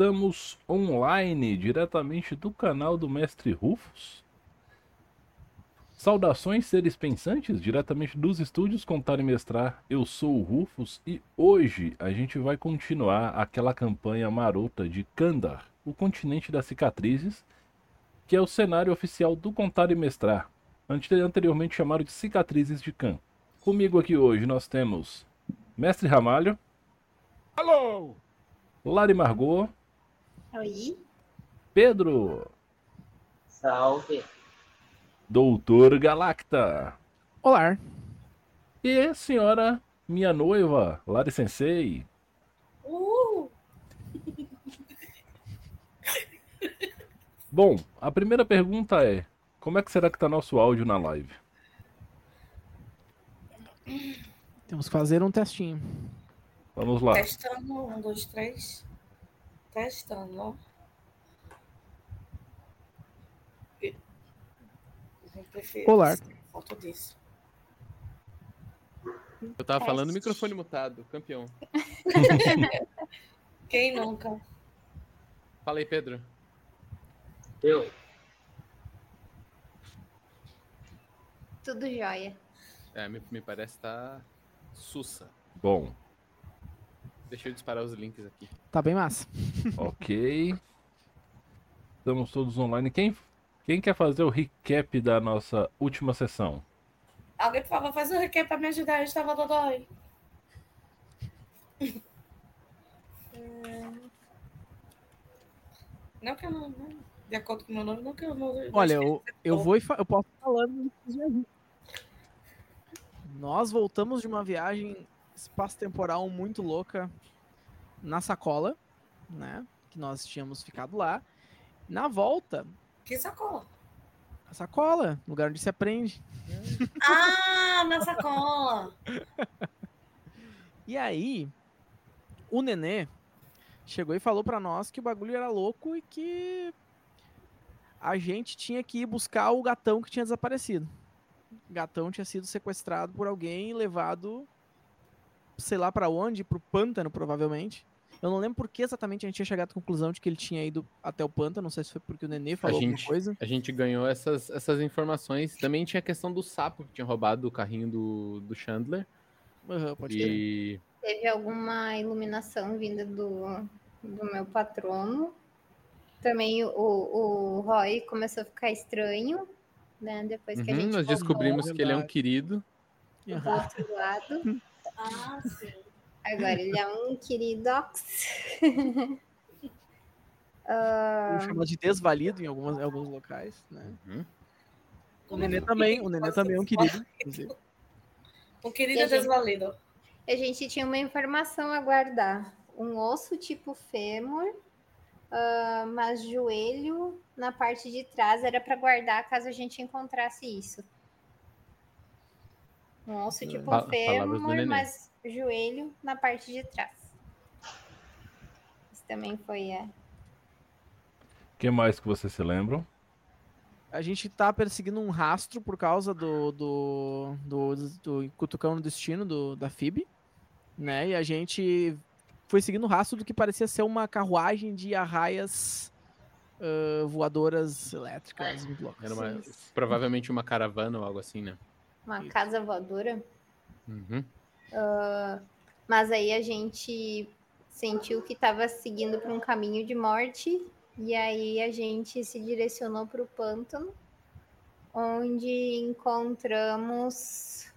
Estamos online, diretamente do canal do Mestre Rufus. Saudações, seres pensantes, diretamente dos estúdios Contar e Mestrar. Eu sou o Rufus e hoje a gente vai continuar aquela campanha marota de Kandar, o continente das cicatrizes, que é o cenário oficial do Contar e Mestrar, anteriormente chamado de Cicatrizes de Khan. Comigo aqui hoje nós temos Mestre Ramalho. Alô! Lari Margot. Oi. Pedro. Salve. Doutor Galacta. Olá. E a senhora, minha noiva, Lari Sensei. Uh! Bom, a primeira pergunta é: como é que será que tá nosso áudio na live? Temos que fazer um testinho. Vamos lá. Testando. Um, dois, três. Testando, ó. Eu prefiro- Olá. Falta disso. Eu tava falando Teste. microfone mutado, campeão. Quem nunca? Fala aí, Pedro. Eu. Tudo jóia. É, me, me parece tá sussa. Bom, Deixa eu disparar os links aqui. Tá bem massa. ok. Estamos todos online. Quem, quem quer fazer o recap da nossa última sessão? Alguém, por favor, faz um recap pra me ajudar. Eu estava dodói. É. Não que eu não, não- De acordo com o meu nome, não que eu não. Olha, eu, eu vou e eu posso falando. Nós voltamos de uma viagem espaço-temporal muito louca na sacola, né? Que nós tínhamos ficado lá. Na volta, Que sacola? a sacola, lugar onde se aprende. Ah, na sacola. E aí, o Nenê chegou e falou pra nós que o bagulho era louco e que a gente tinha que ir buscar o gatão que tinha desaparecido. O gatão tinha sido sequestrado por alguém e levado, sei lá pra onde, pro pântano, provavelmente. Eu não lembro por que exatamente a gente tinha chegado à conclusão de que ele tinha ido até o pântano. Não sei se foi porque o Nenê falou gente- alguma coisa. A gente ganhou essas, essas informações. Também tinha a questão do sapo que tinha roubado o carrinho do, do Chandler. Aham, pode crer. E Teve alguma iluminação vinda do, do meu patrono. Também o, o Roy começou a ficar estranho, né? Depois que a Uhum, gente nós descobrimos que ele é um querido. do outro lado. Ah, sim. Agora ele é um queridox. Vamos chamar de desvalido em, algumas, em alguns locais, né? Uhum. O Nenê também, o Nenê também é um querido. inclusive. Um querido gente- desvalido. A gente tinha uma informação a guardar. Um osso tipo fêmur, ah, mas joelho na parte de trás era para guardar caso a gente encontrasse isso. Um osso tipo do fêmur, mas joelho na parte de trás. Isso também foi é, O que mais que vocês se lembram? A gente tá perseguindo um rastro por causa do, do, do, do Cutucão no Destino, do, da FIB, né? E a gente foi seguindo o rastro do que parecia ser uma carruagem de arraias ah, voadoras elétricas. Era uma, provavelmente uma caravana ou algo assim, né? Uma Isso. casa voadora. Uhum. Mas aí a gente sentiu que estava seguindo para um caminho de morte e aí a gente se direcionou para o pântano, onde encontramos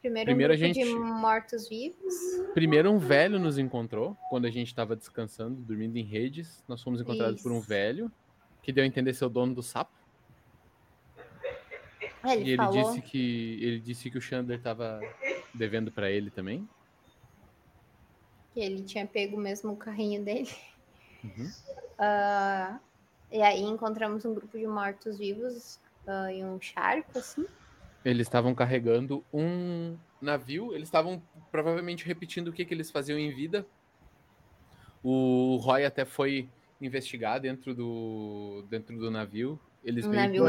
primeiro, Primeiro a um grupo de gente- mortos-vivos. Primeiro um velho nos encontrou quando a gente estava descansando, dormindo em redes. Nós fomos encontrados por um Isso. velho que deu a entender ser o dono do sapo. Ele, e ele falou disse que ele disse que o Chandler estava devendo para ele também. que ele tinha pego mesmo o carrinho dele. Uhum. Ah, e aí encontramos um grupo de mortos-vivos ah, em um charco, assim. Eles estavam carregando um navio. Eles estavam provavelmente repetindo o que, que eles faziam em vida. O Roy até foi investigar dentro do dentro do navio. Eles Um meio que- navio eu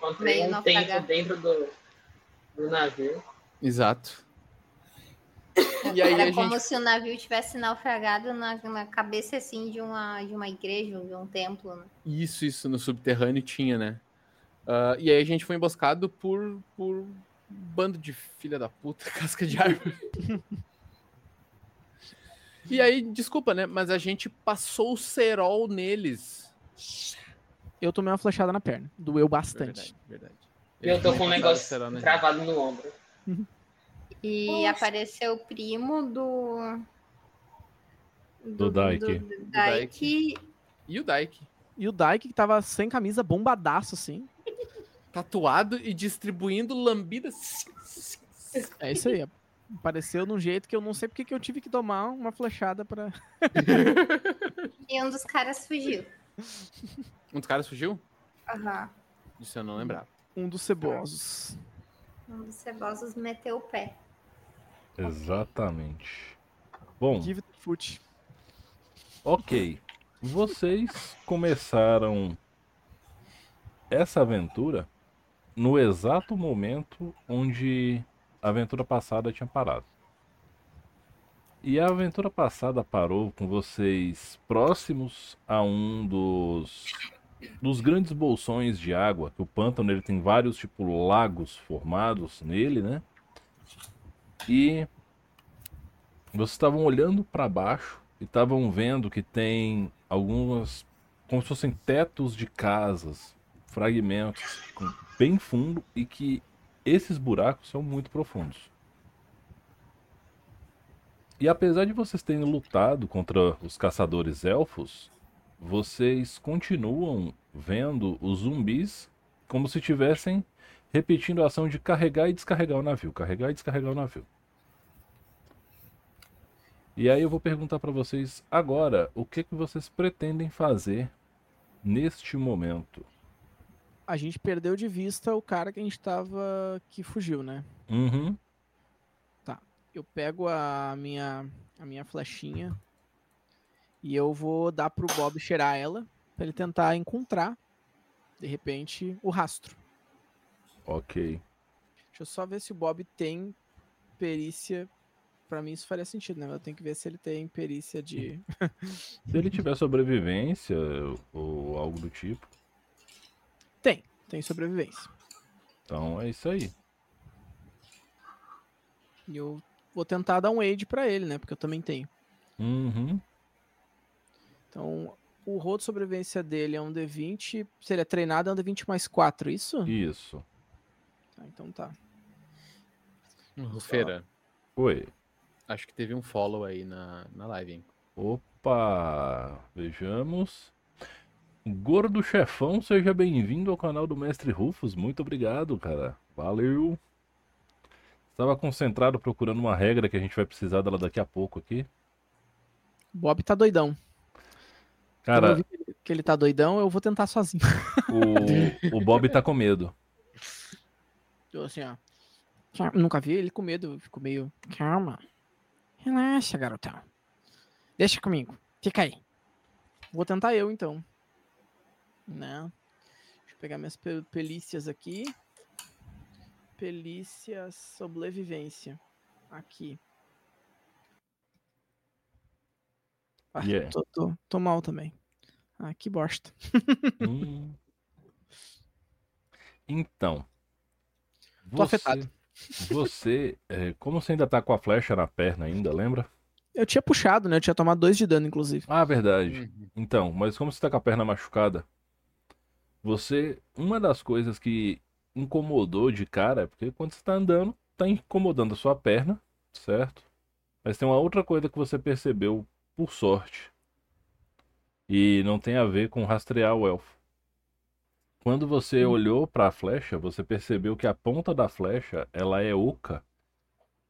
meio- meio um naufragado. dentro do, do navio. Exato. E aí Era a como gente. se o navio tivesse naufragado na, na cabeça assim de uma, de uma igreja, de um templo. né? Isso, isso, no subterrâneo tinha, né? Ah, e aí a gente foi emboscado por, por um bando de filha da puta, casca de árvore. e aí, desculpa, né? Mas a gente passou o cerol neles. Eu tomei uma flechada na perna. Doeu bastante. Verdade, verdade. Eu tô com um negócio gente. travado no ombro. E Poxa. apareceu o primo do. Do Daiki. do- do Daiki. E o Daik. E o Daik, que tava sem camisa, bombadaço, assim. Tatuado e distribuindo lambidas. É isso aí. Apareceu de um jeito que eu não sei porque que eu tive que tomar uma flechada pra. E um dos caras fugiu. Um dos caras fugiu? Aham. Isso eu não lembrava. Um dos cebosos. Um dos cebosos meteu o pé. Exatamente. Bom, Give it foot. ok. Vocês começaram essa aventura no exato momento onde a aventura passada tinha parado. E a aventura passada parou com vocês próximos a um dos dos grandes bolsões de água, que o pântano ele tem vários tipo lagos formados nele, né? E vocês estavam olhando para baixo e estavam vendo que tem algumas como se fossem tetos de casas, fragmentos bem fundo e que esses buracos são muito profundos. E apesar de vocês terem lutado contra os caçadores elfos, vocês continuam vendo os zumbis como se tivessem repetindo a ação de carregar e descarregar o navio, carregar e descarregar o navio. E aí eu vou perguntar para vocês agora o que que vocês pretendem fazer neste momento. A gente perdeu de vista o cara que a gente tava. que fugiu, né? Uhum. Eu pego a minha, a minha flechinha e eu vou dar pro Bob cheirar ela pra ele tentar encontrar, de repente, o rastro. Ok. Deixa eu só ver se o Bob tem perícia. Pra mim isso faria sentido, né? Eu tenho que ver se ele tem perícia de. Se ele tiver sobrevivência ou algo do tipo, Tem, tem sobrevivência. então é isso aí. E eu vou tentar dar um aid pra ele, né? Porque eu também tenho. Uhum. Então, o roll de sobrevivência dele é um D20. Se ele é treinado, é um D20 mais 4, isso? Isso. Tá, então tá. Rufeira, Oi. acho que teve um follow aí na, na live, hein? Opa, vejamos. Gordo Chefão, seja bem-vindo ao canal do Mestre Rufus. Muito obrigado, cara. Valeu. Estava concentrado procurando uma regra que a gente vai precisar dela daqui a pouco aqui. O Bob tá doidão. Quando eu Cara, vi que ele tá doidão, eu vou tentar sozinho. o, o Bob tá com medo. Eu assim, ó. Nunca vi ele com medo, eu fico meio. Calma. Relaxa, garotão. Deixa comigo. Fica aí. Vou tentar eu, então. Né? Deixa eu pegar minhas pe- pelícias aqui. Pelícia sobrevivência. Aqui. Ah, Yeah. tô, tô, tô mal também. Ah, que bosta. Hum. Então. Tô afetado. Você, é, como você ainda tá com a flecha na perna ainda, lembra? Eu tinha puxado, né? Eu tinha tomado dois de dano, inclusive. Ah, verdade. Uhum. Então, mas como você tá com a perna machucada, você. Uma das coisas que incomodou de cara é porque quando você tá andando, tá incomodando a sua perna, certo? Mas tem uma outra coisa que você percebeu por sorte. E não tem a ver com rastrear o elfo. Quando você olhou para a flecha, você percebeu que a ponta da flecha, ela é oca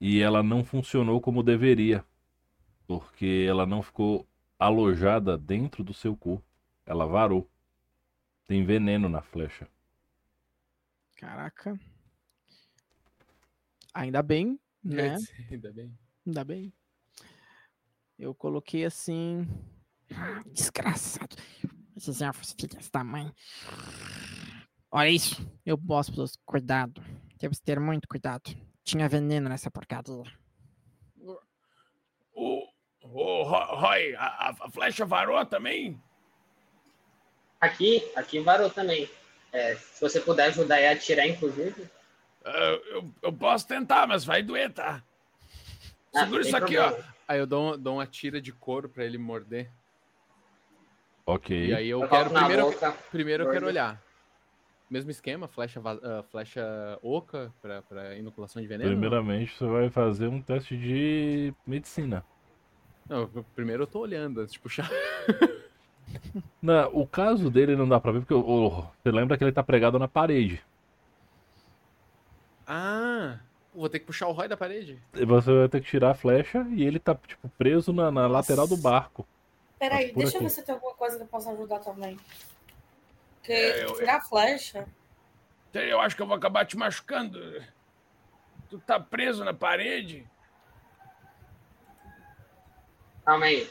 e ela não funcionou como deveria, porque ela não ficou alojada dentro do seu corpo. Ela varou. Tem veneno na flecha. Caraca. Ainda bem, né? Ainda bem. Ainda bem. Eu coloquei assim. Desgraçado. Esses elfos, filhas da mãe. Olha isso. Eu posso. Cuidado. Temos que ter muito cuidado. Tinha veneno nessa porcaria. ô Ro- Roy, a, a- flecha varou também? Aqui, aqui varou também. É, se você puder ajudar a atirar, inclusive. Ah, eu, eu posso tentar, mas vai doer, tá? Ah, Segura isso aqui, problema. ó. Aí eu dou, dou uma tira de couro pra ele morder. Ok. E aí eu Eu quero. Primeiro, boca. primeiro eu quero olhar. Mesmo esquema, flecha, ah, flecha oca pra, pra inoculação de veneno? Primeiramente, você vai fazer um teste de medicina. Não, primeiro eu tô olhando antes de puxar. Na, o caso dele não dá pra ver, porque o- o- você lembra que ele tá pregado na parede. Ah! Vou ter que puxar o Roy da parede. Você vai ter que tirar a flecha e ele tá, tipo, preso na, na lateral do barco. Peraí, deixa eu aqui. ver se tem alguma coisa que eu possa ajudar também. Porque É, eu- tirar a flecha. Eu acho que eu vou acabar te machucando. Tu tá preso na parede? Calma aí.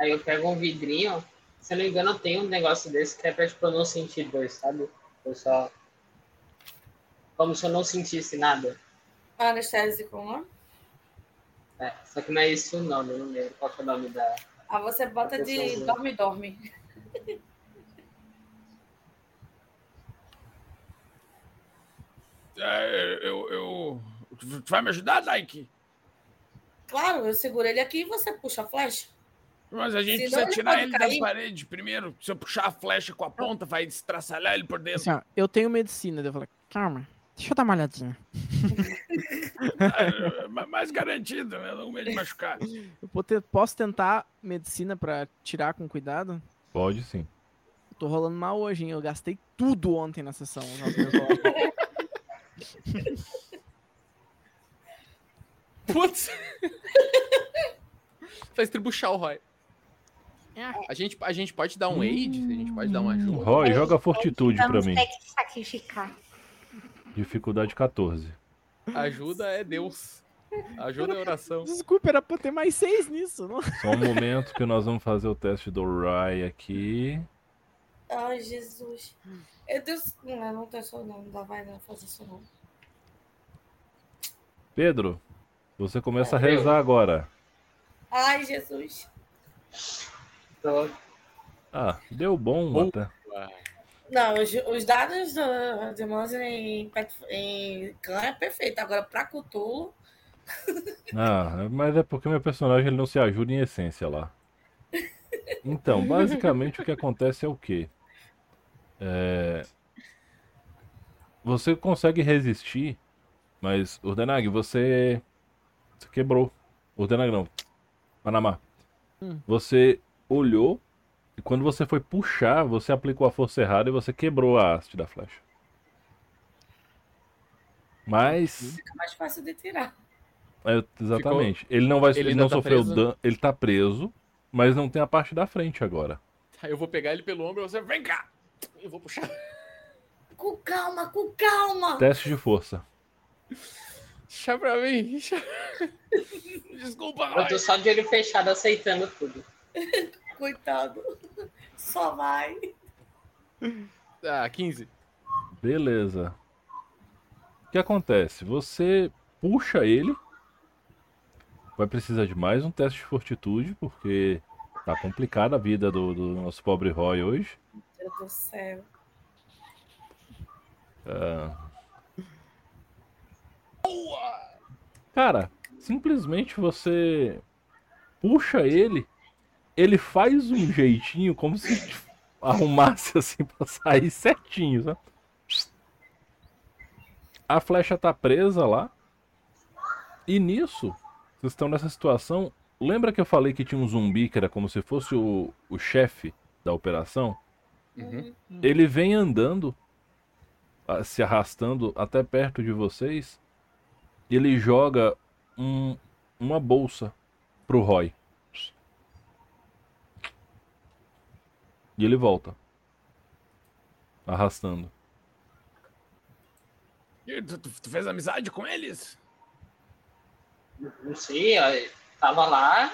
Aí eu pego um vidrinho. Se eu não me engano, tem um negócio desse que é pra tipo, eu não sentir dor, sabe? Eu só. Como se eu não sentisse nada. Anestésico, né? É, só que não é esse o nome, eu não lembro qual que é o nome da. Ah, você bota de Pessoas- dorme-dorme. É, eu, eu... Tu vai me ajudar, Daiki? Claro, eu seguro ele aqui e você puxa a flecha. Mas a gente Senão precisa ele tirar ele cair. da parede primeiro. Se eu puxar a flecha com a ponta, vai estraçalhar ele por dentro. Assim, ó, eu tenho medicina. Eu falei, calma, deixa eu dar uma olhadinha. Ma- mais garantido, né? Não medo de machucar. Eu vou ter- posso tentar medicina pra tirar com cuidado? Pode sim. Eu tô rolando mal hoje, hein? Eu gastei tudo ontem na sessão. Putz! Faz tribuchar o Roy. A gente, a gente pode dar um aid? A gente pode dar uma ajuda? Roy, joga fortitude pra Vamos mim. ter que sacrificar. Dificuldade 14. Ajuda é Deus. Ajuda é oração. Desculpa, era pra ter mais seis nisso. Não? Só um momento que nós vamos fazer o teste do Roy aqui. Ai, Jesus. Eu Deus... Não, não tem isso não. Não dá, vai não fazer isso não. Pedro, você começa a rezar agora. Ai, Jesus. Tô... Ah, deu bom até. Não, os, os dados do, de Monza em, em Khan é perfeito. Agora, pra Cthulhu, Ah, mas é porque meu personagem ele não se ajuda em essência lá. Então, basicamente o que acontece é o quê? É, Você consegue resistir, mas Urdenag, você... você quebrou. Urdenag não. Panamá. Hum. Você olhou e quando você foi puxar, você aplicou a força errada e você quebrou a haste da flecha. Mas fica mais fácil de tirar. é, exatamente. Ele não vai, ele, ele não tá sofreu dano, ele tá preso, mas não tem a parte da frente agora. Tá, eu vou pegar ele pelo ombro e você vem cá. Eu vou puxar. Com calma, com calma. Teste de força. Deixa pra mim. deixa- Desculpa, Eu tô só de olho fechado aceitando tudo. Coitado. Só vai. Ah, 15. Beleza. O que acontece? Você puxa ele. Vai precisar de mais um teste de fortitude, porque tá complicada a vida do, do nosso pobre Roy hoje. Meu Deus do céu. Ah. Cara, simplesmente você puxa ele, ele faz um jeitinho como se arrumasse assim pra sair certinho, sabe? A flecha tá presa lá. E nisso, vocês estão nessa situação. Lembra que eu falei que tinha um zumbi que era como se fosse o, o chefe da operação? Uhum. Ele vem andando, se arrastando até perto de vocês. E ele joga um- uma bolsa pro Roy. E ele volta. Arrastando. E Tu, tu- tu fez amizade com eles? Não sei, ó, tava lá,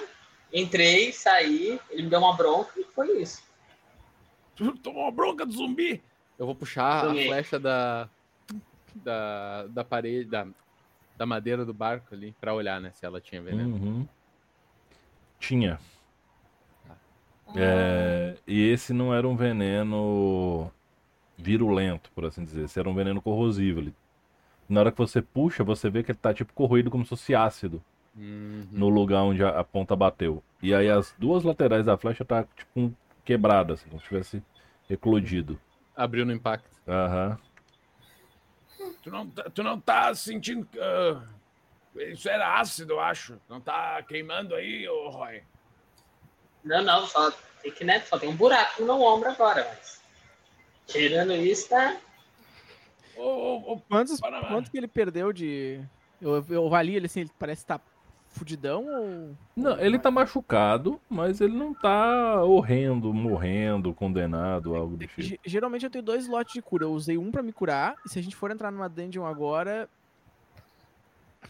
entrei, saí, ele me deu uma bronca e foi isso. Tu tomou uma bronca do zumbi? Eu vou puxar a flecha da, da, da parede, da, da madeira do barco ali, pra olhar, né, se ela tinha veneno. Uhum. Tinha. É, e esse não era um veneno virulento, por assim dizer. Esse era um veneno corrosivo. Ele- na hora que você puxa, você vê que ele tá tipo corroído como se fosse ácido Uhum. no lugar onde a, a ponta bateu. E aí as duas laterais da flecha tá tipo um- quebradas, assim, como se tivesse eclodido. Abriu no impacto. Aham. Tu não, tá- tu não tá sentindo. ah, isso era ácido, eu acho. Não tá queimando aí, ô Roy? Não, não, só tem que, né? Só tem um buraco no ombro agora, mas. Tirando isso, tá. Ô, ô, ô, Quantos, Panamá. quantos que ele perdeu de. Eu, eu avali ele assim, ele parece estar fudidão ou. Não, ele tá machucado, mas ele não tá horrendo, morrendo, condenado, algo do tipo. Ge- Geralmente eu tenho dois lotes de cura. Eu usei um pra me curar. E se a gente for entrar numa dungeon agora.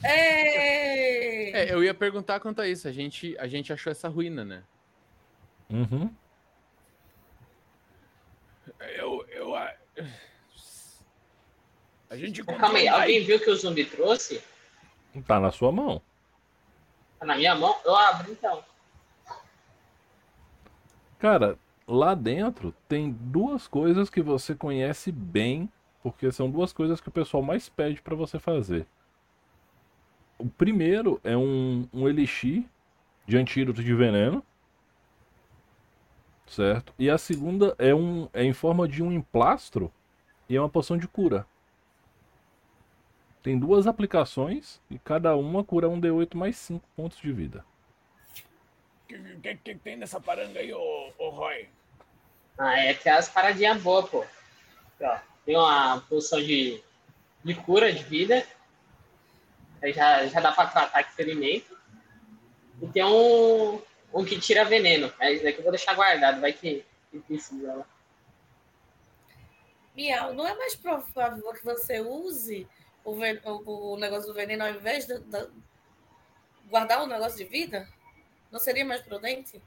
Ei! É, eu ia perguntar quanto a isso. A gente, a gente achou essa ruína, né? Uhum. Eu. eu a... a gente Calma aí, alguém viu que o zumbi trouxe? Tá na sua mão. Tá na minha mão? Eu abro então. Cara, lá dentro tem duas coisas que você conhece bem, porque são duas coisas que o pessoal mais pede pra você fazer. O primeiro é um, um elixir de antídoto de veneno. Certo? E a segunda é, um, é em forma de um emplastro e é uma poção de cura. Tem duas aplicações e cada uma cura um D8 mais 5 pontos de vida. O que, que, que tem nessa paranga aí, ô, ô Roy? Ah, é aquelas paradinhas boas, pô. Ó. Tem uma poção de, de cura de vida. Aí já, já dá pra tratar com ferimento. E tem um, um que tira veneno. Aí Esse daqui eu vou deixar guardado, vai que, que precisa. né? Miau, não é mais provável que você use o, ven- o- negócio do veneno ao invés de, da- guardar o negócio de vida? Não seria mais prudente?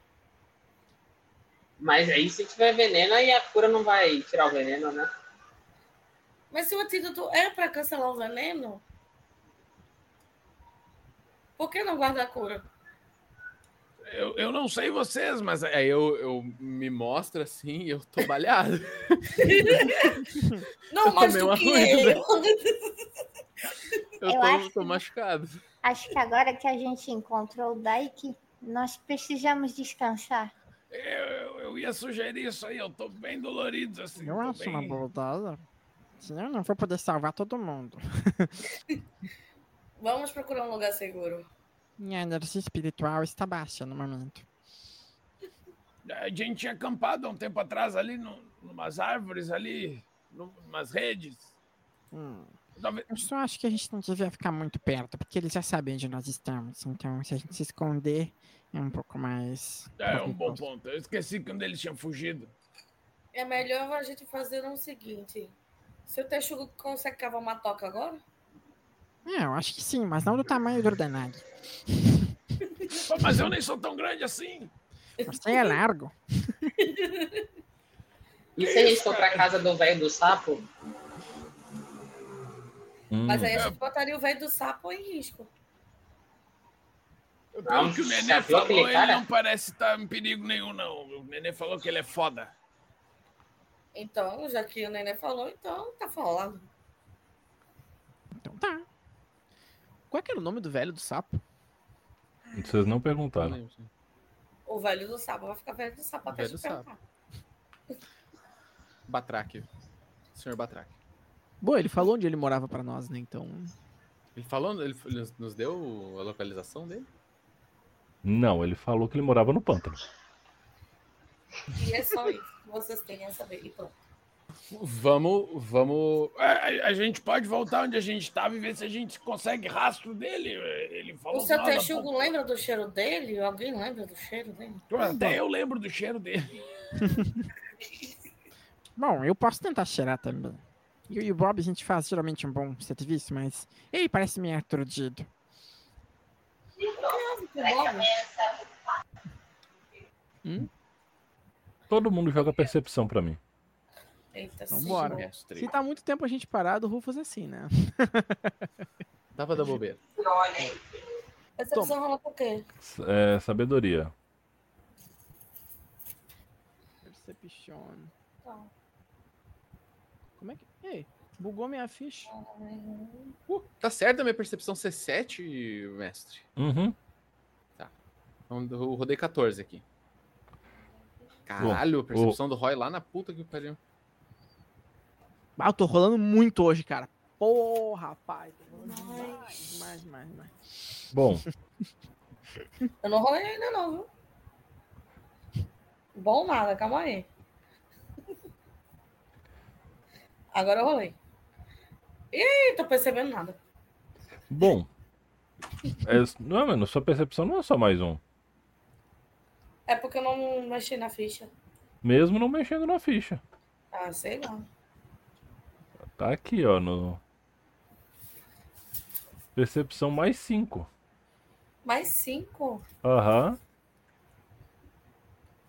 Mas aí se tiver veneno, aí a cura não vai tirar o veneno, né? Mas se o antídoto é para cancelar o veneno, por que não guardar a cura? Eu, eu não sei vocês, mas é- Aí eu, eu me mostro assim e eu tô balhado. Não Eu mais do uma que coisa. eu. Eu, Eu tô, acho tô que- machucado. Acho que agora que a gente encontrou o Daik, nós precisamos descansar. eu, eu, eu ia sugerir isso aí, eu tô bem dolorido assim. Eu acho uma bem- boa ideia. Senão eu não vou poder salvar todo mundo. Vamos procurar um lugar seguro. Minha energia espiritual está baixa no momento. A gente tinha acampado há um tempo atrás ali, no, numas árvores ali, numas redes. Hum. Talvez- Eu só acho que a gente não devia ficar muito perto, porque eles já sabem onde nós estamos. Então, se a gente se esconder, é um pouco mais. É um bom ponto. Eu esqueci quando eles tinham fugido. É melhor a gente fazer o seguinte. Se o Texugo consegue cavar uma toca agora? É, eu acho que sim, mas não do tamanho do ordenado. Pô, Mas eu nem sou tão grande assim. Você é largo. E se a gente for pra casa do velho do sapo? Hum. Mas aí a gente botaria o velho do sapo em risco. Pelo Não, que o Nenê falou, ele cara? não parece estar em perigo nenhum, não. O Nenê falou que ele é foda. Então, já que o Nenê falou, então tá falado. Então tá. Qual é que era o nome do velho do sapo? Vocês não Não perguntaram. lembro. O velho do sapo vai ficar velho do sapo até Velho te perguntar. Batraque. Senhor Batraque. Bom, ele falou onde ele morava pra nós, né? Então. Ele falou, ele ele nos deu a localização dele? Não, ele falou que ele morava no pântano. E é só isso que vocês têm a saber. E pronto. Vamos, vamos. A, a gente pode voltar onde a gente estava e ver se a gente consegue rastro dele. Ele falou O seu Texugo apontou- lembra do cheiro dele? Alguém lembra do cheiro dele? Até eu lembro do cheiro dele. Bom, eu posso tentar cheirar também. Eu e o Bob, a gente faz geralmente um bom serviço, mas. Ele parece meio aturdido. Todo mundo joga percepção pra mim. Eita, Vambora. Se tá muito tempo a gente parado, o Rufus é assim, né? Dá pra dar bobeira. Percepção rola por quê? É, sabedoria. Perception. Tá. Como é que. Ei, bugou minha ficha. Uh, tá certo a minha percepção ser 7, mestre? Uhum. Então, eu rodei 14 aqui. Caralho, a percepção do Roy lá na puta que pariu. Ah, eu tô rolando muito hoje, cara. Porra, rapaz. Tô rolando demais, Nice. demais, demais, demais. Bom, Eu não rolei ainda não, viu? Bom nada, calma aí. Agora eu rolei. Ih, tô percebendo nada. bom. É, não, mano, sua percepção não é só mais um. É porque eu não mexi na ficha. Mesmo não mexendo na ficha. Ah, sei lá. Tá aqui, ó, no. Percepção mais 5. Mais cinco? Aham.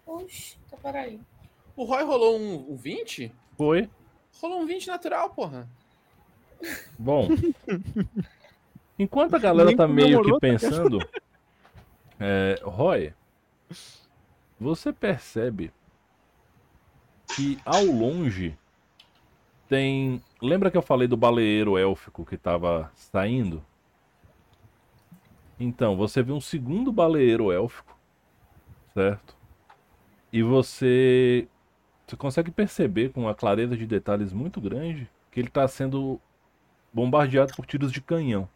Oxe, tá peraí. O Roy rolou um, um 20? Foi. Rolou um 20 natural, porra. Bom. Enquanto a galera Nem tá meio que tá pensando. É, Roy, você percebe que ao longe tem. Lembra que eu falei do baleeiro élfico que tava saindo? Então, você vê um segundo baleeiro élfico, certo? E você, você consegue perceber com uma clareza de detalhes muito grande que ele está sendo bombardeado por tiros de canhão.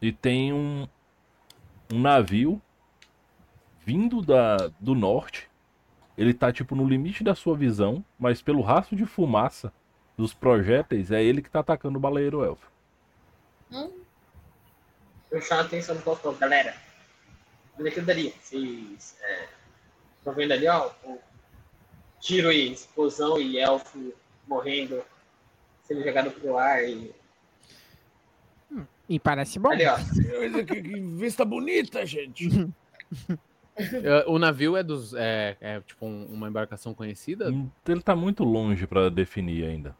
E tem um, um navio vindo da, do norte. Ele tá tipo no limite da sua visão, mas pelo rastro de fumaça dos projéteis é ele que tá atacando o baleeiro élfico. Eu chamo a atenção do Costô, galera. Olha aquilo ali. Vocês é, estão vendo ali, ó? O tiro e explosão e elfo morrendo, sendo jogado pro ar. E... E parece bom. Ali, ó. Que, que vista bonita, gente. É, O navio é dos. É, é tipo um- uma embarcação conhecida? Hum, Ele tá muito longe pra definir ainda.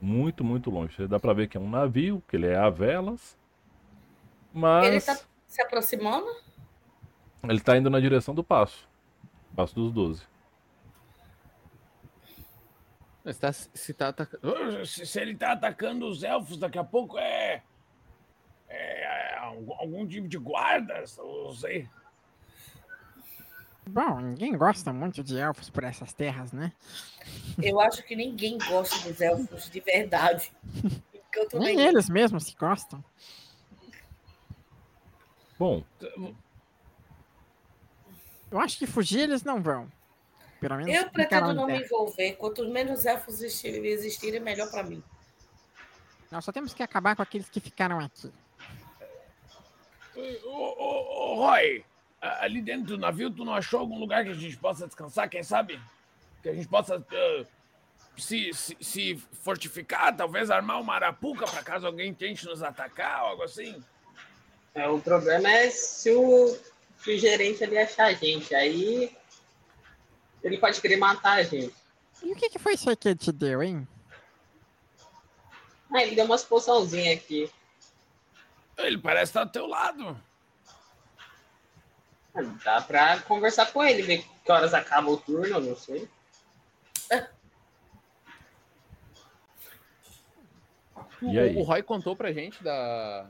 Muito, muito longe. Dá pra ver que é um navio, que ele é a velas. Mas Ele tá se aproximando? ele tá indo na direção do passo. Passo dos 12. Mas tá, se tá atacando. Se, se ele tá atacando os elfos, daqui a pouco é. É, algum, algum tipo de guardas, não sei. Bom, ninguém gosta muito de elfos por essas terras, né? Eu acho que ninguém gosta dos elfos de verdade. Nem nem eles mesmos se gostam. Bom, Eu acho que fugir eles não vão. Pelo menos Eu pretendo não me envolver. Quanto menos elfos existirem, melhor pra mim. Nós só temos que acabar com aqueles que ficaram aqui. A- ali dentro do navio, tu não achou algum lugar que a gente possa descansar, quem sabe? Que a gente possa ah, se, se, se fortificar, talvez armar uma arapuca para caso alguém tente nos atacar, algo assim. É, o problema é se o, se o gerente ali achar a gente. Aí ele pode querer matar a gente. E o que, que foi isso aí que ele te deu, hein? Ah, ele deu umas poçãozinhas aqui. Ele parece estar do teu lado. Dá pra conversar com ele, ver que horas acaba o turno, não sei. O, E aí? o Roy contou pra gente da,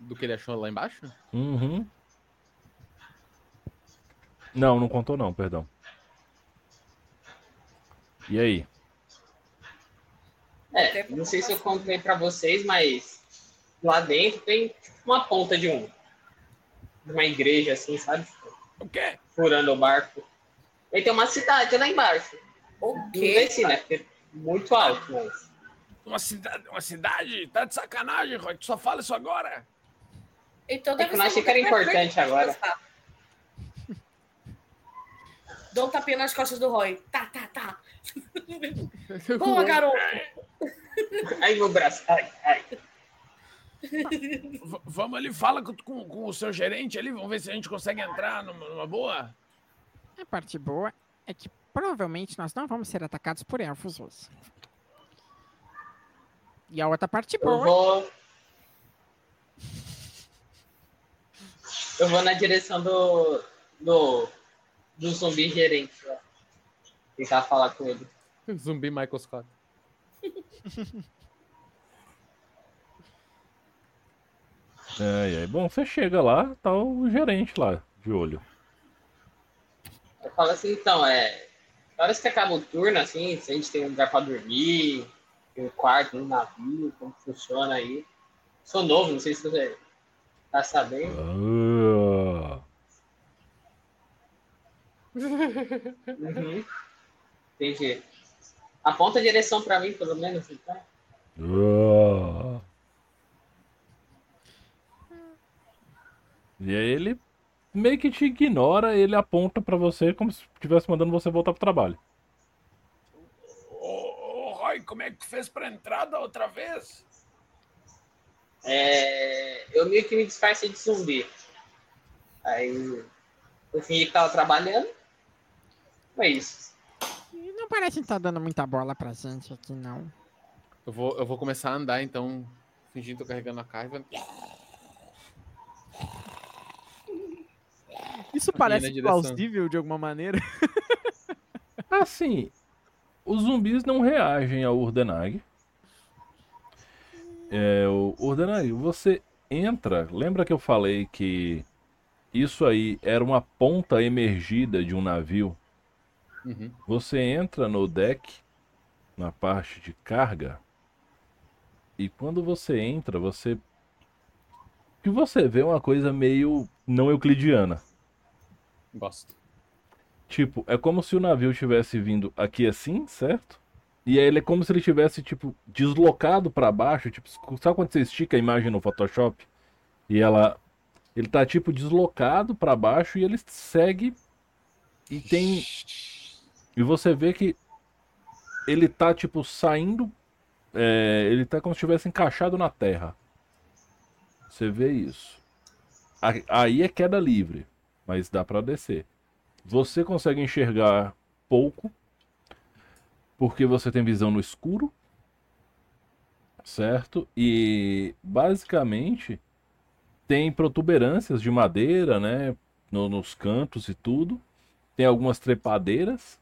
do que ele achou lá embaixo? Uhum. Não, não contou não, perdão. E aí? É, não sei se eu contei pra vocês, mas lá dentro tem uma ponta de um. De uma igreja, assim, sabe? O quê? Furando o barco. E tem uma cidade lá embaixo. O Não quê? sei né? Porque é muito alto, mas. Uma cidade? Uma cidade? Tá de sacanagem, Roy. Tu só fala isso agora. Então É deve que eu achei que era importante agora. Dou um tapinha nas costas do Roy. Tá, tá, tá. Boa, garoto. Ai, meu braço. Ai, ai. Vamos ali, fala com, com, o seu gerente ali, vamos ver se a gente consegue entrar numa, numa boa. A parte boa é que provavelmente nós não vamos ser atacados por elfos hoje. E a outra parte Eu boa vou. Eu vou na direção do, do, do zumbi gerente. Ó. Tentar falar com ele. Zumbi Michael Scott. É, é. Bom, você chega lá, tá o gerente lá, de olho. Eu falo assim, então, é. Horas que acaba o turno, assim, se a gente tem um lugar pra dormir, tem um quarto no navio, como funciona aí. Sou novo, não sei se você tá sabendo. Ah, Uhum. Entendi. Aponta a direção pra mim, pelo menos, então. ah. E aí ele meio que te ignora, ele aponta pra você como se estivesse mandando você voltar pro trabalho. Ô, ô, Roy, como é que tu fez pra entrar da outra vez? É, eu meio que me disfarcei de zumbi. Aí eu fingi que tava trabalhando. Foi isso. Não parece estar dando muita bola pra gente aqui, não. Eu vou, eu vou começar a andar, então, fingindo que tô carregando a carga. Isso parece plausível de alguma maneira. Assim, os zumbis não reagem ao Urdenag. É, o Urdenag, você entra. Lembra que eu falei que isso aí era uma ponta emergida de um navio? Uhum. Você entra no deck, na parte de carga, e quando você entra, você. Que você vê é uma coisa meio não euclidiana. Gosto. Tipo, é como se o navio tivesse vindo aqui assim, certo? E aí ele é como se ele tivesse, tipo, deslocado pra baixo. Tipo, sabe quando você estica a imagem no Photoshop? E ela. Ele tá, tipo, deslocado pra baixo e ele segue. E tem. E você vê que ele tá, tipo, saindo. é, ele tá como se estivesse encaixado na terra. Você vê isso. Aí é queda livre, mas dá pra descer. Você consegue enxergar pouco, porque você tem visão no escuro, certo? E basicamente tem protuberâncias de madeira, né? no- nos cantos e tudo. Tem algumas trepadeiras.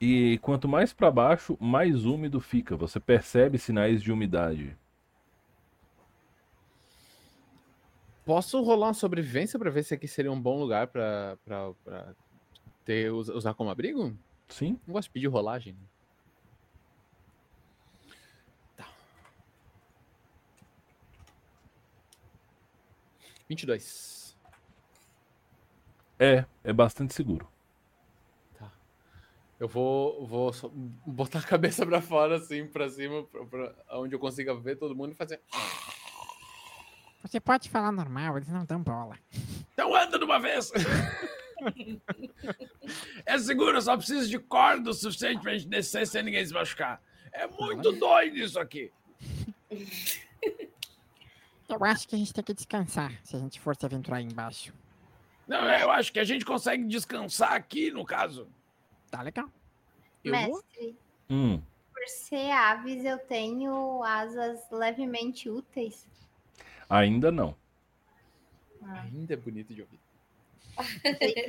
E quanto mais para baixo, mais úmido fica. Você percebe sinais de umidade. Posso rolar uma sobrevivência pra ver se aqui seria um bom lugar pra ter, us- usar como abrigo? Sim? Não gosto de pedir rolagem. né? Tá. 22. É, é bastante seguro. Eu vou, vou botar a cabeça pra fora, assim, pra cima, pra, pra- onde eu consiga ver todo mundo e fazer. Você pode falar normal, eles não dão bola. Então anda de uma vez. é seguro, só precisa de corda o suficiente pra gente descer sem ninguém se machucar. É muito doido isso aqui. Eu acho que a gente tem que descansar se a gente for se aventurar aí embaixo. Não, eu acho que a gente consegue descansar aqui, no caso. Tá legal. Eu vou? Mestre, Hum. por ser aves, eu tenho asas levemente úteis. Ainda não. Ainda é bonito de ouvir.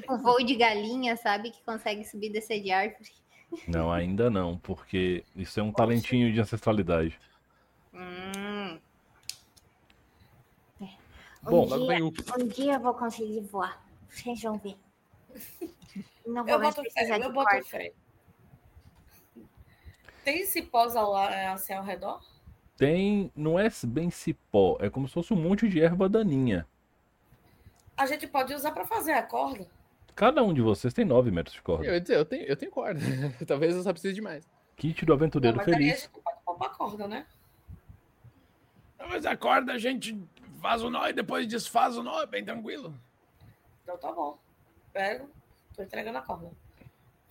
Um voo de galinha, sabe? Que consegue subir e descer de árvore. Não, ainda não, porque isso é um talentinho de ancestralidade. Hum. Um, Bom, Logo dia, vem o. um dia eu vou conseguir voar. Vocês vão ver. Não vou Eu mais boto fé, precisar eu de boto corda. fé. Tem cipós ao, la- assim ao redor? Tem. Não é bem cipó, é como se fosse um monte de erva daninha. A gente pode usar para fazer a corda. Cada um de vocês tem 9 metros de corda. Eu, eu, tenho, eu tenho corda. Talvez eu só precise de mais. Kit do Não, aventureiro mas aí a feliz. gente pode poupar corda, né? Não, Mas a corda a gente faz o nó e depois desfaz o nó, é bem tranquilo. Então tá bom. Pego, tô entregando a corda.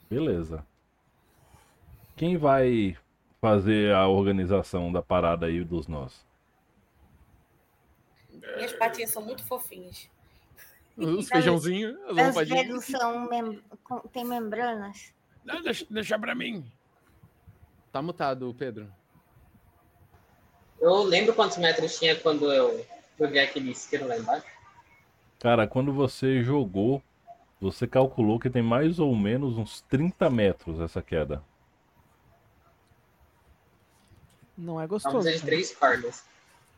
Beleza. Quem vai fazer a organização da parada aí dos nós? Minhas patinhas são muito fofinhas. Os feijãozinhos, as almofadinhas. dedos são mem tem membranas. Não, deixa, deixa pra mim. Tá mutado, Pedro. Eu lembro quantos metros tinha quando eu Joguei aquele isqueiro lá embaixo. Cara, quando você jogou, você calculou que tem mais ou menos uns 30 metros essa queda. Não é gostoso. precisar de três cordas.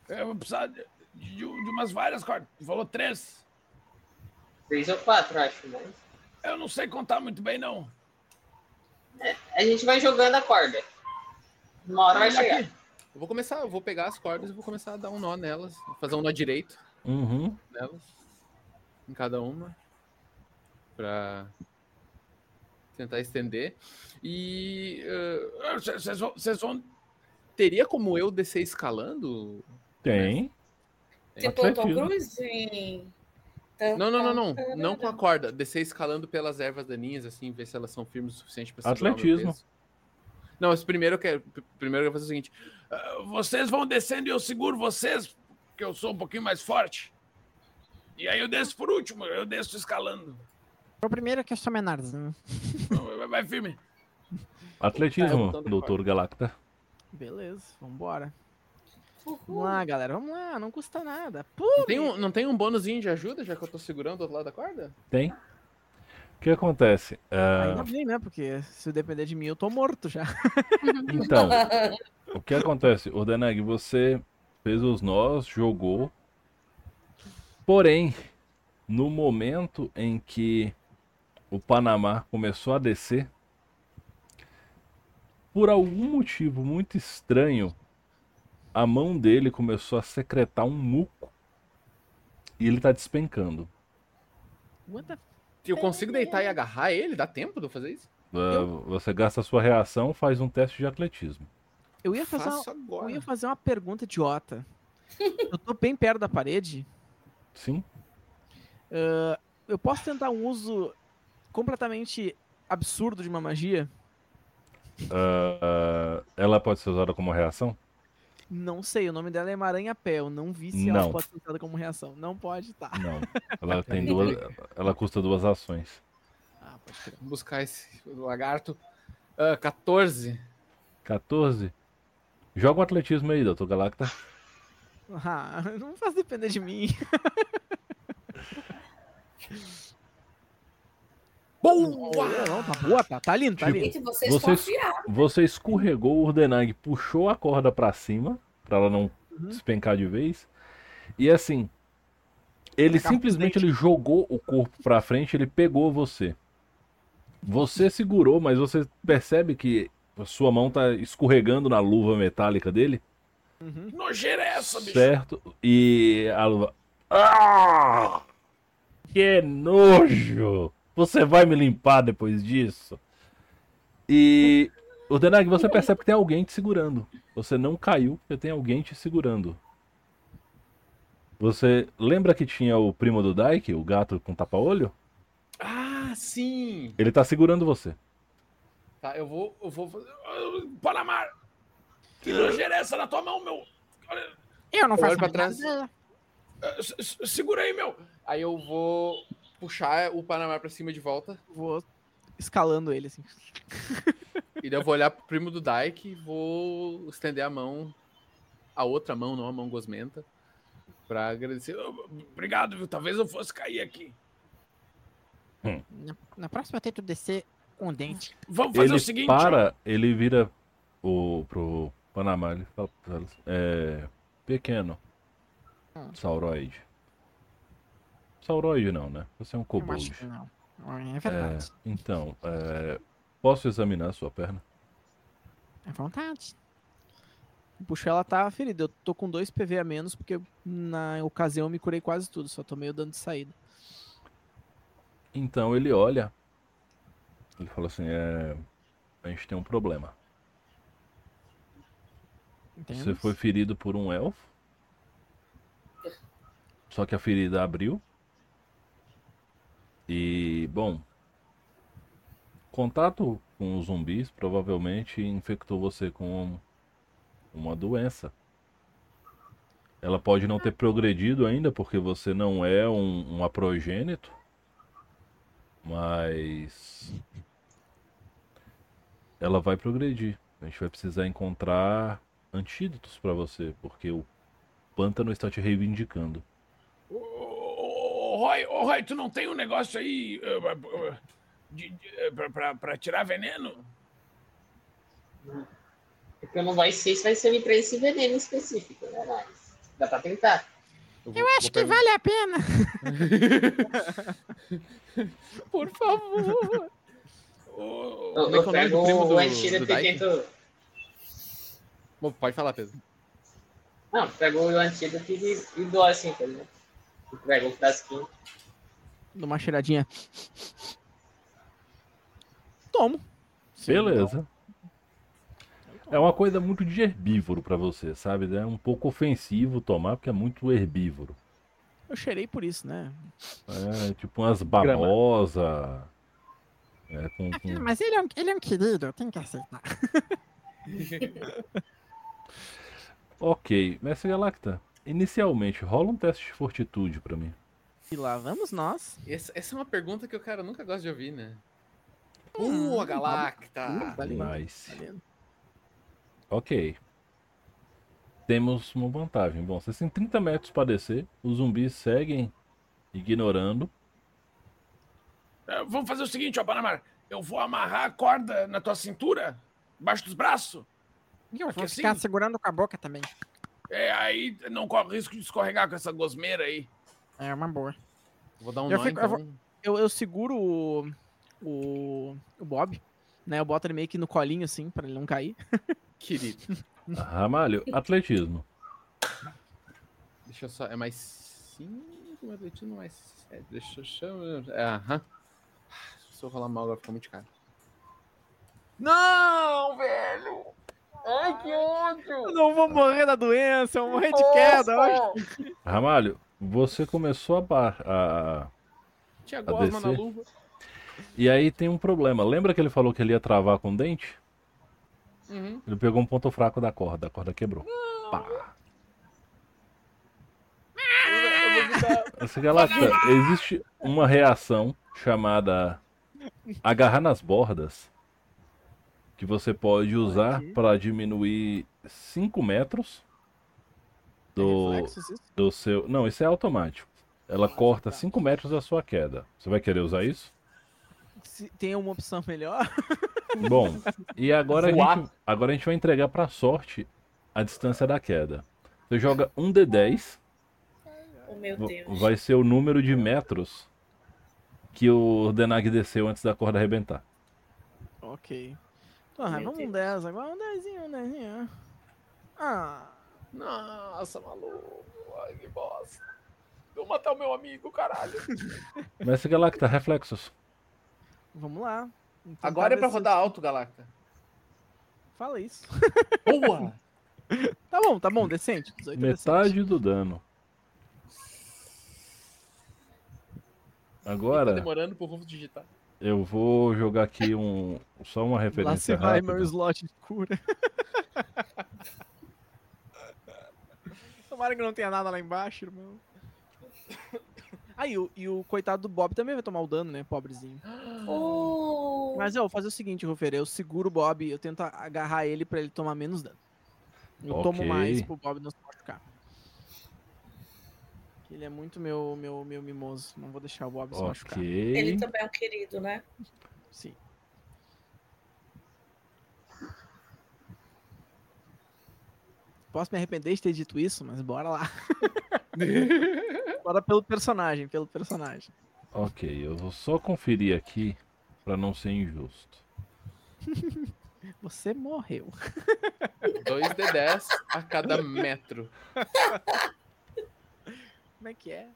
Eu vou precisar de, de- de umas várias cordas. Tu Falou três. Três ou quatro, acho, mas. Eu não sei contar muito bem, não. A gente vai jogando a corda. Uma hora vai chegar. aqui. Eu vou começar, eu vou pegar as cordas e vou começar a dar um nó nelas. Fazer um nó direito Uhum. nelas. Em cada uma. Pra tentar estender. E. eh, Vocês vocês vão. Teria como eu descer escalando? Tem. Tipo o Tom. Cruise. Não, não, não, não. Não com a corda. Descer escalando pelas ervas daninhas, assim, ver se elas são firmes o suficiente meu Atletismo. Não, mas primeiro eu quero. Primeiro eu vou fazer o seguinte. ah, Vocês vão descendo e eu seguro vocês, porque eu sou um pouquinho mais forte. E aí eu desço por último, eu desço escalando. O primeiro é que eu sou menorzinho. Vai, vai firme. Atletismo, da doutor Galacta. Beleza, vambora. Vamos Uhul. lá, galera. Vamos lá, não custa nada. Pô, Não tem, um, não tem um bônusinho de ajuda, já que eu tô segurando do outro lado da corda? Tem. O que acontece? Ah, ainda bem, né? Porque se depender de mim, eu tô morto já. então, o que acontece? Ordenag, você fez os nós, jogou. Porém, no momento em que o Panamá começou a descer, por algum motivo muito estranho, a mão dele começou a secretar um muco e ele tá despencando. What the f- Eu consigo deitar e agarrar ele? Dá tempo de eu fazer isso? Ah, Você gasta a sua reação, faz um teste de atletismo. Eu ia fazer uma, agora. eu ia fazer uma pergunta idiota. Eu tô bem perto da parede. Sim? Eu posso tentar um uso completamente absurdo de uma magia? Ah, ela pode ser usada como reação? Não sei, o nome dela é Maranha-Pé. Eu não vi se Não. ela pode ser usada como reação. Não pode, tá. Não. Ela tem duas. Ela custa duas ações. Ah, pode crer. Vou buscar esse lagarto. Ah, 14. 14. Joga o atletismo aí, doutor Galacta. Ah, não faz depender de mim. Boa! Não, tá boa, tá, tá lindo, tá Tipo, lindo. Gente, vocês Vocês- confiaram. Você escorregou o Urdenag, puxou a corda pra cima, pra ela não Uhum. despencar de vez. E assim, ele simplesmente ele jogou o corpo pra frente, ele pegou você. Você segurou, mas você percebe que a sua mão tá escorregando na luva metálica dele, Uhum. Nojeira é essa, bicho? certo? E a luva. Ah! Que nojo! Você vai me limpar depois disso? E o Denag, você percebe que tem alguém te segurando. Você não caiu, porque tem alguém te segurando. Você lembra que tinha o primo do Daik, o gato com tapa-olho? Ah, sim! Ele tá segurando você. Tá, eu vou. Eu vou fazer. Ah, Panamá! Que nojeira é essa na tua mão, meu? Eu não Eu faço pra trás. nada. ah, Segura aí, meu! Aí eu vou puxar o Panamá pra cima de volta. Vou escalando ele, assim. E daí eu vou olhar pro primo do Dyke e vou estender a mão. A outra mão, não a mão gosmenta. Pra agradecer. Obrigado, viu? Talvez eu fosse cair aqui. Na, na próxima eu tento descer com o dente. Vamos fazer Ele o seguinte, ó. para, ele vira o, pro Panamá, ele fala elas, é, pequeno, Hum. sauroide. Sauroide não, né? Você é um kobold. não. É É, verdade. então, é, posso examinar a sua perna? É vontade. Puxa, ela tá ferida. Eu tô com dois PV a menos, porque na ocasião eu me curei quase tudo, só tô meio dando de saída. Então ele olha, ele fala assim, é, a gente tem um problema. Entende? Você foi ferido por um elfo, só que a ferida abriu. E, bom, contato com os zumbis provavelmente infectou você com uma doença. Ela pode não ter progredido ainda, porque você não é um, um aprogênito, mas ela vai progredir. A gente vai precisar encontrar antídotos para você, porque o pântano está te reivindicando. Ô, Roy, ô, Roy, tu não tem um negócio aí uh, de, de, pra, pra- pra tirar veneno? Porque não vai ser se vai servir pra esse veneno específico, né? Mas dá pra tentar. Eu, acho que vale. a pena. Por favor. Eu, é eu que é o pego do primo do- o antídoto do e tento. Bom, Pode falar, Pedro. Não, pego o antídoto e, e dou assim, por exemplo. Eu pego o frasquinho. Dou uma cheiradinha. Tomo. Sim, Beleza. É uma coisa muito de herbívoro pra você, sabe? É um pouco ofensivo tomar, porque é muito herbívoro. Eu cheirei por isso, né? É tipo umas babosas. É, com, com- Mas ele é um, ele é um querido, eu tenho que aceitar. Ok, Mestre Galacta, inicialmente rola um teste de fortitude pra mim. E lá vamos nós. Essa, essa é uma pergunta que o cara nunca gosta de ouvir, né? Hum, Uh, a Galacta! Uh, valeu. Nice. Valendo. Ok. Temos uma vantagem. Bom, vocês têm 30 metros para descer. Os zumbis seguem ignorando. é, vamos fazer o seguinte, ó, Panamar. Eu vou amarrar a corda na tua cintura, embaixo dos braços. E eu vou assim- ficar segurando com a boca também. É, aí não corre risco de escorregar com essa gosmeira aí. É uma boa. Vou dar um Eu nó, fico- eu então. Eu, eu seguro o, o, o Bob, né? Eu boto ele meio que no colinho, assim, pra ele não cair. Querido. Ramalho, atletismo. Deixa eu só. É mais 5, mais atletismo, mais 7. Deixa eu chamar. É, aham. Se eu rolar mal, agora fica muito caro. Não, velho! Ai, que ódio! Eu não vou morrer da doença, eu vou morrer de queda. hoje. Ramalho, você começou a, a- Tinha A gosma na luva. E aí tem um problema. Lembra que ele falou que ele ia travar com o dente? Uhum. Ele pegou um ponto fraco da corda. A corda quebrou. Pá. Esse Galacta, existe uma reação chamada agarrar nas bordas que você pode usar para diminuir 5 metros do, isso? do seu. Não, isso é automático. Ela corta 5 metros da sua queda. Você vai querer usar isso? Se tem uma opção melhor. Bom, e agora a, gente, agora a gente vai entregar pra sorte a distância da queda. Você joga um D10, Oh, meu Deus. vai ser o número de metros que o Denag desceu antes da corda arrebentar. Ok. Porra, vamos um Deus. 10 agora. Um 10, um 10. Ah. Nossa, maluco. Ai, que bosta. Vou matar o meu amigo, caralho. Mestre Galacta, reflexos. Vamos lá. Vamos Agora é pra ver se- rodar alto, Galacta. Fala isso. Boa! Tá bom, tá bom, decente. 18 é decente. Metade do dano. Tá Agora demorando pro Rufo digitar. Eu vou jogar aqui um só uma Lá referência se vai meu rápida. slot de cura. Tomara que não tenha nada lá embaixo, irmão. Aí, o, e o coitado do Bob também vai tomar o dano, né? Pobrezinho. Oh, Mas eu vou fazer o seguinte, Rufer. Eu seguro o Bob, eu tento agarrar ele pra ele tomar menos dano. Eu tomo Ok. mais pro Bob não se machucar. Ele é muito meu, meu, meu mimoso. Não vou deixar o Bob se machucar. ele também é um querido, né? Sim. Posso me arrepender de ter dito isso, mas bora lá. bora pelo personagem, pelo personagem. Ok, eu vou só conferir aqui pra não ser injusto. Você morreu. 2d10 a cada metro. Como é que é?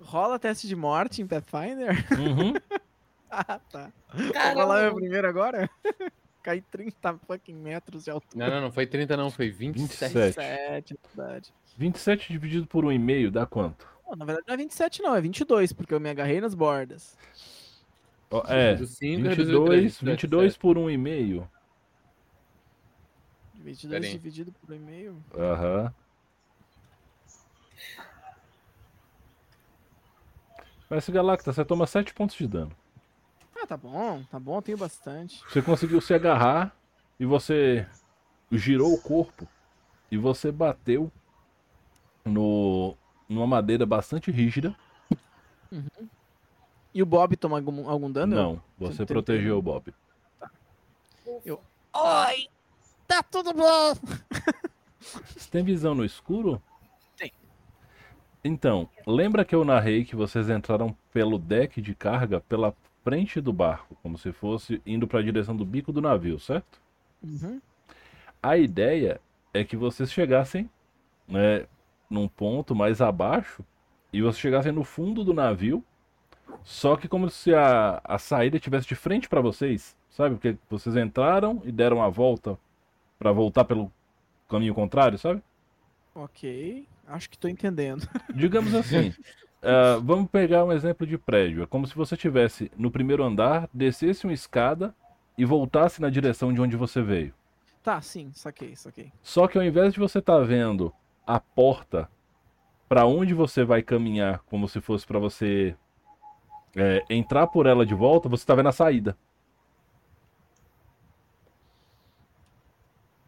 Rola teste de morte em Pathfinder? Uhum. ah, tá. Cara, Vou rolar meu primeiro agora? Cai 30 fucking metros de altura. Não, não, não foi 30 não, foi 27. 27. 27, é verdade. 27 dividido por 1,5 dá quanto? Pô, na verdade não é 27 não, é 22, porque eu me agarrei nas bordas. Ó, é, Do cinco, reduziu 22, três, 22 por 1,5. 22 Pera aí. dividido por um e-mail. Aham. Mas Galacta, você toma 7 pontos de dano. Ah, tá bom, tá bom, tenho bastante. Você conseguiu se agarrar e você girou o corpo e você bateu no, numa madeira bastante rígida. E o Bob toma algum, algum dano? Não, você protegeu o Bob. Eu- Oi! Tá tudo bom! Você tem visão no escuro? Então, lembra que eu narrei que vocês entraram pelo deck de carga pela frente do barco, como se fosse indo para a direção do bico do navio, certo? Uhum. A ideia é que vocês chegassem, né, num ponto mais abaixo e vocês chegassem no fundo do navio, só que como se a, a saída estivesse de frente para vocês, sabe? Porque vocês entraram e deram a volta para voltar pelo caminho contrário, sabe? Ok. Acho que tô entendendo. Digamos assim, ah, vamos pegar um exemplo de prédio. É como se você estivesse no primeiro andar, descesse uma escada e voltasse na direção de onde você veio. Tá, sim, saquei, saquei. Só que ao invés de você estar vendo a porta para onde você vai caminhar, como se fosse para você é, entrar por ela de volta, você está vendo a saída.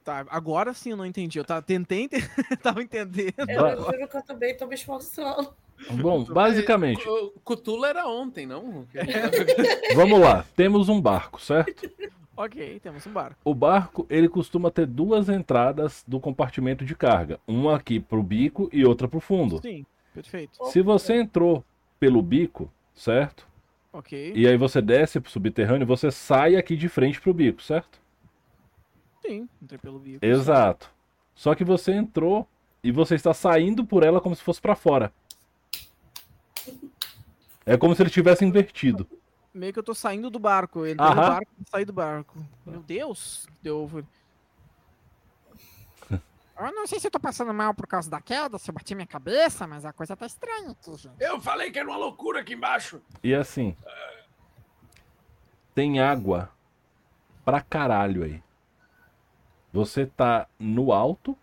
Tá, agora sim eu não entendi. Eu tava, tentei, ente- tava entendendo. Eu Vai- juro que eu também tô me esforçando. Bom, basicamente, O Cthulhu era ontem, não? vamos lá. Temos um barco, certo? Ok, temos um barco. O barco, ele costuma ter duas entradas do compartimento de carga, uma aqui pro bico e outra pro fundo. Sim, perfeito. Se você entrou pelo bico, certo? Ok. E aí você desce pro subterrâneo, você sai aqui de frente pro bico, certo? Sim, entrei pelo bico. Exato. Só que você entrou e você está saindo por ela como se fosse pra fora. É como se ele tivesse invertido. Meio que eu tô saindo do barco. Eu entrei no barco e saí do barco. Meu Deus, deu. Eu não sei se eu tô passando mal por causa da queda, se eu bati minha cabeça, mas a coisa tá estranha aqui, gente. Eu falei que era uma loucura aqui embaixo. E assim, tem água pra caralho aí. Você tá no alto,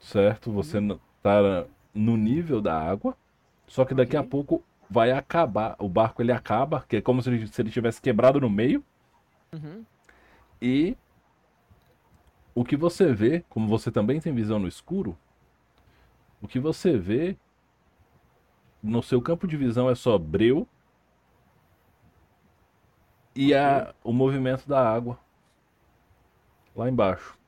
certo? Você n- tá no nível da água, só que daqui a Ok. pouco vai acabar. O barco ele acaba, que é como se ele, se ele tivesse quebrado no meio. Uhum. E o que você vê, como você também tem visão no escuro, o que você vê no seu campo de visão é só breu e a, o movimento da água lá embaixo.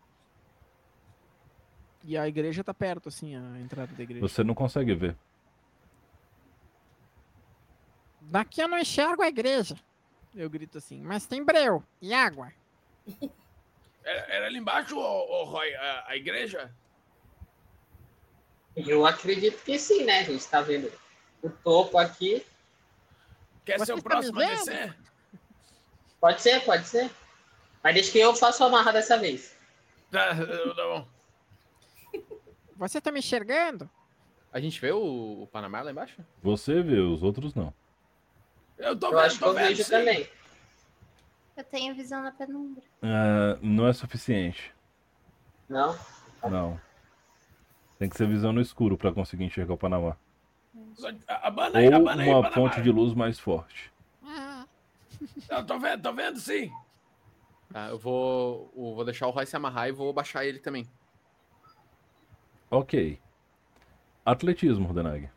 E a igreja tá perto, assim, a entrada da igreja. Você não consegue ver. Daqui eu não enxergo a igreja, Eu grito assim, mas tem breu e água. Era, era ali embaixo, ô, ô, Roy, a, a igreja? Eu acredito que sim, né? A gente tá vendo o topo aqui. Quer Você ser o tá próximo a descer? Pode ser, pode ser. Mas deixa que eu faço a marra dessa vez. Tá, tá bom. Você tá me enxergando? A gente vê o, o Panamá lá embaixo? Você vê, os outros não. Eu tô Eu vendo, acho que tô eu vendo, vejo sim. também. Eu tenho visão na penumbra. Ah, não é suficiente. Não? Não. Tem que ser visão no escuro pra conseguir enxergar o Panamá. Abana aí, Ou abana aí, uma Panamá. fonte de luz mais forte. Ah, Eu tô vendo, tô vendo sim. Tá, eu vou, eu vou deixar o Roy se amarrar e vou baixar ele também. Ok. Atletismo, Rodenag.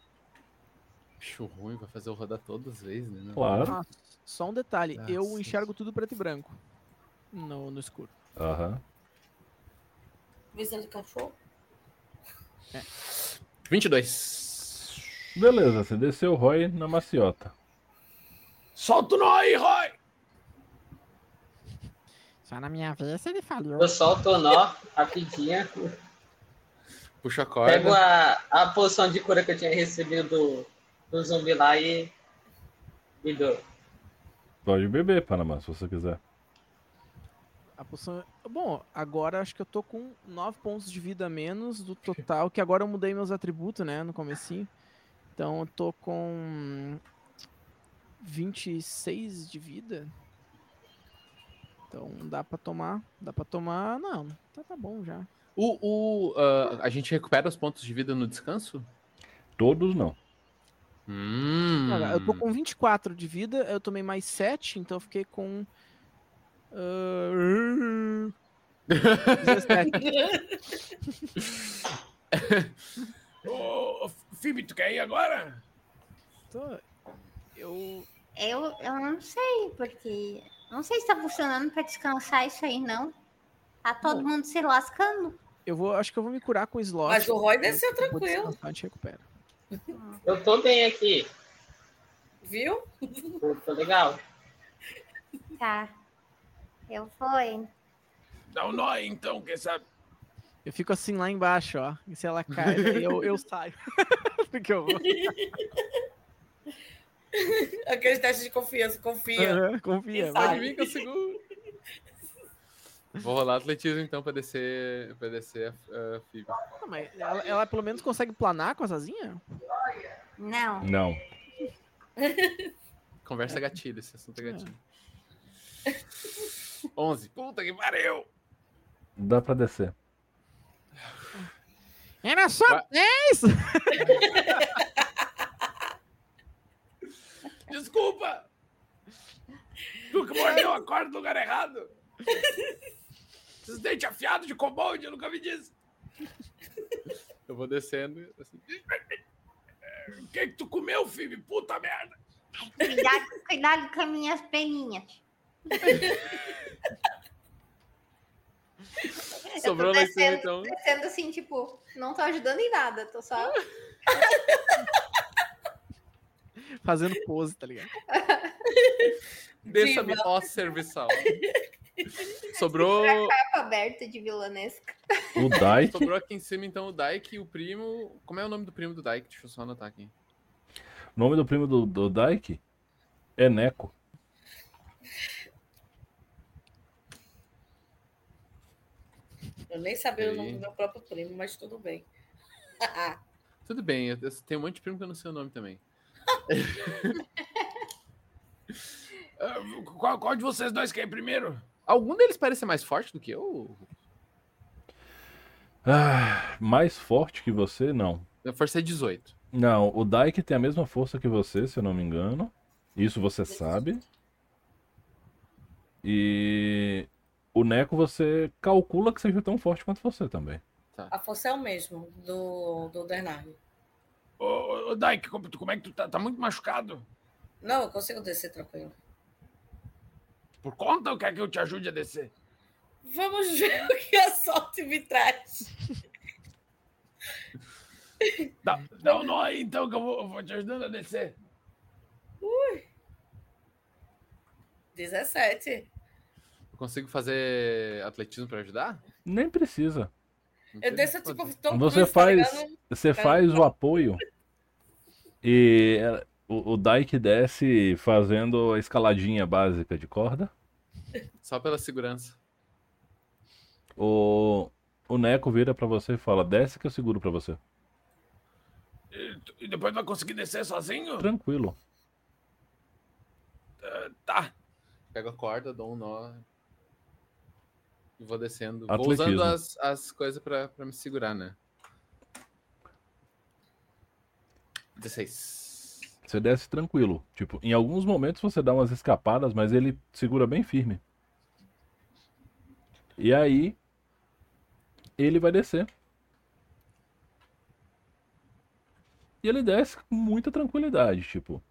Bicho ruim, vai fazer eu rodar todas as vezes, né? Claro. ah, só um detalhe, eu Nossa. enxergo tudo preto e branco. No, no escuro. Aham. Visão de cachorro. 22. Beleza, você desceu o Roy na maciota. Solta o nó aí, Roy. Só na minha vez ele falhou. Eu solto o nó rapidinho. Puxa a corda. Pego a, a poção de cura que eu tinha recebido do, do zumbi lá e. E dou. Pode beber, Panamá, se você quiser. A poção. Bom, agora acho que eu tô com 9 pontos de vida a menos do total, que agora eu mudei meus atributos, né, no comecinho. Então eu tô com 26 de vida. Então dá pra tomar, dá pra tomar, não, tá, tá bom já. O, o, ah, a gente recupera os pontos de vida no descanso? Todos não. Hum. Cara, eu tô com 24 de vida, eu tomei mais 7, então eu fiquei com ah, 17. Ô, Phoebe, tu quer ir agora? Tô- Eu. Eu, eu não sei, porque. Não sei se tá funcionando pra descansar isso aí, não. Tá todo mundo se lascando. Eu vou. Acho que eu vou me curar com o slot. Mas o Roy desceu Eu vou tranquilo, a gente recupera. Eu tô bem aqui. viu? Tô, tô legal. Tá. Eu vou. Dá um nó então, quem sabe? Eu fico assim lá embaixo, ó. E se ela cai, eu, eu saio. Porque eu vou. Aqueles testes de confiança, confia. Aham, Confia. Pode vir que eu seguro. Vou rolar atletismo então pra descer, pra descer a, a Phoebe. Não, mas ela, ela pelo menos consegue planar com as asinhas? Não. Não. Conversa gatilho, esse assunto é gatilho. 11. Puta que pariu! Dá pra descer. Era só Vai. 10! Desculpa! Tu que mordeu a corda no lugar errado! Esses dentes afiados de kobold, eu nunca vi disso! Eu vou descendo. assim. O que que tu comeu, Phoebe? Puta merda! Cuidado, cuidado com as minhas peninhas. Sobrou cima, descendo, então. descendo assim, tipo, não tô ajudando em nada, tô só. Fazendo pose, tá ligado? Diva. ó serviçal. Sobrou, Capa aberta de vilanesca. O Dyke, sobrou aqui em cima, então, o Dyke e o primo. Como é o nome do primo do Dyke? Deixa eu só anotar aqui. o nome do primo do, do Dyke é Neco. Eu nem sabia o nome do meu próprio primo, mas tudo bem. Tudo bem, eu, eu tenho um monte de primo que eu não sei o nome também. Ah, Qual, qual de vocês dois quer ir primeiro? Algum deles parece ser mais forte do que eu? Ah, mais forte que você, não. A força é 18. Não, o Dyke tem a mesma força que você, se eu não me engano. Isso você sabe. E o Neco você calcula que seja tão forte quanto você também. A força é o mesmo do, do Dernardo. Ô, ô, ô, Dyke, como, é que tu tá? Tá muito machucado? Não, eu consigo descer tranquilo. Por conta ou quer que eu te ajude a descer? Vamos ver o que a sorte me traz. Dá, dá um nó aí então que eu vou, eu vou te ajudando a descer. 17. Eu consigo fazer atletismo pra ajudar? Nem precisa. Eu desço tipo Tom Você tá faz, ligado? você faz o apoio e o, o Dyke desce fazendo a escaladinha básica de corda. Só pela segurança. O, o Neco vira pra você e fala: desce que eu seguro pra você. E, e depois vai conseguir descer sozinho? Tranquilo. Ah, tá. Pego a corda, dou um nó. E vou descendo. Vou Atletismo. usando as, as coisas pra, pra me segurar, né? 16. Você desce tranquilo. Tipo, em alguns momentos você dá umas escapadas, mas ele segura bem firme. E aí ele vai descer. E ele desce com muita tranquilidade, tipo.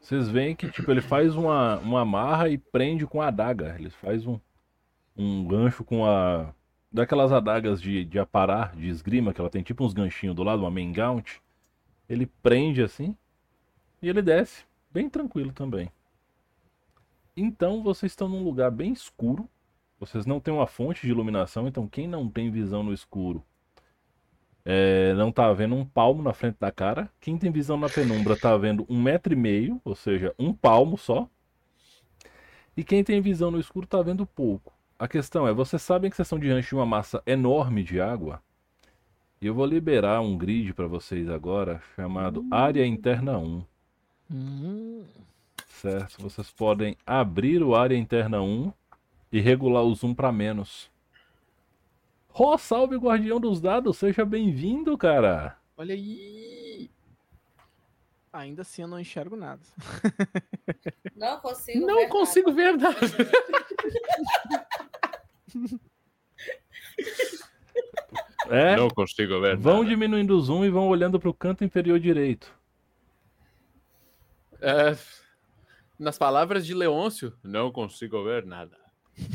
Vocês veem que tipo ele faz uma, uma amarra e prende com a adaga. Ele faz um, um gancho com a daquelas adagas de, de aparar, de esgrima, que ela tem tipo uns ganchinhos do lado, uma main gaunt. Ele prende assim e ele desce, bem tranquilo também. Então vocês estão num lugar bem escuro. Vocês não têm uma fonte de iluminação, então quem não tem visão no escuro é, não tá vendo um palmo na frente da cara. Quem tem visão na penumbra tá vendo um metro e meio, ou seja, um palmo só. E quem tem visão no escuro tá vendo pouco. A questão é, vocês sabem que vocês estão diante de uma massa enorme de água? E eu vou liberar um grid para vocês agora, chamado Área Interna 1. Certo? Vocês podem abrir o Área Interna 1 e regular o zoom para menos. Ró, salve guardião dos dados, seja bem-vindo, cara. Olha aí! Ainda assim eu não enxergo nada. Não consigo. Não ver consigo ver nada. É, Não consigo ver vão nada. diminuindo o zoom e vão olhando pro canto inferior direito. É, nas palavras de Leôncio, não consigo ver nada.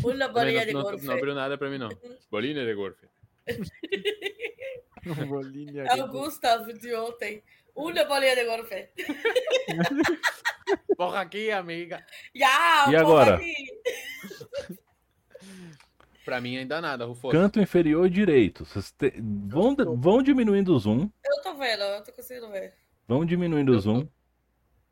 Uma bolinha de não, não, golfe. não abriu nada pra mim, não. Bolinha de golfe. Bolinha É o Gustavo de ontem. Uma bolinha de golfe. Porra aqui, amiga. Ya, E porra agora? aqui. Pra mim ainda nada, Rufo. Canto inferior direito. Vocês te- vão, vão diminuindo o zoom. Eu tô vendo, eu tô conseguindo ver. Vão diminuindo o zoom.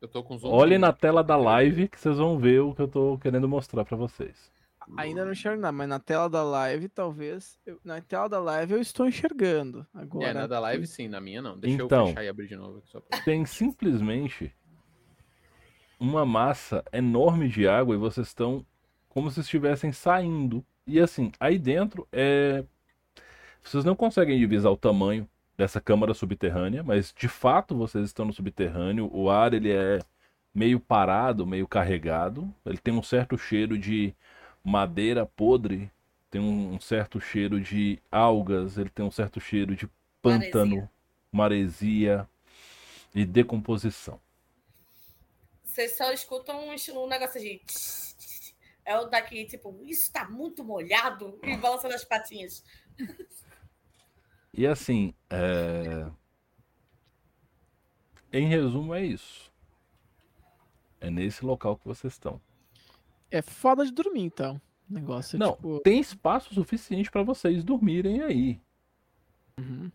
Eu tô com zoom. Olhem na tela da live que vocês vão ver o que eu tô querendo mostrar pra vocês. Ainda não enxergo nada, mas na tela da live, talvez. eu- na tela da live eu estou enxergando. Agora. É, na da live sim, na minha não. Deixa Então. eu fechar e abrir de novo aqui só pra... Tem simplesmente uma massa enorme de água e vocês estão como se estivessem saindo. E assim, aí dentro é. Vocês não conseguem divisar o tamanho dessa câmara subterrânea, mas de fato vocês estão no subterrâneo. O ar ele é meio parado, meio carregado. Ele tem um certo cheiro de madeira podre, tem um certo cheiro de algas, ele tem um certo cheiro de pântano, maresia e decomposição. Vocês só escutam um, um negócio de. É o daqui, tipo, isso tá muito molhado e balançando as patinhas. E assim, é... em resumo, é isso. É nesse local que vocês estão. É foda de dormir, então. O negócio é Não, tipo. tem espaço suficiente para vocês dormirem aí. uhum.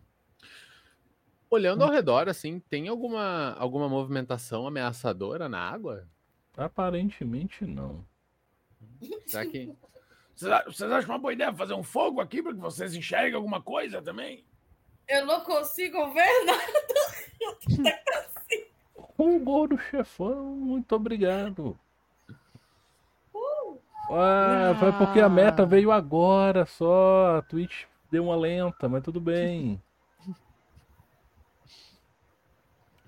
Olhando ao redor, assim, tem alguma, alguma movimentação ameaçadora na água? Aparentemente não. Será que. Vocês acham uma boa ideia fazer um fogo aqui para que vocês enxerguem alguma coisa também? Eu não consigo ver nada. Hugo do chefão, muito obrigado. Ah, foi porque a meta veio agora só. A Twitch deu uma lenta, mas tudo bem.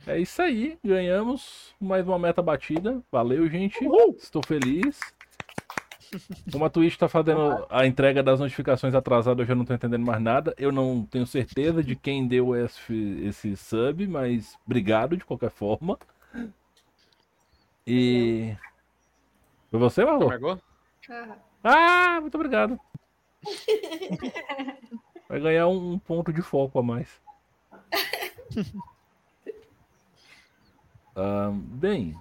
É isso aí, ganhamos mais uma meta batida. Valeu, gente. Estou feliz. Como a Twitch tá fazendo a entrega das notificações atrasada, eu já não tô entendendo mais nada. Eu não tenho certeza de quem deu esse, esse sub, mas obrigado de qualquer forma. E. Foi você, Marlon? Margot? Ah, muito obrigado. Vai ganhar um, ponto de foco a mais. Ah, bem,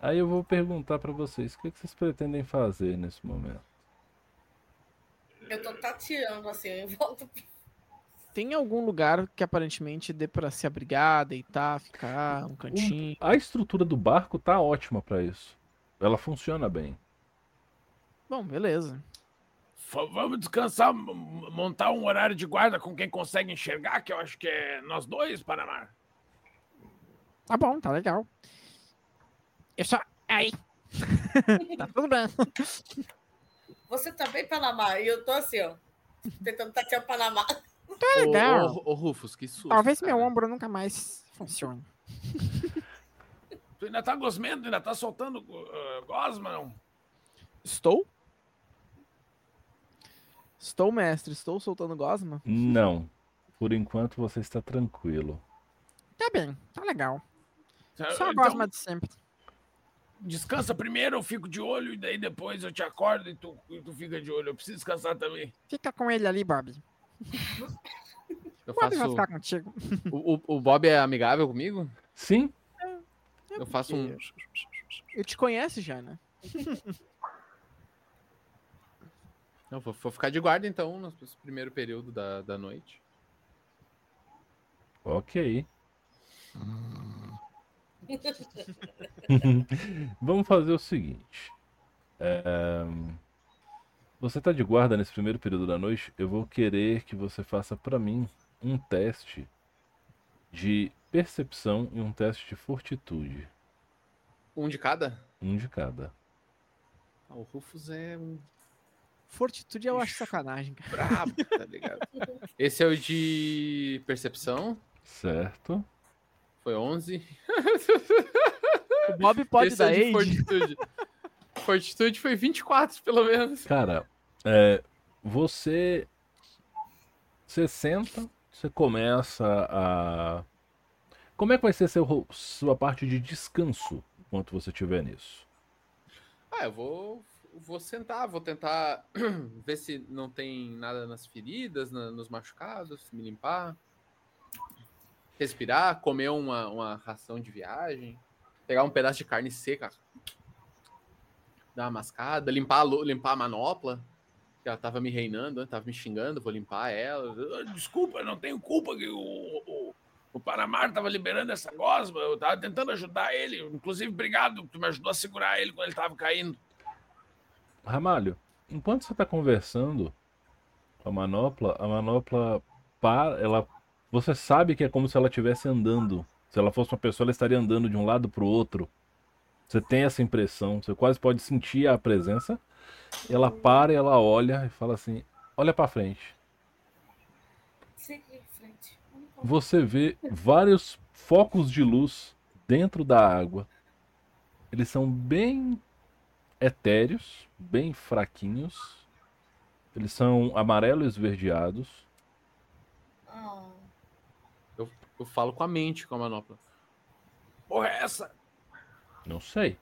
aí eu vou perguntar pra vocês, o que, que vocês pretendem fazer nesse momento? Eu tô tateando assim, em volta. Tem algum lugar que aparentemente dê pra se abrigar, deitar, ficar, um cantinho? A estrutura do barco tá ótima pra isso. Ela funciona bem. Bom, beleza. Fa- Vamos descansar, montar um horário de guarda com quem consegue enxergar, que eu acho que é nós dois, Panamá. Tá bom, tá legal. Eu só. Aí. tá tudo bem. Você tá bem Panamá e eu tô assim, ó. Tentando tatear o Panamá. Tá Ô, legal. ô, ô, Rufus, que susto. Talvez meu cara. ombro nunca mais funcione. Tu ainda tá gosmendo, ainda tá soltando uh, gosma, não? Estou? Estou, mestre. Estou soltando gosma. Não. Por enquanto você está tranquilo. Tá bem, tá legal. Tá, Só a então, gosma de sempre. Descansa primeiro, eu fico de olho, e daí depois eu te acordo e tu, e tu fica de olho. Eu preciso descansar também. Fica com ele ali, Bob. Eu Bob vai faço. ficar contigo. O, o- o Bob é amigável comigo? Sim? Eu faço um. Eu te conheço já, né? Não, vou, vou ficar de guarda então no primeiro período da, da noite. Ok. Vamos fazer o seguinte. É, Você tá de guarda nesse primeiro período da noite. Eu vou querer que você faça pra mim um teste de percepção e um teste de fortitude. Um de cada? Um de cada. Ah, o Rufus é um Fortitude eu acho sacanagem, cara. brabo, tá ligado? Esse é o de percepção. Certo? Foi 11. O Bob pode Esse é dar o de fortitude. Fortitude foi 24, pelo menos. Cara, é, você Você senta, você começa a. Como é que vai ser seu, sua parte de descanso enquanto você estiver nisso? Ah, eu vou, vou sentar, vou tentar ver se não tem nada nas feridas, na- nos machucados, me limpar. Respirar, comer uma, uma ração de viagem, pegar um pedaço de carne seca, dar uma mascada, limpar a, limpar a manopla, que ela tava me reinando, tava me xingando, vou limpar ela. Ah, Desculpa, não tenho culpa que o, o, o Panamar tava liberando essa gosma. Eu tava tentando ajudar ele. Inclusive, obrigado, tu me ajudou a segurar ele quando ele tava caindo. Ramalho, enquanto você está conversando com a manopla, a manopla para, ela, você sabe que é como se ela estivesse andando. Se ela fosse uma pessoa, ela estaria andando de um lado para o outro. Você tem essa impressão, você quase pode sentir a presença. Ela para, ela olha e fala assim: "Olha para frente". Você vê vários focos de luz dentro da água. Eles são bem etéreos, bem fraquinhos. Eles são amarelo esverdeados. Ah, Eu falo com a mente com a manopla. Porra, é essa? Não sei.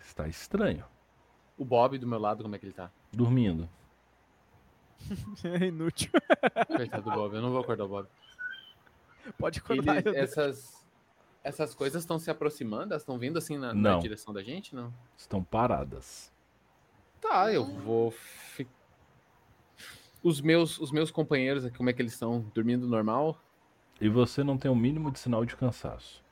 Está estranho. O Bob do meu lado, como é que ele tá? Dormindo. É inútil. Coitado do Bob, eu não vou acordar o Bob. Pode acordar. Ele- essas, essas coisas estão se aproximando? Elas estão vindo assim na, na direção da gente? Não. Estão paradas. Tá, eu vou. fi- Os meus, os meus companheiros aqui, como é que eles estão? Dormindo normal? E você não tem o mínimo de sinal de cansaço.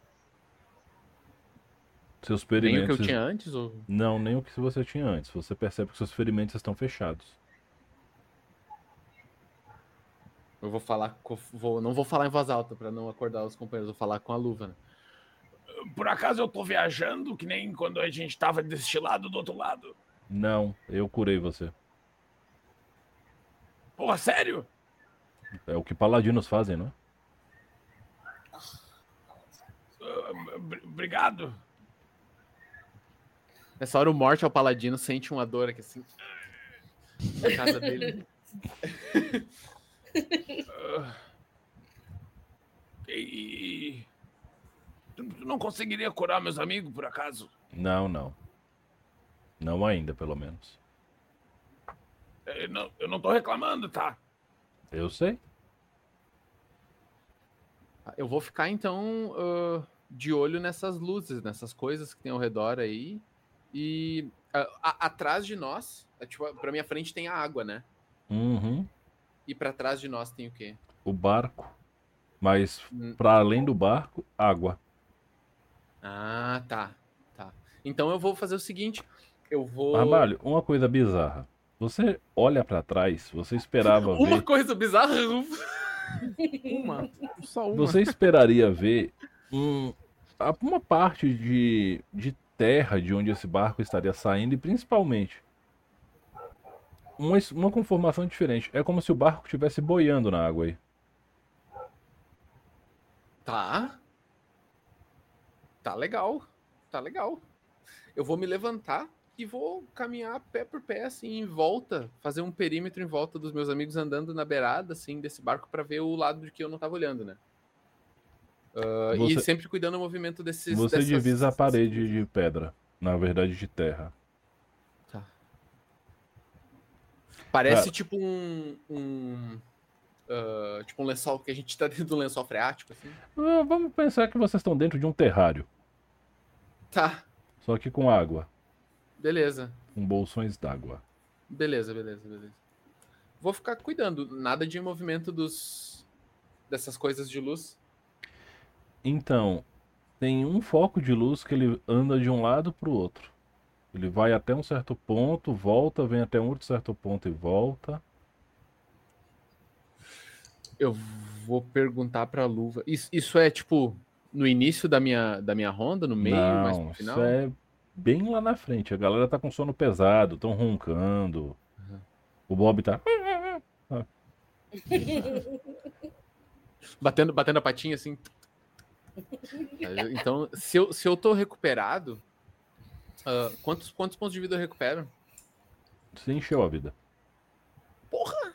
Seus Nem o que eu ferimentos. tinha antes? Ou... Não, nem o que você tinha antes. Você percebe que seus ferimentos estão fechados. Eu vou falar. Vou, não vou falar em voz alta pra não acordar os companheiros, vou falar com a luva, né? Por acaso eu tô viajando, que nem quando a gente tava deste lado do outro lado? Não, eu curei você. Porra, sério? É o que paladinos fazem, não é? Ah, br- Obrigado. Nessa hora o Morte ao Paladino sente uma dor aqui assim. Na casa dele. Ah. E. Tu não conseguiria curar meus amigos, por acaso? Não, não. Não ainda, pelo menos. Eu não, eu não tô reclamando, tá? Eu sei. Eu vou ficar então ah, de olho nessas luzes, nessas coisas que tem ao redor aí. E ah, a- atrás de nós, é, tipo, pra minha frente tem a água, né? Uhum. E pra trás de nós tem o quê? O barco. Mas Hum. para além do barco, água. Ah, tá. Tá. Então eu vou fazer o seguinte. Eu vou. Ramalho, uma coisa bizarra. Você olha pra trás, você esperava Uma ver. coisa bizarra. Uma. Só uma. Você esperaria ver um, uma parte de, de terra de onde esse barco estaria saindo e principalmente uma, uma conformação diferente. É como se o barco estivesse boiando na água aí. Tá. Tá legal. Tá legal. Eu vou me levantar e vou caminhar pé por pé, assim, em volta, fazer um perímetro em volta dos meus amigos andando na beirada, assim, desse barco para ver o lado de que eu não tava olhando, né? E Você- sempre cuidando do movimento desses. Você dessas- divisa a parede de pedra, na verdade de terra. Tá. Parece Cara. tipo um. um ah, tipo um lençol que a gente tá dentro de um lençol freático, assim. Ah, vamos pensar que vocês estão dentro de um terrário, Tá, só que com água, beleza. com bolsões d'água. Beleza, beleza, beleza. Vou ficar cuidando, nada de movimento dos dessas coisas de luz. Então, tem um foco de luz que ele anda de um lado para o outro. Ele vai até um certo ponto, volta, vem até um outro certo ponto e volta. Eu vou perguntar pra luva. Isso, isso é tipo no início da minha da minha ronda, no meio, mais Não, no final? isso é bem lá na frente. A galera tá com sono pesado, estão roncando. Uhum. O Bob tá. Batendo, batendo a patinha assim. Então, se eu, se eu tô recuperado, ah, quantos, quantos pontos de vida eu recupero? Você encheu a vida. Porra!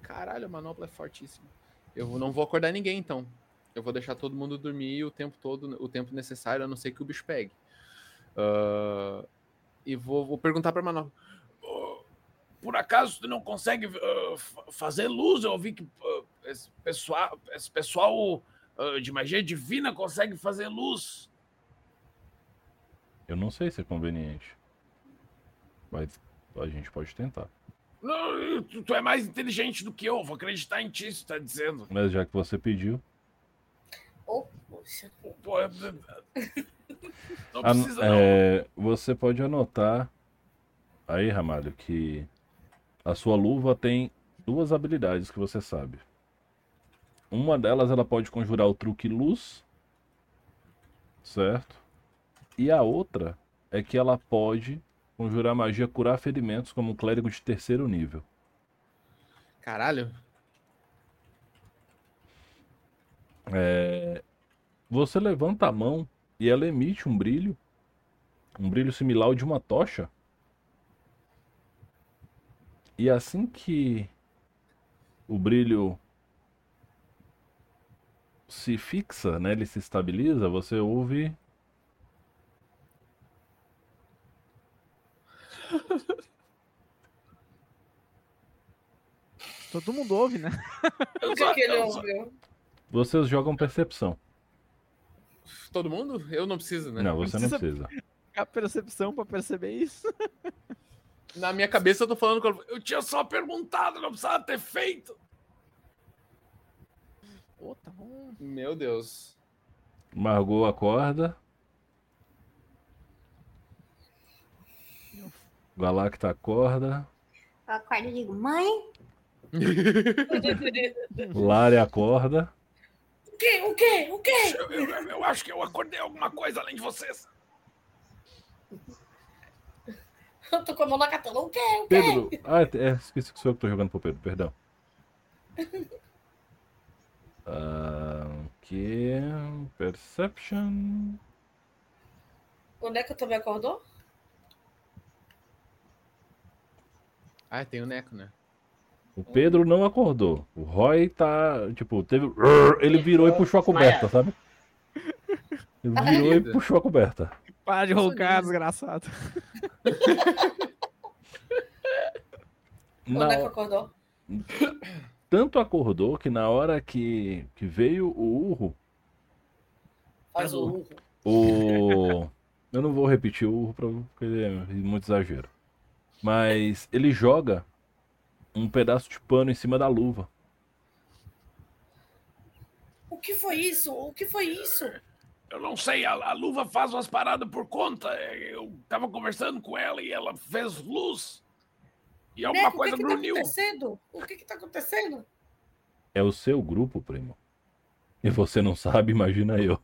Caralho, a manopla é fortíssima. Eu não vou acordar ninguém, então. Eu vou deixar todo mundo dormir o tempo todo, o tempo necessário, a não ser que o bicho pegue. Ah, e vou, vou perguntar pra manopla. Ô, Por acaso tu não consegue fa- fazer luz? Eu ouvi que ah, esse pessoal, esse pessoal de magia divina consegue fazer luz. Eu não sei se é conveniente. Mas a gente pode tentar. Não, tu, tu é mais inteligente do que eu, vou acreditar em ti, tu tá dizendo. Mas já que você pediu. Oh, poxa. Pô, é- é- não precisa não. é, você pode anotar aí, Ramalho, que a sua luva tem duas habilidades que você sabe. Uma delas ela pode conjurar o truque luz, certo? E a outra é que ela pode conjurar magia curar ferimentos como um clérigo de terceiro nível. Caralho. É, Você levanta a mão e ela emite um brilho, um brilho similar ao de uma tocha. E assim que o brilho se fixa, né, ele se estabiliza, você ouve Todo mundo ouve, né? O que, que ele ouviu? Vocês jogam percepção. Todo mundo? Eu não preciso, né? Não, você não precisa- precisa. A percepção pra perceber isso. Na minha cabeça eu tô falando com Eu tinha só perguntado, não precisava ter feito. Pô, tá bom. Meu Deus. Margot acorda. Galacta acorda. Eu acordo e digo, mãe, Lari acorda. O quê? O quê? O quê? Eu, eu- eu acho que eu acordei alguma coisa além de vocês. Eu tô com a mão na katana. O quê? O quê? Pedro. Ah, é, esqueci que sou eu que tô jogando pro Pedro, perdão. Ah, que Perception. O Neco também acordou? Ah, tem o Neco, né? O Pedro não acordou. O Roy tá. Tipo, teve. Ele virou e puxou a coberta, sabe? Ele virou e puxou a coberta. Para de roncar, desgraçado. O Na- Neco acordou? Tanto acordou que na hora que, que veio o urro, Faz o urro. o. Eu não vou repetir o urro porque é muito exagero. Mas ele joga um pedaço de pano em cima da luva. O que foi isso? O que foi isso? Eu não sei, a, a luva faz umas paradas por conta. Eu tava conversando com ela e ela fez luz. E alguma Neco, o coisa que que tá grunhiu. acontecendo? O que que tá acontecendo? É o seu grupo, primo. E você não sabe, imagina eu.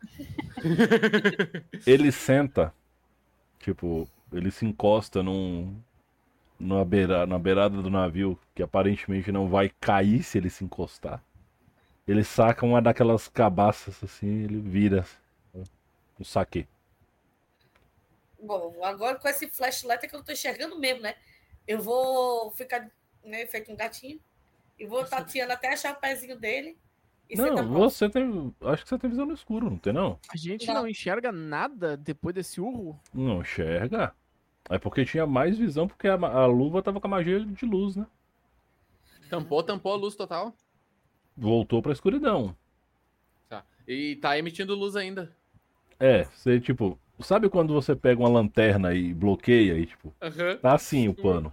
ele senta, tipo, ele se encosta num, numa beira, na beirada do navio, que aparentemente não vai cair se ele se encostar. Ele saca uma daquelas cabaças assim, ele vira um saque. Bom, agora com esse flashlight é que eu não tô enxergando mesmo, né? Eu vou ficar né, feito um gatinho e vou tateando até achar o pezinho dele. E Não, senta você tem. Acho que você tem visão no escuro, não tem não? A gente Não. não enxerga nada depois desse urro. Não enxerga. É porque tinha mais visão, porque a, a luva tava com a magia de luz, né? Tampou, tampou a luz total. Voltou pra escuridão. Tá. E tá emitindo luz ainda. É, você tipo, sabe quando você pega uma lanterna e bloqueia e tipo, Aham. tá assim o pano.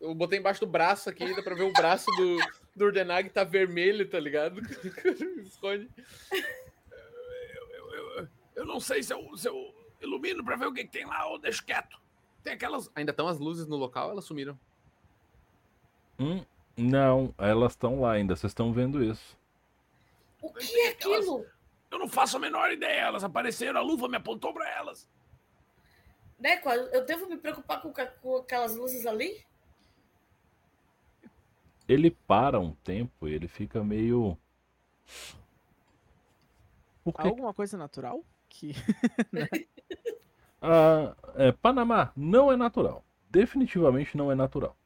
Eu botei embaixo do braço aqui, dá pra ver o braço do, do Urdenag tá vermelho, tá ligado? Esconde. Eu não sei se eu, se eu ilumino pra ver o que, que tem lá ou deixo quieto. Tem aquelas. Ainda estão as luzes no local, elas sumiram. Hum, não, elas estão lá ainda, vocês estão vendo isso. O que é aquilo? Eu não faço a menor ideia. Elas apareceram, a luva me apontou pra elas. Neco, eu devo me preocupar com, com aquelas luzes ali? Ele para um tempo e ele fica meio. Quê? Alguma coisa natural? Que Ah, é, Panamá não é natural. Definitivamente não é natural.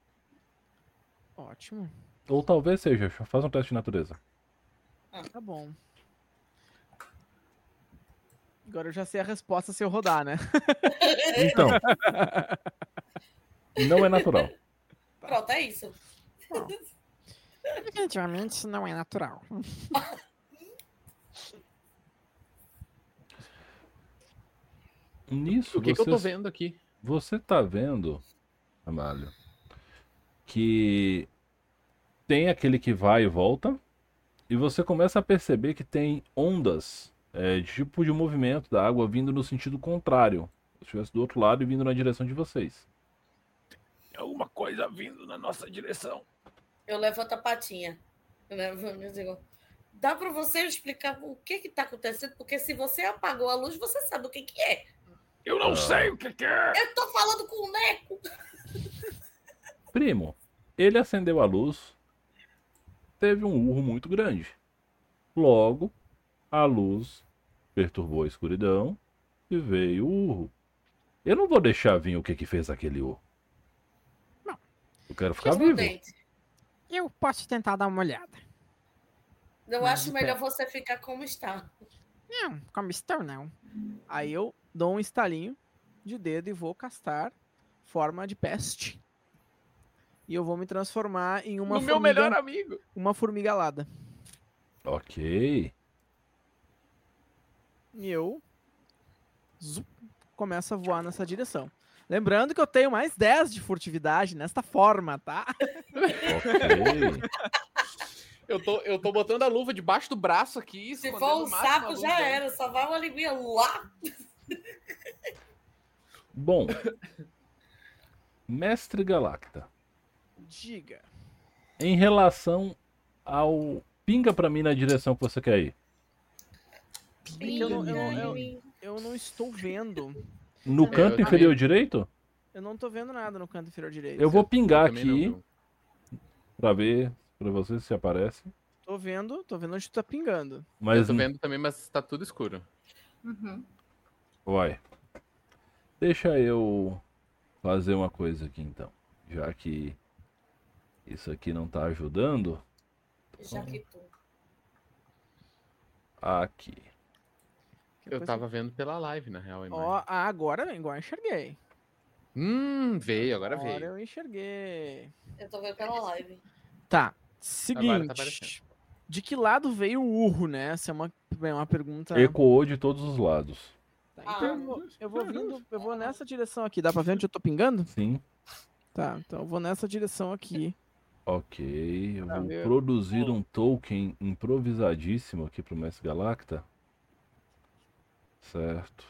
ótimo. Ou talvez seja. Faz um teste de natureza. Tá bom. Agora eu já sei a resposta se eu rodar, né? Então. não é natural. Pronto, é isso. Definitivamente não é natural. Nisso, O que, que eu tô você- vendo aqui? Você tá vendo, Amália, que tem aquele que vai e volta, e você começa a perceber que tem ondas, é, de tipo de movimento da água vindo no sentido contrário. Se estivesse do outro lado e vindo na direção de vocês. Tem alguma coisa vindo na nossa direção. Eu levanto a patinha. Eu levo- Dá para você explicar o que está acontecendo? Porque se você apagou a luz, você sabe o que, que é. Eu não Ah. sei o que, que é. Eu tô falando com o Neco. Primo, ele acendeu a luz, teve um urro muito grande. Logo, a luz perturbou a escuridão e veio o urro. Eu não vou deixar vir o que que fez aquele urro. Não. Eu quero ficar vivo. Eu posso tentar dar uma olhada. Eu Mas acho melhor você ficar como está. Não, como estou, não. Aí eu dou um estalinho de dedo e vou castar forma de peste. E eu vou me transformar em uma no meu formiga, melhor amigo. uma formiga alada. Ok. E eu zup, começo a voar nessa direção. Lembrando que eu tenho mais 10 de furtividade nesta forma, tá? Ok. Eu tô, eu tô botando a luva debaixo do braço aqui. Se for o um sapo, já era. Só vai uma linguinha lá. Bom. Mestre Galacta, Diga. em relação ao. Pinga pra mim na direção que você quer ir. eu não- eu não- eu- Eu não estou vendo. No É, canto eu inferior também. direito? Eu não tô vendo nada no canto inferior direito. Eu vou pingar não, aqui viu? pra ver pra você se aparece. Tô vendo, tô vendo onde tu tá pingando. Eu Mas tô vendo também, mas tá tudo escuro. Uhum. Vai. Deixa eu fazer uma coisa aqui então. Já que isso aqui não tá ajudando. Já que tu. Aqui. Que Eu tava vendo pela live, na real. Ó, ah, agora, agora eu enxerguei. Hum, veio, agora Agora veio. eu enxerguei. Eu tô vendo pela live. Tá. Agora tá Seguinte. aparecendo. de que lado veio o urro, né? Essa é uma, é uma pergunta. Ecoou de todos os lados. Tá, então eu Ah. vou, eu vou vindo, eu vou nessa direção aqui. Dá pra ver onde eu tô pingando? Sim. Tá, então eu vou nessa direção aqui. Ok. Eu vou ver. produzir um token improvisadíssimo aqui pro Mestre Galacta. Certo.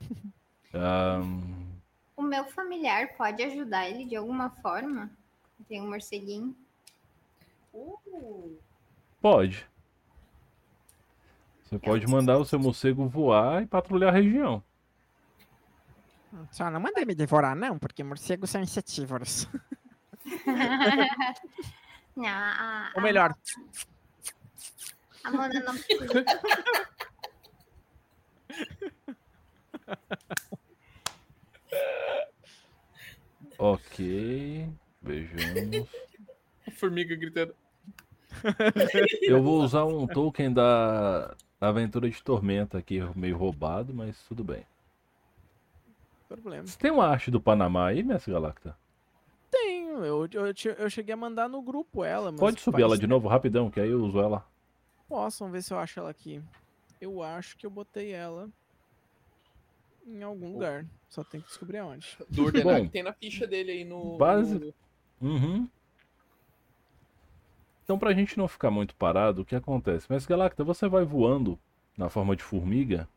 Ahn, O meu familiar pode ajudar ele de alguma forma? Tem um morceguinho. Uh, pode. Você pode mandar o seu morcego voar e patrulhar a região. Só não manda ele me devorar, não, porque morcegos são insetívoros. Não, a, Ou melhor, a Mona não precisa. Ok. Vejamos. A formiga gritando. Eu vou usar um token da Aventura de Tormenta aqui, meio roubado, mas tudo bem. problema. Você tem uma arte do Panamá aí, Mestre Galacta? Tenho, eu, eu, eu cheguei a mandar no grupo ela, mas. Pode subir ela de novo, rapidão, que aí eu uso ela. Posso, vamos ver se eu acho ela aqui. Eu acho que eu botei ela em algum lugar. Só tem que descobrir aonde. Do ordenar Bom, que tem na ficha dele aí no. base- no- Uhum. Então, pra gente não ficar muito parado, o que acontece? Mestre Galacta, você vai voando na forma de formiga,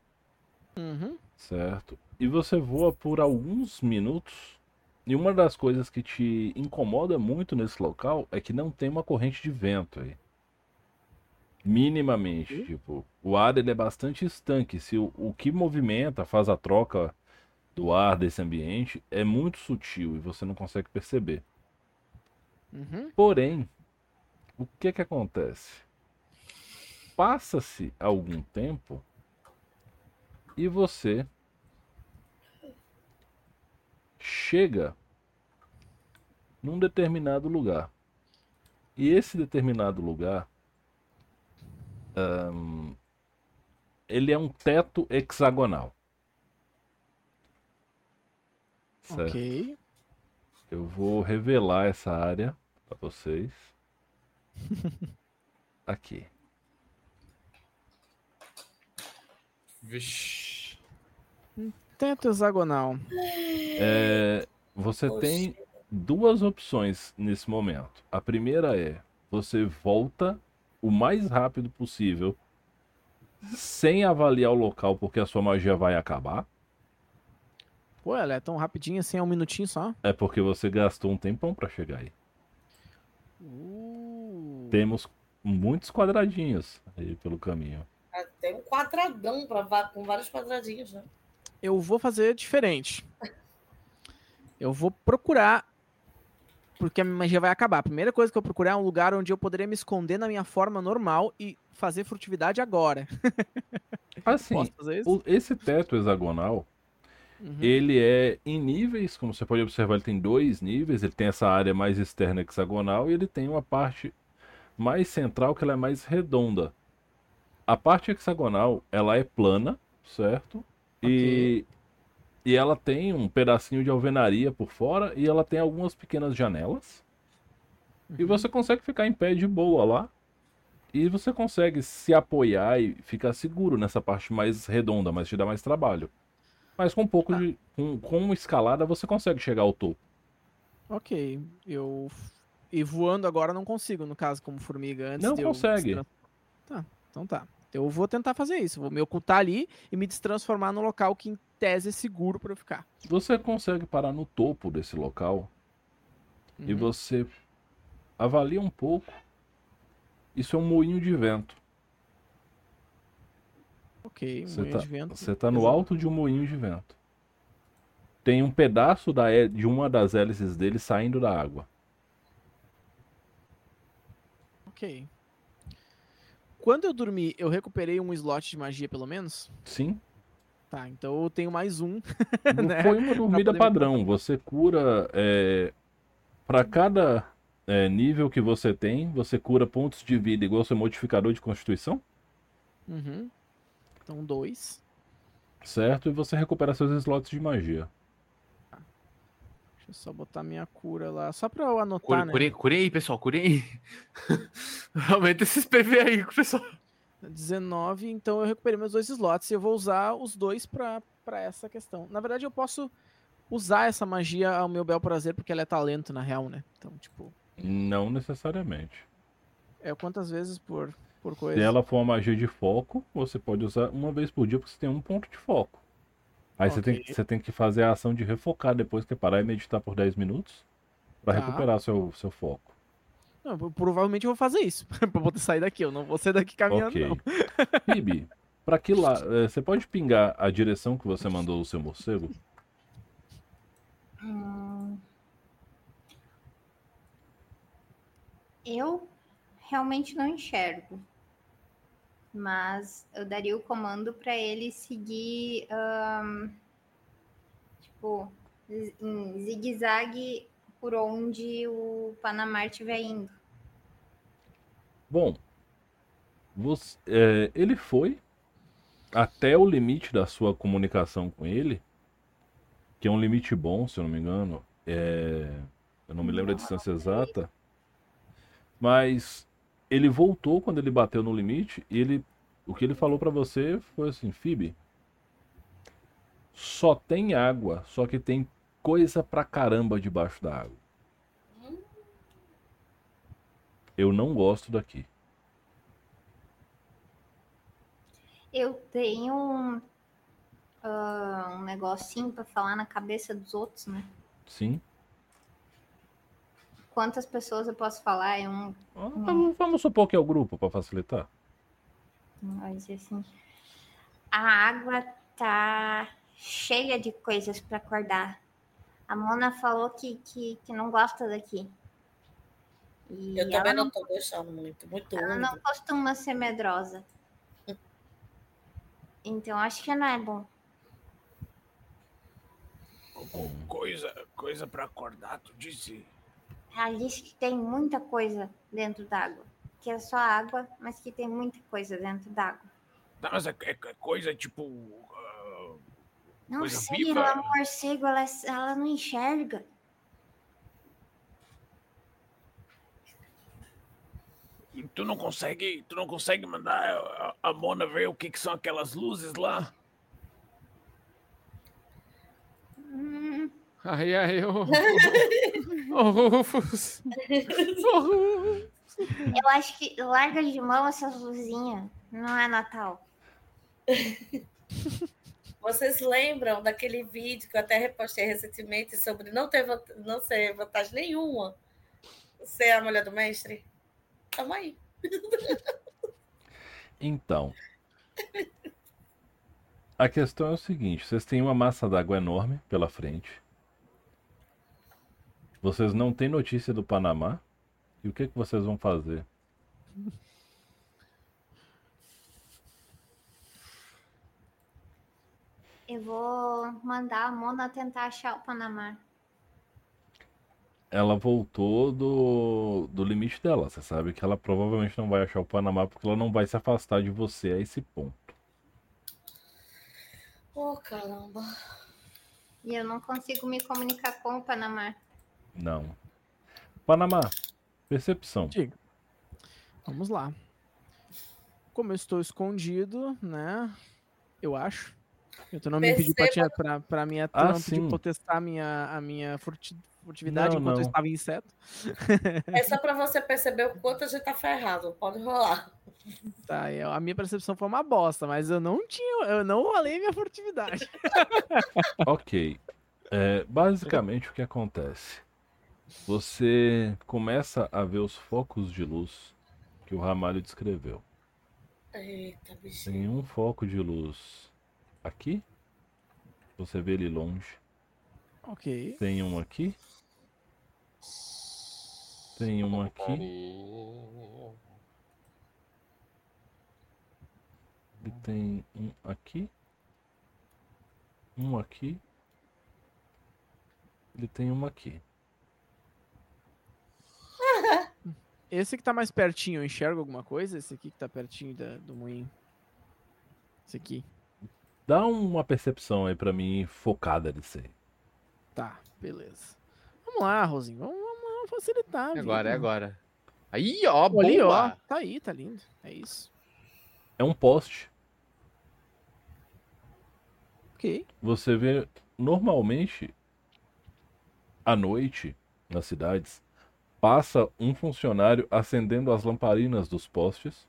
Uhum. certo? E você voa por alguns minutos. E uma das coisas que te incomoda muito nesse local é que não tem uma corrente de vento aí. Minimamente, tipo, o ar ele é bastante estanque. Se o, o que movimenta, faz a troca do ar desse ambiente, é muito sutil e você não consegue perceber. Uhum. Porém, o que que acontece? Passa-se algum tempo e você chega num determinado lugar. E esse determinado lugar, ahn, ele é um teto hexagonal. Certo? Ok. Eu vou revelar essa área para vocês. Aqui. Vixe. Teto hexagonal. É, você tem duas opções nesse momento. A primeira é você volta o mais rápido possível, sem avaliar o local, porque a sua magia vai acabar. Pô, ela é tão rapidinho assim, é um minutinho só. É porque você gastou um tempão para chegar aí. Uh. Temos muitos quadradinhos aí pelo caminho. Ah, Tem um quadradão pra, com vários quadradinhos, né? Eu vou fazer diferente. Eu vou procurar. Porque a minha magia vai acabar. A primeira coisa que eu procurar é um lugar onde eu poderia me esconder na minha forma normal e fazer furtividade agora. Assim, Posso fazer isso? o- esse teto hexagonal, Uhum. ele é em níveis, como você pode observar, ele tem dois níveis, ele tem essa área mais externa hexagonal e ele tem uma parte mais central que ela é mais redonda. A parte hexagonal, ela é plana, certo? E, e ela tem um pedacinho de alvenaria por fora e ela tem algumas pequenas janelas. E você consegue ficar em pé de boa lá. E você consegue se apoiar e ficar seguro nessa parte mais redonda, mas te dá mais trabalho. Mas com um pouco de. Com, com escalada você consegue chegar ao topo. Ok. Eu. E voando agora não consigo, no caso, como formiga. Antes Não eu consegue. destran- Tá, então tá. Eu vou tentar fazer isso. Vou me ocultar ali e me destransformar no local que, em tese, é seguro pra eu ficar. Você consegue parar no topo desse local e Uhum. você avalia um pouco. Isso é um moinho de vento. Ok, Você moinho tá, de vento. você tá no alto de um moinho de vento. Tem um pedaço da, de uma das hélices dele saindo da água. Ok. Quando eu dormi, eu recuperei um slot de magia, pelo menos? Sim, Tá, então eu tenho mais um. Não né? foi uma dormida padrão. Você cura. É, para cada é, nível que você tem, você cura pontos de vida igual ao seu modificador de constituição, Uhum. Então, dois. certo? E você recupera seus slots de magia. Deixa eu só botar minha cura lá. Só pra eu anotar, Cure, né? curei, curei aí, pessoal, curei. Aumenta esses PV aí, pessoal. 19, então eu recuperei meus dois slots e eu vou usar os dois pra, pra essa questão. Na verdade, eu posso usar essa magia ao meu bel prazer, porque ela é talento, na real, né? Então, tipo, Não necessariamente. é quantas vezes por, por Se coisa? ela for uma magia de foco, você pode usar uma vez por dia, porque você tem um ponto de foco. Aí você, tem, Ok. você tem que fazer a ação de refocar depois que é parar e meditar por 10 minutos para Tá. recuperar seu, seu foco. Não, pro- provavelmente eu vou fazer isso, pra poder sair daqui. Eu não vou sair daqui caminhando, Ok. não. Bibi, pra que lá? eh, Você pode pingar a direção que você mandou o seu morcego? Hum. Eu realmente não enxergo. Mas eu daria o comando para ele seguir, ahn, tipo, em zigue-zague por onde o Panamá estiver indo. Bom, você- eh, ele foi até o limite da sua comunicação com ele, que é um limite bom, se eu não me engano. É, eu não me lembro a distância exata, mas ele voltou quando ele bateu no limite e ele, o que ele falou pra você foi assim, Phoebe, só tem água, só que tem coisa pra caramba debaixo da água. Eu não gosto daqui. Eu tenho um, ah, um negocinho para falar na cabeça dos outros, né? Sim. Quantas pessoas eu posso falar? É um Ah, Vamos, vamos supor que é o grupo para facilitar. Vai dizer assim. A água tá cheia de coisas para acordar. A Mona falou que, que, que não gosta daqui. E Eu também não, tô gostando muito. Muito ela não costuma ser medrosa. Então acho que não é bom. Coisa, coisa pra acordar, tu disse. Ela disse que tem muita coisa dentro d'água. Que é só água, mas que tem muita coisa dentro d'água. Tá, mas é, é- é coisa tipo. ah, Não Coisa sei, viva? ela é um morcego, ela, ela não enxerga. tu não consegue. Tu não consegue mandar a, a Mona ver o que, que são aquelas luzes lá? Hum, Ai, ai, ô. Rufus. Eu acho que larga de mão essas luzinhas. Não é Natal. Vocês lembram daquele vídeo que eu até repostei recentemente sobre não ter não ser vantagem nenhuma ser a mulher do mestre? Tamo aí. Então. A questão é o seguinte: vocês têm uma massa d'água enorme pela frente. Vocês não têm notícia do Panamá. E o que, que vocês vão fazer? Eu vou mandar a Mona tentar achar o Panamá. Ela voltou do, do limite dela. Você sabe que ela provavelmente não vai achar o Panamá porque ela não vai se afastar de você a esse ponto. Ô, caramba. E eu não consigo me comunicar com o Panamá. Não. Panamá, percepção. Diga. Vamos lá. Como eu estou escondido, né? Eu acho. Eu tu não me pediu pra, pra, pra minha Ah, não pediu sim. pra eu testar a minha, a minha furti- furtividade Não, enquanto eu não. estava em inseto. É só pra você perceber o quanto a gente tá ferrado. Pode rolar. Tá, eu- a minha percepção foi uma bosta, mas eu não tinha. Eu não rolei minha furtividade. Ok. É, basicamente o que acontece? Você começa a ver os focos de luz que o Ramalho descreveu. Eita, bichinho. Tem um foco de luz aqui. Você vê ele longe. ok. Tem um aqui. Tem um aqui. E tem um aqui. Um aqui. Ele tem uma aqui. Esse que tá mais pertinho, eu enxergo alguma coisa? Esse aqui que tá pertinho da- do moinho. Esse aqui. Dá uma percepção aí pra mim focada nisso aí. Tá, beleza. Vamos lá, Rosinho. Vamos, vamos facilitar. É agora, é agora. Aí, ó, Pô, Ali, ó. boa. Tá aí, tá lindo. É isso. É um poste. Ok. Você vê normalmente à noite nas cidades passa um funcionário acendendo as lamparinas dos postes,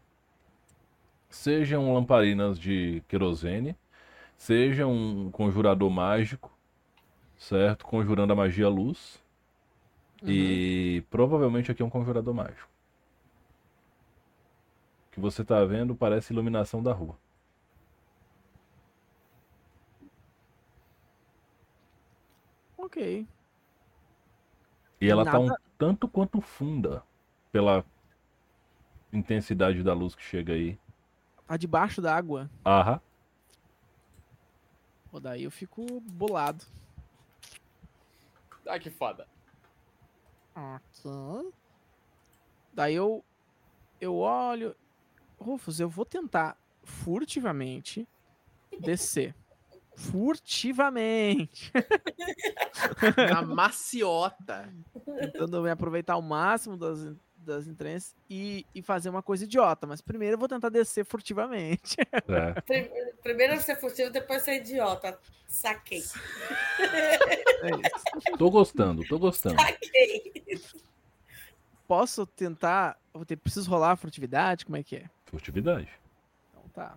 sejam lamparinas de querosene, seja um conjurador mágico, certo? Conjurando a magia luz. E provavelmente aqui é um conjurador mágico. O que você tá vendo parece iluminação da rua. Ok. E ela tá um Nada- tanto quanto funda pela intensidade da luz que chega aí. Tá debaixo da água. Aham. Pô, daí eu fico bolado. Ah, que foda. Ok. Daí eu. Eu olho. Rufus, eu vou tentar furtivamente descer. Furtivamente. Na maciota. Tentando me aproveitar ao máximo das, das entranhas e, e fazer uma coisa idiota. Mas primeiro eu vou tentar descer furtivamente. É. Pri- Primeiro ser furtivo, depois ser idiota. Saquei. É isso. Tô gostando, tô gostando. Saquei. Posso tentar. Vou ter, preciso rolar a furtividade? Como é que é? Furtividade. Então tá.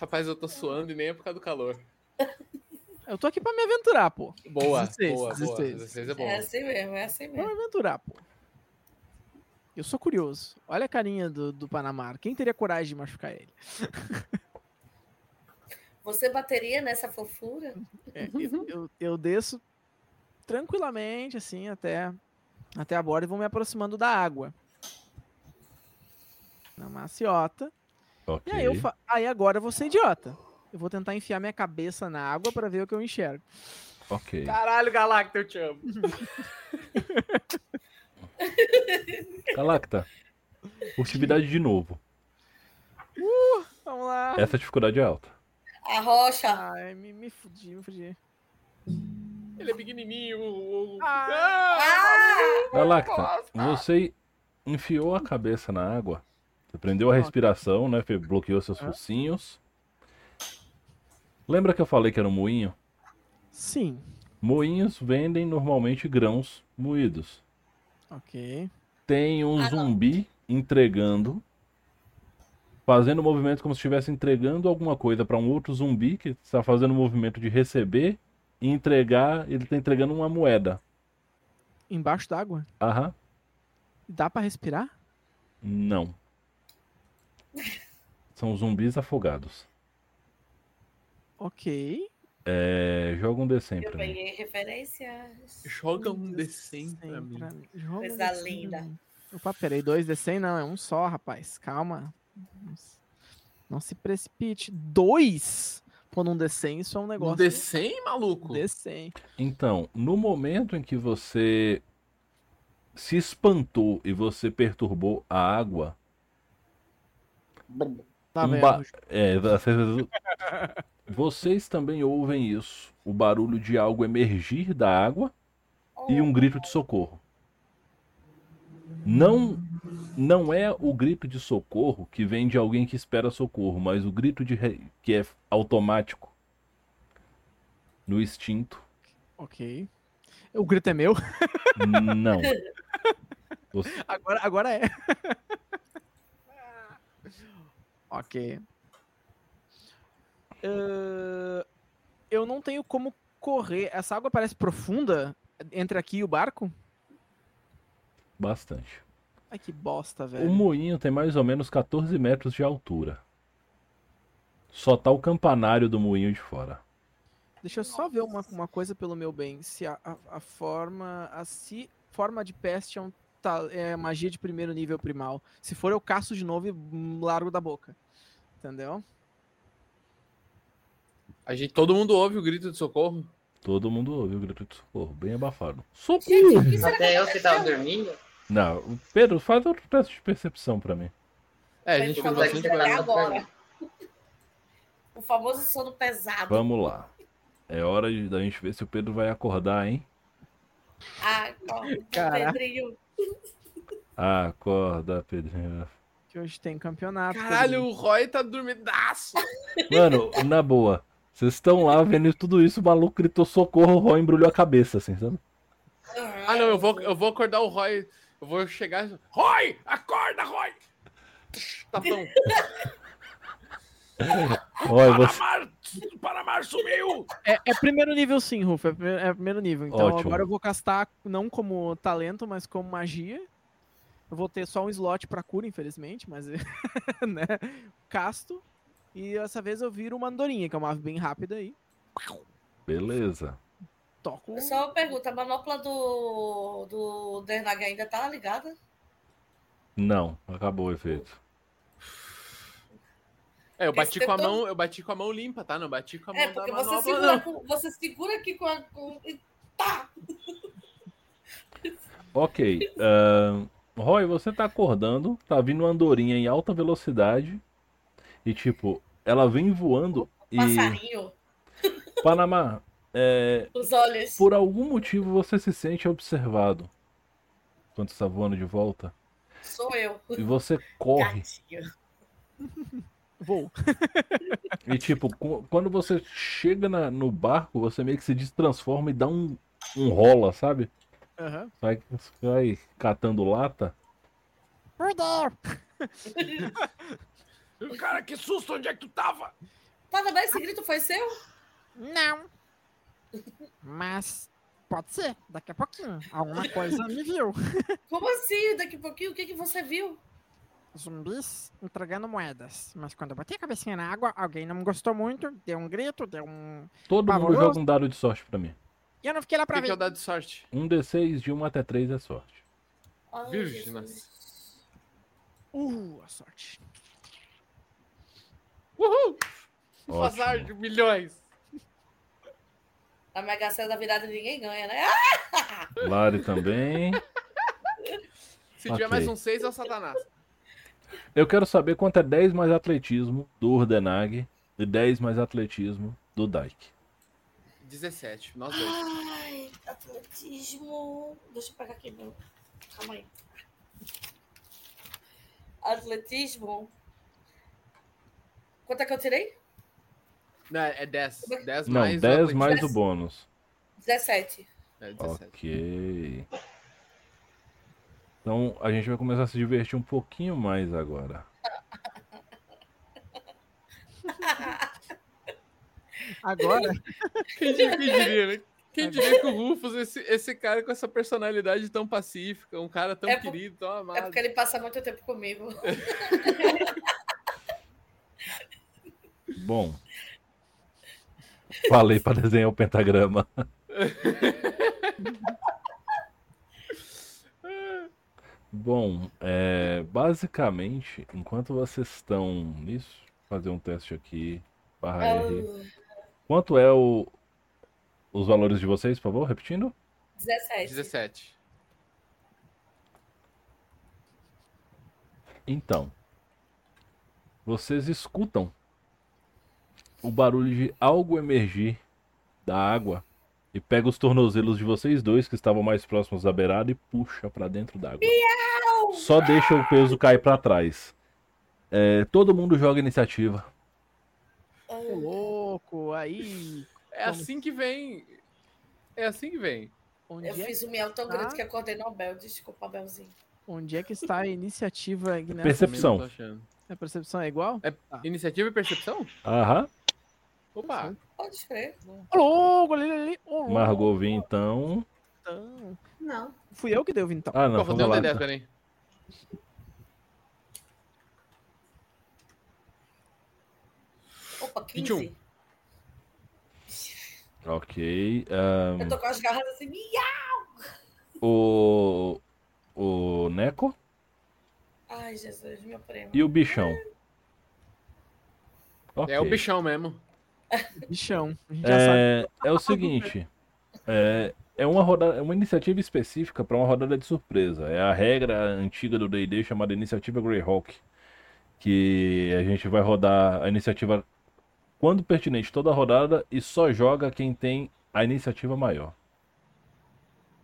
Rapaz, eu tô suando e nem é por causa do calor. Eu tô aqui pra me aventurar, pô. Boa, 16, boa, boa. 16. 16 é bom. É assim mesmo, é assim Pra me mesmo. aventurar, pô. Eu sou curioso. Olha a carinha do, do Panamá. Quem teria coragem de machucar ele? Você bateria nessa fofura? É, eu, eu, eu desço tranquilamente, assim, até, até a borda e vou me aproximando da água. Na maciota. Ok. E aí, eu fa... aí agora eu vou ser idiota. Eu vou tentar enfiar minha cabeça na água pra ver o que eu enxergo. Ok. Caralho, Galacta, eu te amo. Galacta, furtividade de novo. Vamos lá. Essa dificuldade é alta. A rocha. Ai, me, me fudi, me fudi. Ele é pequenininho. o- o- Ah! Ah! Galacta, você enfiou a cabeça na água. Você prendeu a respiração, né? Bloqueou seus Ah. focinhos. Lembra que eu falei que era um moinho? Sim. Moinhos vendem normalmente grãos moídos. Ok. Tem um Ah, não. zumbi entregando, fazendo movimento como se estivesse entregando alguma coisa para um outro zumbi que está fazendo o movimento de receber e entregar. Ele está entregando uma moeda. Embaixo d'água? Aham. Dá pra respirar? Não. São zumbis afogados. Ok. É, joga um D100 Eu pra mim. peguei referências. Joga um D100 pra mim. Joga um Coisa D100 pra linda. mim. Opa, peraí, dois D100 não, é um só, rapaz. Calma. Não se- Não se precipite. Dois? Pô, num D100 isso é um Um negócio. D100, maluco? D100. Então, no momento em que você se espantou e você perturbou a água, Tá Um vendo? ba- É, você- vocês também ouvem isso, o barulho de algo emergir da água e um grito de socorro. Não, não é o grito de socorro que vem de alguém que espera socorro, mas o grito de re- que é automático no instinto. Ok. O grito é meu? Não. Você- Agora, agora é. ok. Ahn, eu não tenho como correr. Essa água parece profunda entre aqui e o barco? Bastante. Ai, que bosta, O velho. moinho tem mais ou menos 14 metros de altura. Só tá o campanário do moinho de fora. Deixa eu só ver uma, uma coisa pelo meu bem. Se a, a, a forma. A se forma de peste é, um, ta- é magia de primeiro nível primal. Se for, eu caço de novo e largo da boca. Entendeu? A gente, todo mundo ouve o grito de socorro. Todo mundo ouviu o grito de socorro, bem abafado. Gente, o que será que Até eu que tava dormindo. Não, Pedro, faz outro teste de percepção pra mim. É, a gente fez bastante agora. O famoso sono pesado. Vamos lá. É hora de, da gente ver se o Pedro vai acordar, hein? Caraca. Pedrinho. Acorda, Pedrinho. Que hoje tem campeonato. Caralho, Pedrinho. o Roy tá dormidaço. Mano, na boa. Vocês estão lá vendo tudo isso, o maluco gritou socorro, o Roy embrulhou a cabeça, assim, sabe? Ah, não, eu vou, eu vou acordar o Roy. Eu vou chegar. e- Roy! Acorda, Roy! Tá bom. Roy, você. Paramar, Paramar sumiu! É, é primeiro nível sim, Rufo. É primeiro, é primeiro nível. Então Ótimo. agora eu vou castar não como talento, mas como magia. Eu vou ter só um slot pra cura, infelizmente, mas né? Casto. E dessa vez eu viro uma andorinha, que é uma ave bem rápida aí. Beleza. Toco. Só uma pergunta, a manopla do, do Dernag ainda tá ligada? Não, acabou o efeito. É, eu bati Esse com a mão, eu bati com a mão limpa, tá? Não bati com a mão É, da porque você manopla, segura, não. com, você segura aqui com a. Com... e Tá! Ok. ahn, Roy, você tá acordando, tá vindo uma andorinha em alta velocidade. E tipo, ela vem voando e. Passarinho, Panamá, é, os olhos. por algum motivo você se sente observado quando está voando de volta. Sou eu. E você corre. Gatinho. Vou. E tipo, quando você chega na- no barco, você meio que se destransforma e dá um, um rola, sabe? Aham. Vai, vai catando lata. Perdeu! Cara, que susto! Onde é que tu tava? Panamá, esse grito foi seu? Não. Mas pode ser, daqui a pouquinho. Alguma coisa me viu. Como assim? Daqui a pouquinho, o que, que você viu? Zumbis entregando moedas. Mas quando eu botei a cabecinha na água, alguém não gostou muito, deu um grito, deu um. Todo mundo Pavoroso. joga um dado de sorte pra mim. E eu não fiquei lá pra que, que é ver. o dado de sorte? Um D6 de 1 até 3 é sorte. Virgem. Uh, a sorte. Uhul! Um Ótimo. azar de milhões. A Mega Sena da virada ninguém ganha, né? Lari também. Se tiver Ok. mais um 6, é o Satanás. Eu quero saber quanto é 10 mais atletismo do Urdenag e 10 mais atletismo do Dyke. 17, nós dois. Ai, atletismo. Deixa eu pegar aqui meu. Calma aí. Atletismo. Quanto é que eu tirei? Não, é 10. 10 Não, mais. o 10 atletismo. mais o bônus. 17. É 17. Ok. Então a gente vai começar a se divertir um pouquinho mais agora. Agora, Quem, di- quem diria, né? Quem diria que o Rufus, esse, esse cara com essa personalidade tão pacífica, um cara tão É por- querido, tão É amado. porque ele passa muito tempo comigo. Bom. Falei pra desenhar o pentagrama. Bom, é, basicamente, enquanto vocês estão nisso, fazer um teste aqui. Barra R. Ah, Quanto é o, os valores de vocês, por favor? Repetindo? 17. 17. Então, vocês escutam o barulho de algo emergir da água e pega os tornozelos de vocês dois que estavam mais próximos da beirada e puxa pra dentro d'água. Só deixa o peso cair pra trás. É, todo mundo joga iniciativa. ô louco, aí. É assim que vem. É assim que vem. Onde Eu é, fiz um miau tão tá? grande que acordei Nobel. Desculpa, Belzinho. onde é que está a iniciativa, Ignacio? Percepção. A percepção é igual? É iniciativa e percepção? Aham. Opa! Pode crer. Ô louco, ali, ali, ali. Ô louco. Margot vi então. Não. Fui eu que dei o vintão. Ah, não, Pô, foi um lá. D10, peraí. Opa, 15. 21. Ok. ahn, Eu tô com as garras assim. miau. o. O Neco Ai, Jesus, meu prêmio. e o bichão. É o bichão mesmo. Bichão. A gente já sabe. É, é o seguinte, é, é uma rodada, é uma iniciativa específica para uma rodada de surpresa. É a regra antiga do D&D chamada iniciativa Greyhawk, que a gente vai rodar a iniciativa quando pertinente toda a rodada e só joga quem tem a iniciativa maior.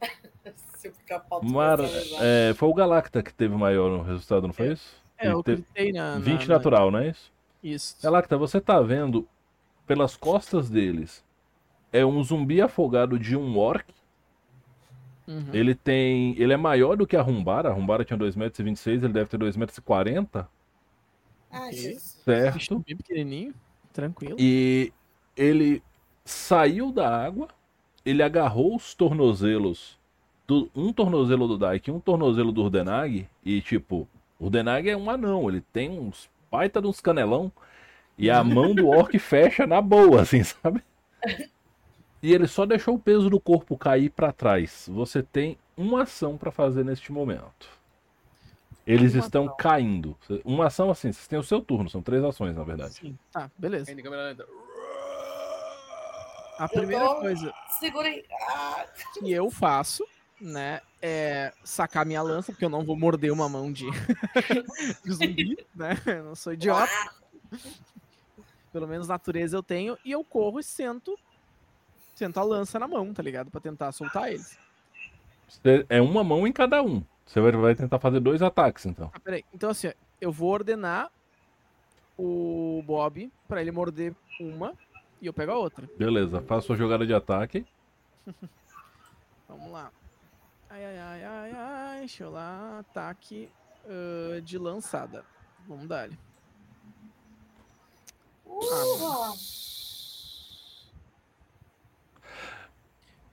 Se eu ficar pauta Mar, personalizada. é, foi o Galacta que teve o maior no resultado, não foi isso? É, Ele eu teve na. na- 20 na- natural, não é isso? Isso. Galacta, você tá vendo pelas costas deles é um zumbi afogado de um orc Uhum. Ele tem. Ele é maior do que a Rumbara. A Rumbara tinha 2,26m, ele deve ter 2,40m, Ai, Jesus. certo? Bem pequenininho. Tranquilo. E ele saiu da água, ele agarrou os tornozelos. Do, um tornozelo do Daik e um tornozelo do Urdenag. E tipo, o Urdenag é um anão, ele tem uns baita de uns canelão. E a mão do orc fecha na boa, assim, sabe? E ele só deixou o peso do corpo cair pra trás. Você tem uma ação pra fazer neste momento. Eles Uma estão ação. caindo. Uma ação assim, vocês têm o seu turno, são três ações, na verdade. Sim. Tá, beleza. A primeira tô- coisa Segurem. Ah, que eu faço, né, é sacar minha lança, porque eu não vou morder uma mão de, de zumbi, né? Eu não sou idiota. Pelo menos natureza eu tenho. E eu corro e sento. Sento a lança na mão, tá ligado? Pra tentar soltar eles. É uma mão em cada um. Você vai, tentar fazer dois ataques, então. Ah, peraí. Então, assim, eu vou ordenar o Bob pra ele morder uma e eu pego a outra. Beleza, faça sua jogada de ataque. Vamos lá. Ai, ai, ai, ai, ai. Deixa eu lá. Ataque ah, de lançada. Vamos dar ele.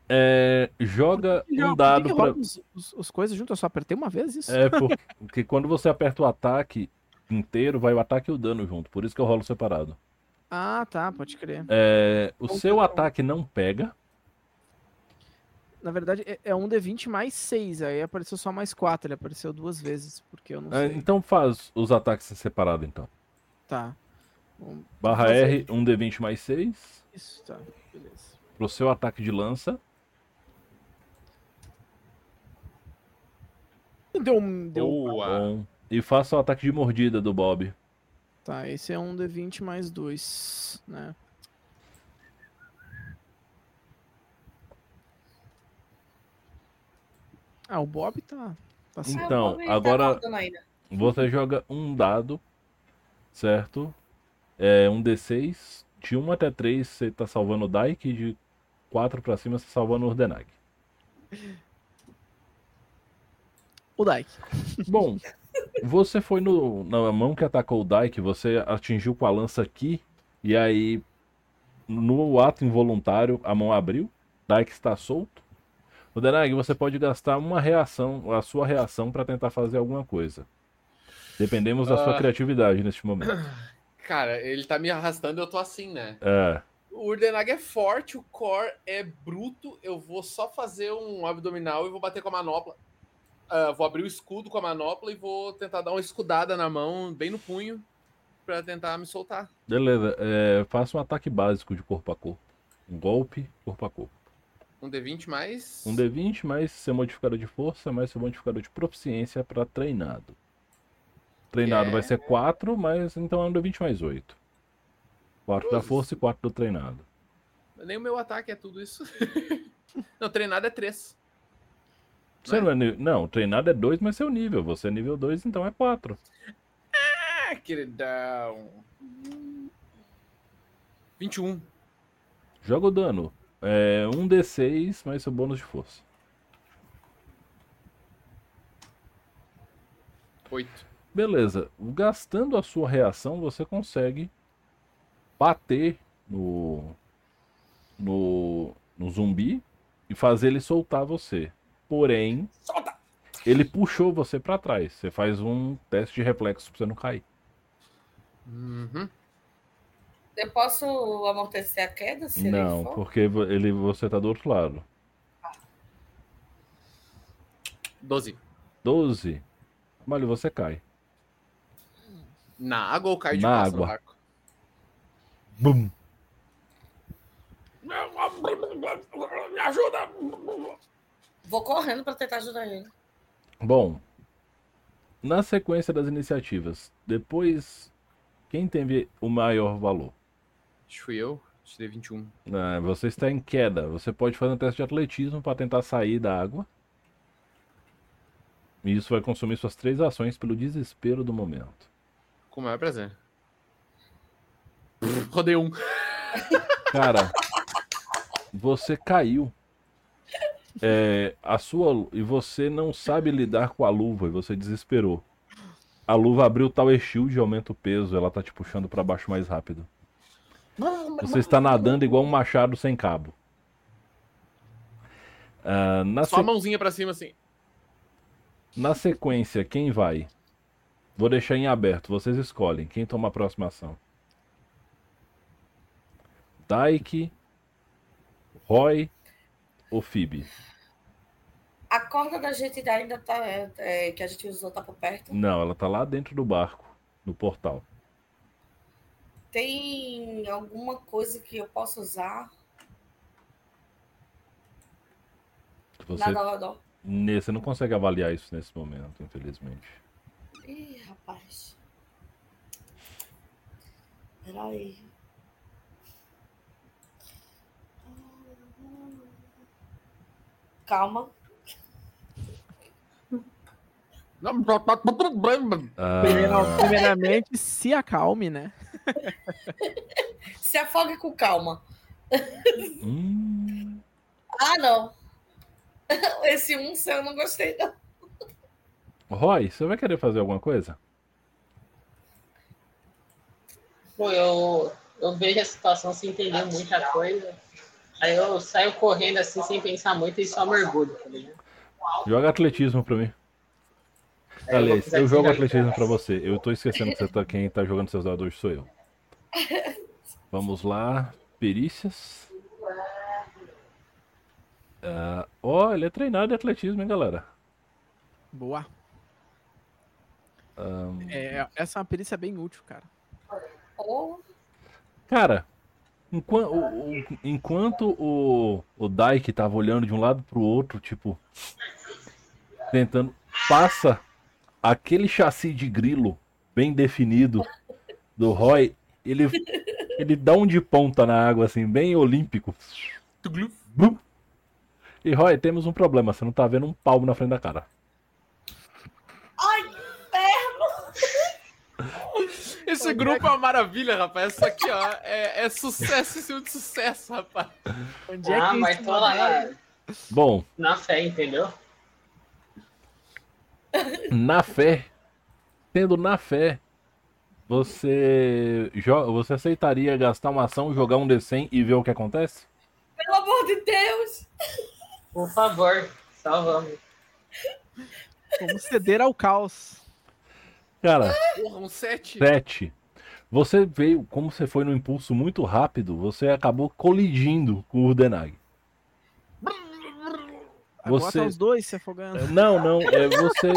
É, joga Já, um dado rola Os, os- os coisas junto, eu só apertei uma vez isso? É, por- porque quando você aperta o ataque inteiro, vai o ataque e o dano junto. Por isso que eu rolo separado. Ah, tá, pode crer. É, o seu bom. ataque não pega. Na verdade, é- é um D20 mais 6. Aí apareceu só mais 4. Ele apareceu duas vezes, porque eu não É, sei. então faz os ataques separado, então. Tá. Vamos Barra fazer R, 1d20 mais 6. Isso, tá. Beleza. Pro seu ataque de lança. Deu um. Deu... Boa. Bom. E faça o ataque de mordida do Bob. Tá, esse é um D20 mais 2, né? Ah, o Bob tá. tá certo. Então, Ah, o Bob tá agora- ainda. Você joga um dado, certo? É um D6. De 1 até 3 você tá salvando o Dyke. De 4 pra cima você tá salvando o Ordenag. O Dyke. Bom, você foi no, na mão que atacou o Dyke, você atingiu com a lança aqui, e aí, no ato involuntário, a mão abriu, Dyke está solto. O Denag, você pode gastar uma reação, a sua reação, para tentar fazer alguma coisa. Dependemos da sua Ah. criatividade neste momento. Cara, ele tá me arrastando e eu tô assim, né? É, O Urdenag é forte, o core é bruto. Eu vou só fazer um abdominal e vou bater com a manopla. Ah, vou abrir o escudo com a manopla e vou tentar dar uma escudada na mão, bem no punho, pra tentar me soltar. beleza. É, faça um ataque básico de corpo a corpo. Um golpe, corpo a corpo. Um D20 mais. Um D20 mais seu modificador de força, mais seu modificador de proficiência para treinado. Treinado É. vai ser 4, mas então é um D20 mais 8. 4 da força e 4 do treinado. Nem o meu ataque é tudo isso. não, treinado é 3. Você não é ni- Não, treinado é 2, mas seu nível. Você é nível 2, então é 4. Ah, queridão. 21. Joga o dano. É um D6 mais seu bônus de força. 8. Beleza. Gastando a sua reação, você consegue bater no, no, no zumbi e fazer ele soltar você. Porém, Solta! ele puxou você pra trás. Você faz um teste de reflexo pra você não cair. Uhum. Eu posso amortecer a queda se ele não, for? porque ele, você tá do outro lado. 12. 12. Malho, você cai. Na água ou cai de Na costas no água. barco? Bum. Me ajuda! Vou correndo pra tentar ajudar ele. Bom, na sequência das iniciativas, depois, quem teve o maior valor? Acho que fui eu. Te dei 21. Ah, você está em queda. Você pode fazer um teste de atletismo para tentar sair da água. E isso vai consumir suas três ações pelo desespero do momento. Com o maior prazer. Rodei um. Cara, você caiu. É, a sua e você não sabe lidar com a luva e você desesperou. A luva abriu tal shield e aumenta o peso, ela tá te puxando para baixo mais rápido. Você está nadando igual um machado sem cabo. Na, Só a se- mãozinha pra cima assim. na sequência, quem vai? Vou deixar em aberto, vocês escolhem. Quem toma a próxima ação? Dyke, Roy ou Phoebe? A corda da gente ainda tá. é, que a gente usou tá por perto. Não, ela tá lá dentro do barco, no portal. Tem alguma coisa que eu possa usar? Você, Nada ao redor. você não consegue avaliar isso nesse momento, infelizmente. Ih, rapaz. Peraí. Calma. Ah, Primeira- Primeiramente, se acalme, né? Se afogue com calma. hum, Ah, não. Esse um seu eu não gostei, não. Roy, você vai querer fazer alguma coisa? Pô, eu, eu vejo a situação sem entender muita coisa. Aí eu saio correndo assim sem pensar muito e só mergulho, tá? Joga atletismo pra mim. Eu vou Aliás, precisar eu jogo atletismo pra você. Eu tô esquecendo que você tá, quem tá jogando seus dados hoje sou eu. Vamos lá. Perícias. Ah, Ó, ele é treinado em atletismo, hein, galera? Boa. Ahn, É, essa é uma perícia bem útil, cara. Ou Cara, enquanto o, enquanto o, o Dyke tava olhando de um lado pro outro, tipo, tentando passa aquele chassi de grilo bem definido do Roy, ele, ele dá um de ponta na água, assim, bem olímpico. E Roy, temos um problema, você não tá vendo um palmo na frente da cara. Ai, inferno! Esse grupo é uma maravilha, rapaz. Isso aqui, ó, é, é sucesso em cima de sucesso, rapaz. Onde é ah, que mas tô lá na, Bom, na fé, entendeu? na fé, tendo na fé, você, você aceitaria gastar uma ação, jogar um D100 e ver o que acontece? Pelo amor de Deus! Por favor, salvamos. Vamos ceder ao caos. Cara, Porra, um 7. 7. Você veio, como você foi no impulso muito rápido, você acabou colidindo com o Urdenag. Agora Você- tá os dois se afogando. Não, não, é você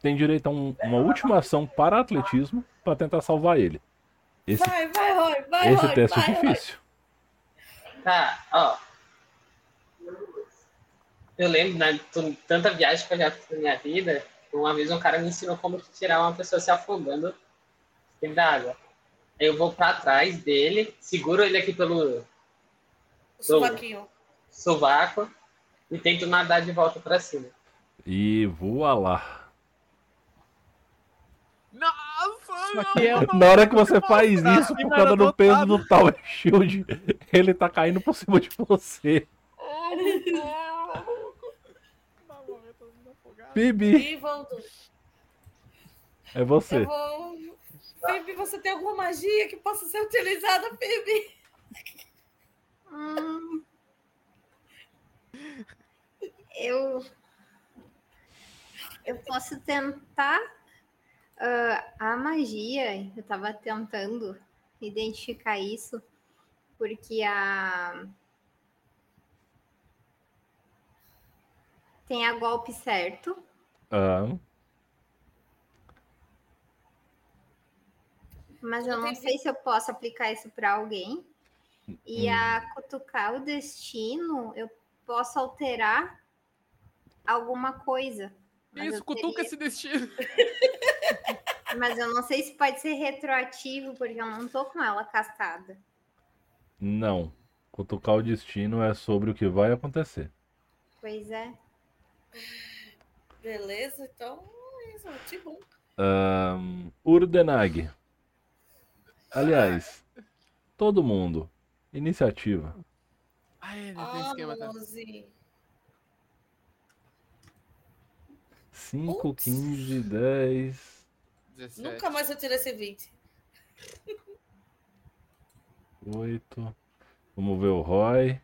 tem direito a um- uma última ação para atletismo para tentar salvar ele. Esse, Vai, vai, Roy, vai, esse Roy, teste vai, é Roy. difícil. Tá, ó. Eu lembro, né, tanta viagem que eu já fiz na minha vida, uma vez um cara me ensinou como tirar uma pessoa se afogando dentro da água. Aí eu vou pra trás dele, seguro ele aqui pelo sovaquinho. sovaco e tento nadar de volta pra cima. E voa lá. Nossa, é Na hora que você faz isso, por causa do peso do Tower Shield, ele tá caindo por cima de você. Bibi, é você. Eu vou. Phoebe, você tem alguma magia que possa ser utilizada, Phoebe? Hum. Eu. Eu posso tentar. ah, a magia, eu tava tentando identificar isso, porque a. Tem a golpe certo, Ah, mas eu não sei se eu posso aplicar isso para alguém. E a cutucar o destino, eu posso alterar alguma coisa. Mas Isso, eu cutuca teria- esse destino. Mas eu não sei se pode ser retroativo, porque eu não tô com ela castada. não. Cutucar o destino é sobre o que vai acontecer. Pois é. Beleza, então é isso, tipo. Ahn, Urdenag. Aliás, todo mundo. Iniciativa. Ai, não tem Ah, esquema, tá? Manozinho. 5, Ups. 15, 10, 17. Nunca mais eu tirei esse 20. 8. Vamos ver o Roy.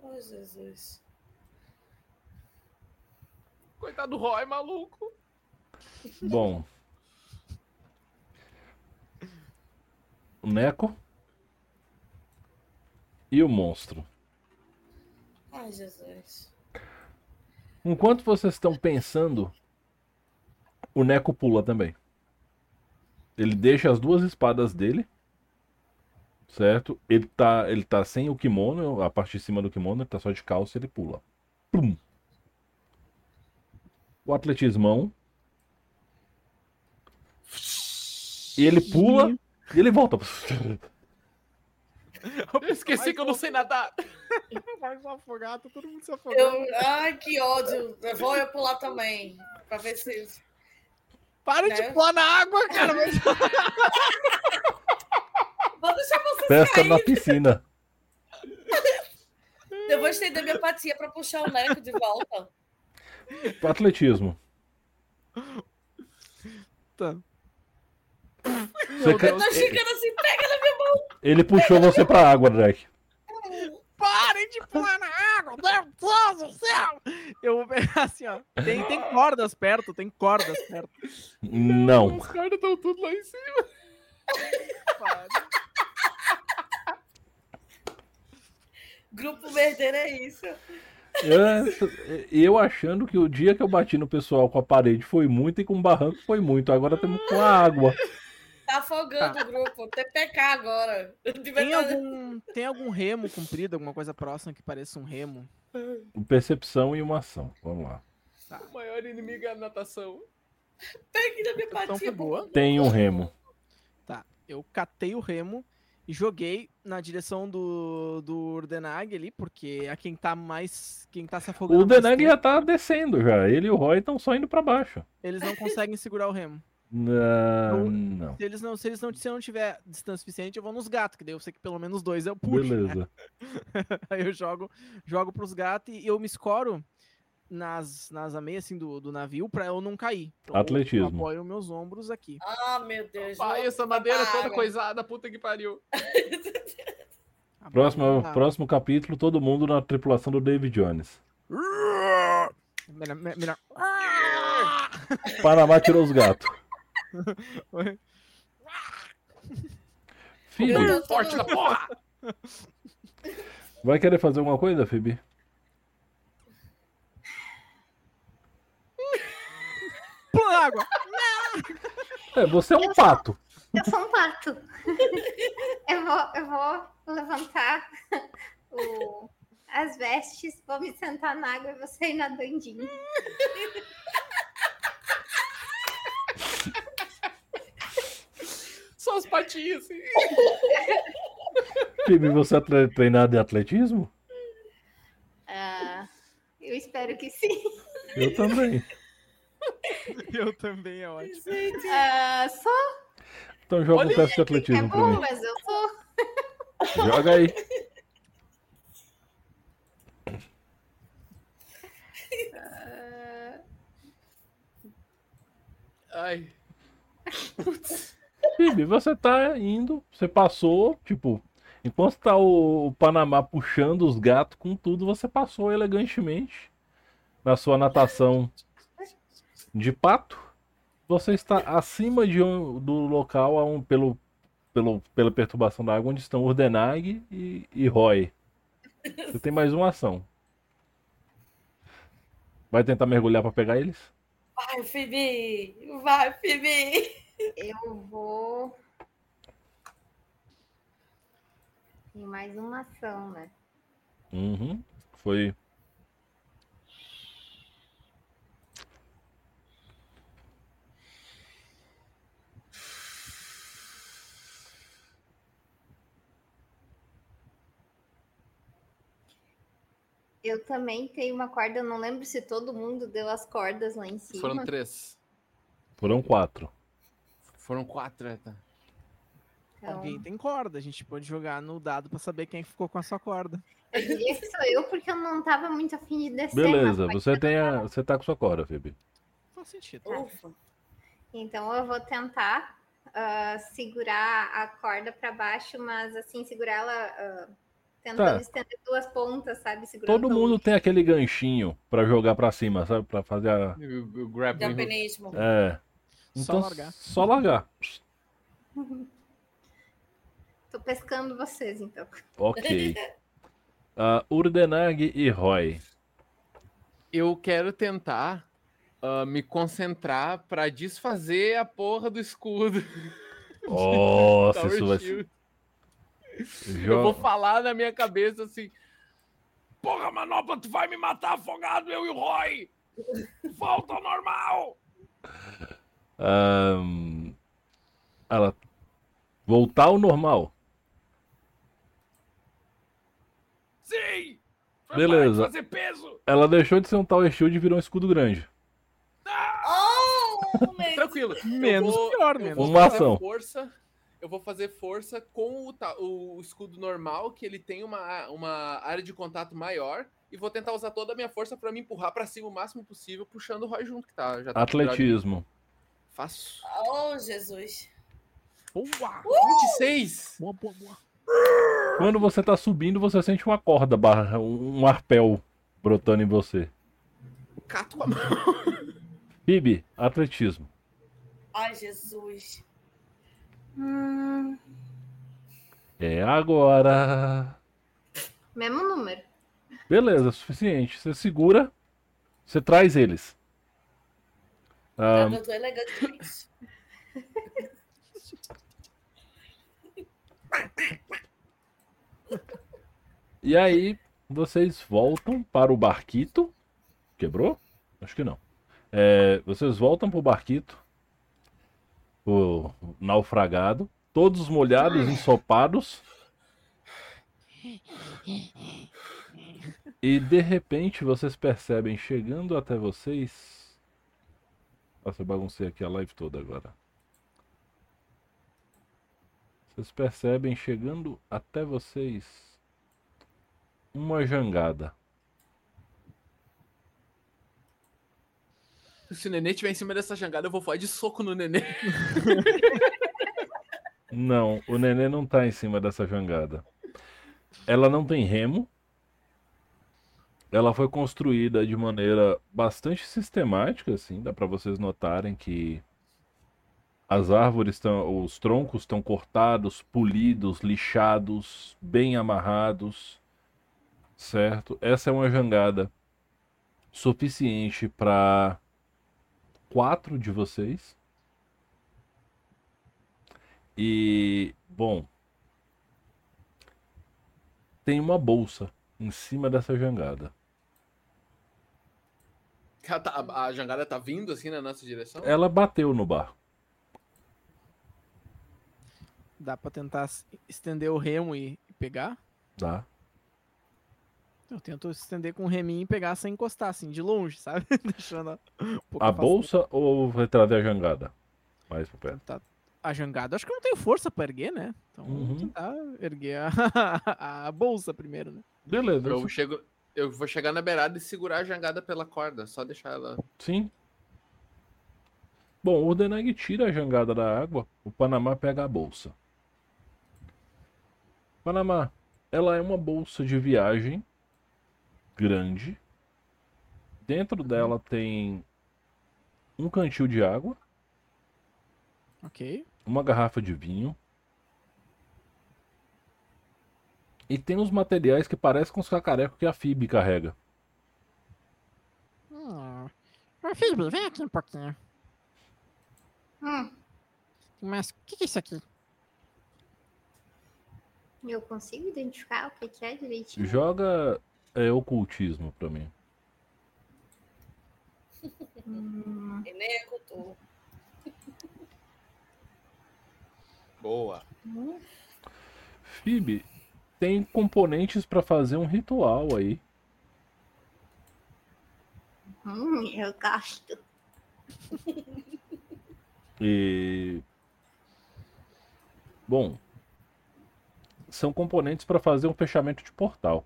Oh, Jesus. Coitado do Roy, maluco. Bom. O Neco. E o monstro. Ai, Jesus. Enquanto vocês estão pensando, o Neco pula também. Ele deixa as duas espadas dele. Certo? Ele tá, ele tá sem o kimono, a parte de cima do kimono, ele tá só de calça, ele pula. Pum. O atletismão. E ele pula e ele volta. Eu esqueci que eu não sei nadar. Vai se afogar, tá todo mundo se afogando. Eu... Ai, que ódio. Eu vou eu pular também. Pra ver se. Para Né? de pular na água, cara. vai- Vou deixar vocês Pesca na caírem. piscina. Eu vou estender minha patinha pra puxar o neco de volta. Atletismo. Tá. Você Eu ca- tô chegando assim, pega na minha mão. Ele puxou você pra água, Drake. Parem de pular na água, meu Deus do céu! Eu vou pegar assim, ó. Tem, tem cordas perto, tem cordas perto. Não. Os caras estão tudo lá em cima. Grupo merdeiro é isso. É, eu achando que o dia que eu bati no pessoal com a parede foi muito e com o barranco foi muito. Agora temos com a água. Tá afogando o grupo. TPK agora. De Tem algum, tem algum remo comprido, alguma coisa próxima que pareça um remo? Percepção e uma ação. Vamos lá. O maior inimigo é a natação. Pegue na minha patinha. boa. Tem um remo. Tá, eu catei o remo joguei na direção do, do Urdenag ali, porque é quem tá mais. Quem tá se afogando. O mais Denag tempo, já tá descendo já. Ele e o Roy estão só indo pra baixo. Eles não conseguem segurar o remo. Não, Eu- não. Se eles não, se eles não, se eu não tiver distância suficiente, eu vou nos gatos, que daí eu sei que pelo menos dois eu puxo. né? Beleza. Aí eu jogo, jogo pros gatos e eu me escoro nas, nas ameias assim, do, do navio pra eu não cair. Então, eu Atletismo. apoio meus ombros aqui. Ah, meu Deus. Pai, essa madeira toda para. coisada, puta que pariu. A Próximo, próximo capítulo, todo mundo na tripulação do David Jones. Melhor, me- melhor. Panamá tirou os gatos. Phoebe, Eu tô Forte da porra! vai querer fazer alguma coisa, Phoebe? Na água! É, você é um pato. Eu sou um pato. eu, vou, eu vou levantar o- as vestes, vou me sentar na água e vou sair nadandinho. Só as patinhas, assim. Você é tre- treinado em atletismo? Ah, eu espero que sim. Eu também. Eu também, é ótimo. Gente, Ah, só Então joga um Olha teste de é atletismo pra bom, mim. mas eu tô. Joga aí. Ai. Phoebe, você tá indo, você passou, tipo, enquanto tá o, o Panamá puxando os gatos com tudo, você passou elegantemente na sua natação de pato. Você está acima de um- do local aon- pelo, pelo, pela perturbação da água onde estão Urdenag e, e Roy. Você tem mais uma ação. Vai tentar mergulhar para pegar eles? vai, Phoebe. Vai, Phoebe. eu vou. Tem mais uma ação, né? Uhum. Foi. Eu também tenho uma corda, eu não lembro se todo mundo deu as cordas lá em cima. Foram três. Foram quatro. Foram quatro, é, tá? Então, Alguém tem corda, a gente pode jogar no dado pra saber quem ficou com a sua corda. eu diria que sou eu, porque eu não tava muito afim de descer. Beleza, você tem a, você tá com sua corda, Phoebe. Faz sentido. Ufa. Então eu vou tentar ah, segurar a corda para baixo, mas assim, segurar ela ah, tentando Tá. estender duas pontas, sabe? Segurando Todo mundo tem aquele ganchinho pra jogar pra cima, sabe? Pra fazer a. O, o grappling. É. Só Então, largar. Só largar. Tô pescando vocês, então. Ok. Ah, Urdenag e Roy. Eu quero tentar ah, me concentrar pra desfazer a porra do escudo. Nossa, isso vai Shield. Eu vou falar na minha cabeça assim. Porra, manopla, tu vai me matar afogado, eu e o Roy! Volta ao normal! Ahn, Ela. Voltar ao normal. Sim! Foi Beleza. fazer peso! Ela deixou de ser um Tower Shield e virou um escudo grande. Oh, Tranquilo. Menos vou, pior, menos Uma ação. Força, eu vou fazer força com o, o escudo normal, que ele tem uma, uma área de contato maior. E vou tentar usar toda a minha força pra me empurrar pra cima o máximo possível, puxando o Roy junto, que tá. Já tá Atletismo. Faço. Oh, Jesus. Boa! 26! Boa, boa, boa. Quando você tá subindo, você sente uma corda, barra, um um arpel brotando em você. Cato com a mão. Bibi, atletismo. Ai, Jesus. Hum, É agora. mesmo número. Beleza, suficiente. Você segura, você traz eles. Ah, Eu tô elegantemente. e aí, vocês voltam para o barquito. Quebrou? Acho que não. É, vocês voltam pro barquito, o naufragado, todos molhados, ensopados. E de repente vocês percebem chegando até vocês. Nossa, eu baguncei aqui a live toda agora. Vocês percebem chegando até vocês uma jangada. Se o nenê estiver em cima dessa jangada, eu vou falar de soco no nenê. Não, o nenê não tá em cima dessa jangada. Ela não tem remo. Ela foi construída de maneira bastante sistemática, assim, dá para vocês notarem que as árvores estão, os troncos estão cortados, polidos, lixados, bem amarrados, certo? Essa é uma jangada suficiente para quatro de vocês. E, bom, tem uma bolsa em cima dessa jangada. Tá- a, a jangada tá vindo assim na nossa direção? Ela bateu no barco. Dá pra tentar estender o remo e e pegar? Tá? Eu tento estender com o reminho e pegar sem encostar, assim, de longe, sabe? Deixando a- um pouco A bolsa ou trazer a jangada? Mais pra perto. Tá. A jangada, acho que eu não tenho força pra erguer, né? Então Uhum. vou tentar erguer a, a bolsa primeiro, né? Beleza. Eu, chego, eu vou chegar na beirada e segurar a jangada pela corda, só deixar ela. Sim. Bom, o Deneg tira a jangada da água, o Panamá pega a bolsa. Panamá, ela é uma bolsa de viagem grande. Dentro dela tem um cantil de água, Ok. uma garrafa de vinho. E tem uns materiais que parecem com os cacarecos que a Phoebe carrega. Hum. Ô, Phoebe, vem aqui um pouquinho. Hum, Mas o que, que é isso aqui? eu consigo identificar o que que é direitinho? Joga é, ocultismo pra mim. Hum, E nem é cultura. Boa. hum, Phoebe, tem componentes pra fazer um ritual aí. hum, eu gosto. E. Bom. São componentes pra fazer um fechamento de portal.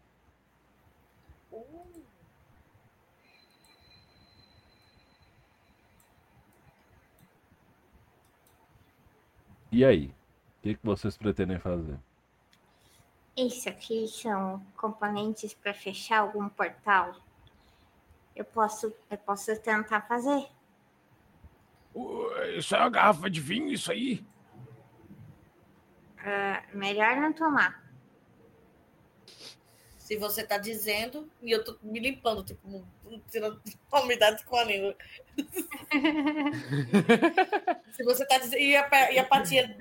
E aí? O que, que vocês pretendem fazer? Isso aqui são componentes para fechar algum portal. Eu posso, eu posso tentar fazer. Uh, Isso é uma garrafa de vinho, isso aí? Ah, melhor não tomar. Se você tá dizendo, e eu tô me limpando, tipo, tirando a umidade com a língua. Se você tá dizendo. E a, e a patinha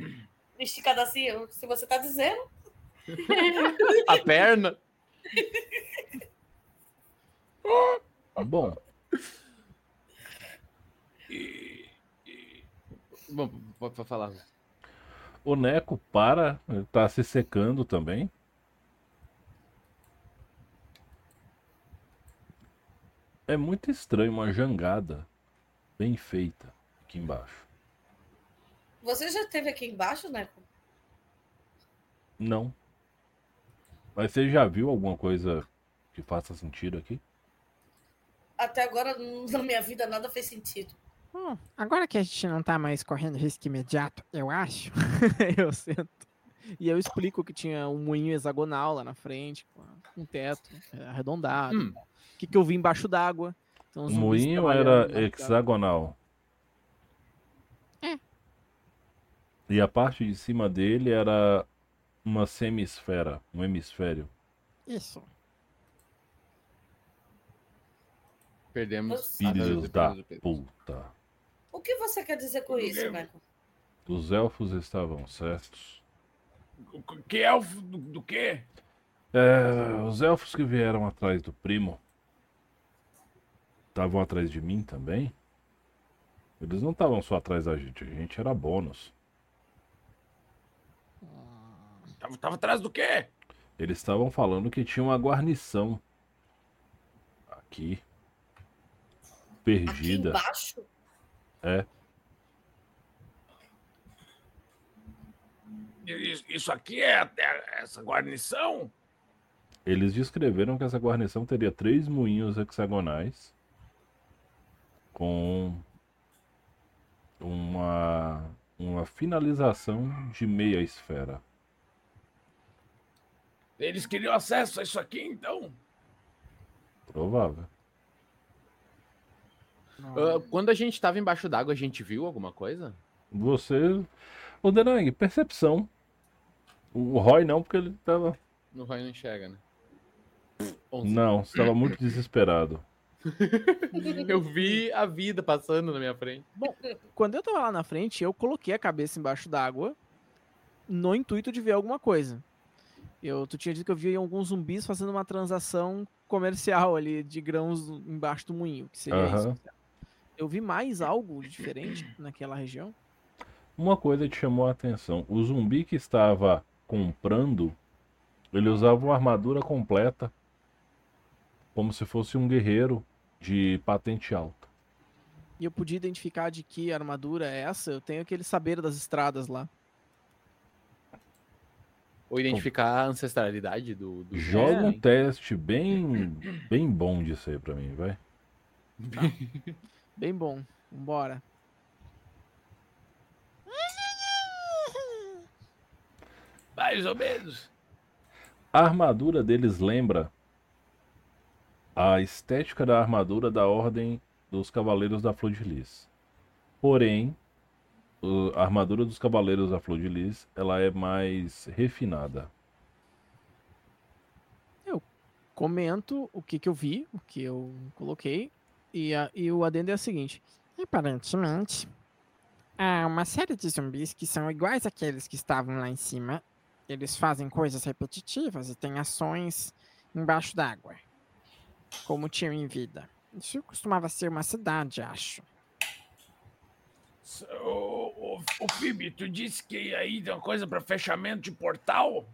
esticada assim, eu- se você tá dizendo. A perna? Bom, Bom, pode falar. o Neco para, ele tá se secando também. É muito estranho uma jangada bem feita aqui embaixo. Você já esteve aqui embaixo, né? Não. Mas você já viu alguma coisa que faça sentido aqui? Até agora, na minha vida, nada fez sentido. Hum, agora que a gente não tá mais correndo risco imediato, eu acho. eu sento. E eu explico que tinha um moinho hexagonal lá na frente, com um teto é, arredondado. Hum. O que, que eu vi embaixo d'água. Então, O moinho era hexagonal. É. E a parte de cima dele era uma semisfera, um hemisfério. Isso. Perdemos. Filhos da puta. O que você quer dizer com isso, Michael? Os elfos estavam certos. Que elfo do, do quê? É, os elfos que vieram atrás do primo estavam atrás de mim também, eles não estavam só atrás da gente, a gente era bônus. Tava, tava atrás do quê? Eles estavam falando que tinha uma guarnição aqui, Aqui perdida. embaixo? É, Isso, isso aqui é, é essa guarnição? eles descreveram que essa guarnição teria três moinhos hexagonais com uma, uma finalização de meia esfera. Eles queriam acesso a isso aqui, então? Provável. Ah, quando a gente tava embaixo d'água, a gente viu alguma coisa? Você. O Denang, percepção. O Roy não, porque ele tava. No Roy não enxerga, né? Onze. Não, você tava muito desesperado. Eu vi a vida passando na minha frente. Quando eu tava lá na frente, eu coloquei a cabeça embaixo d'água no intuito de ver alguma coisa. Eu, tu tinha dito que eu vi alguns zumbis fazendo uma transação comercial ali de grãos embaixo do moinho, que seria Aham. isso. Eu vi mais algo diferente naquela região. Uma coisa te chamou a atenção. O zumbi que estava comprando, ele usava uma armadura completa, como se fosse um guerreiro de patente alta. E eu podia identificar de que armadura é essa. Eu tenho aquele saber das estradas lá. Ou identificar a ancestralidade do. do... Joga É. um teste bem, bem bom disso aí pra mim, vai. Bem bom. Vambora. Mais ou menos. A armadura deles lembra a estética da armadura da Ordem dos Cavaleiros da Flor de Lis. Porém, a armadura dos Cavaleiros da Flor de Lis, ela é mais refinada. Comento o que, que eu vi, o que eu coloquei. E, a- e o adendo é o seguinte: Aparentemente, há uma série de zumbis que são iguais àqueles que estavam lá em cima. Eles fazem coisas repetitivas e têm ações embaixo d'água, como tinham em vida. Isso costumava ser uma cidade, acho. O, o, o Phoebe, tu disse que aí tem uma coisa pra fechamento de portal?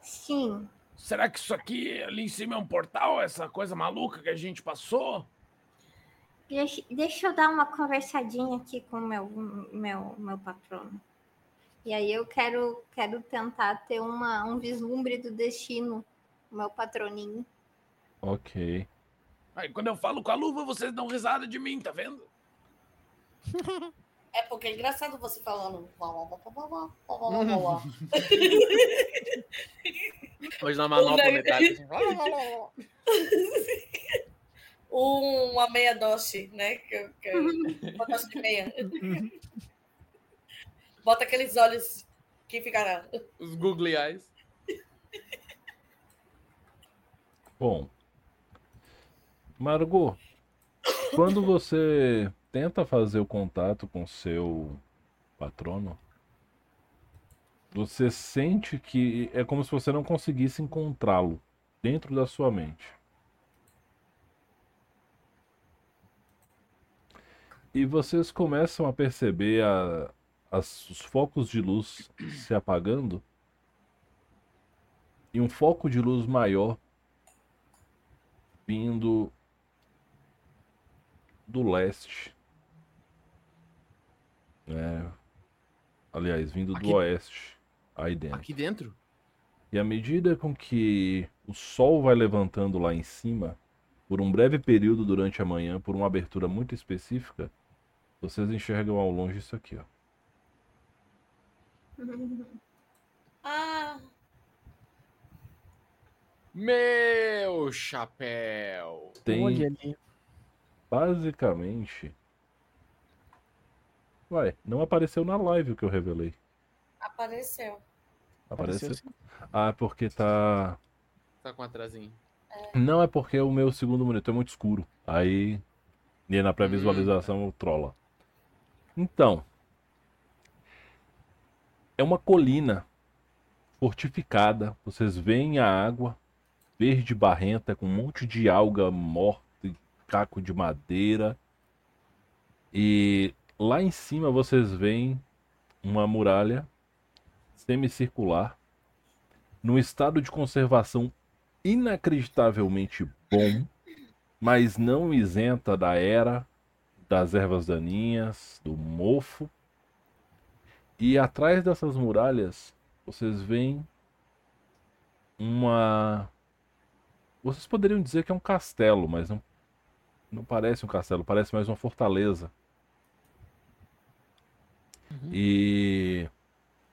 Sim, Será que isso aqui ali em cima é um portal? Essa coisa maluca que a gente passou? deixa, deixa eu dar uma conversadinha aqui com o meu, meu, meu patrono. E aí eu quero, quero tentar ter uma, um vislumbre do destino, meu patroninho. Ok. Aí, quando eu falo com a luva, vocês dão risada de mim, tá vendo? É porque é engraçado você falando. Hoje na manopla metade. Uma né? assim. meia doce, né? Uma doce de meia. Uhum. Bota aqueles olhos que ficaram. Os googly eyes. Bom, Margot, quando você tenta fazer o contato com seu patrono, você sente que é como se você não conseguisse encontrá-lo dentro da sua mente. E vocês começam a perceber a- as- os focos de luz se apagando e um foco de luz maior vindo do leste. É, aliás, vindo Aqui- do oeste, aí dentro. Aqui dentro? E à medida com que o sol vai levantando lá em cima, por um breve período durante a manhã, por uma abertura muito específica, vocês enxergam ao longe isso aqui, ó. Ah, Meu chapéu. Tem onde ali? Basicamente. Ué, não apareceu na live o que eu revelei. apareceu. Apareceu? Apareceu. Ah, é porque tá. Tá com atrasinho. Não é porque o meu segundo monitor é muito escuro. Aí, e na pré-visualização trola. Então, é uma colina fortificada. Vocês veem a água verde barrenta com um monte de alga morta caco de madeira. E lá em cima vocês veem uma muralha semicircular, num estado de conservação inacreditavelmente bom, mas não isenta da era, das ervas daninhas, do mofo. E atrás dessas muralhas, vocês veem uma. Vocês poderiam dizer que é um castelo, mas não, não parece um castelo, parece mais uma fortaleza. E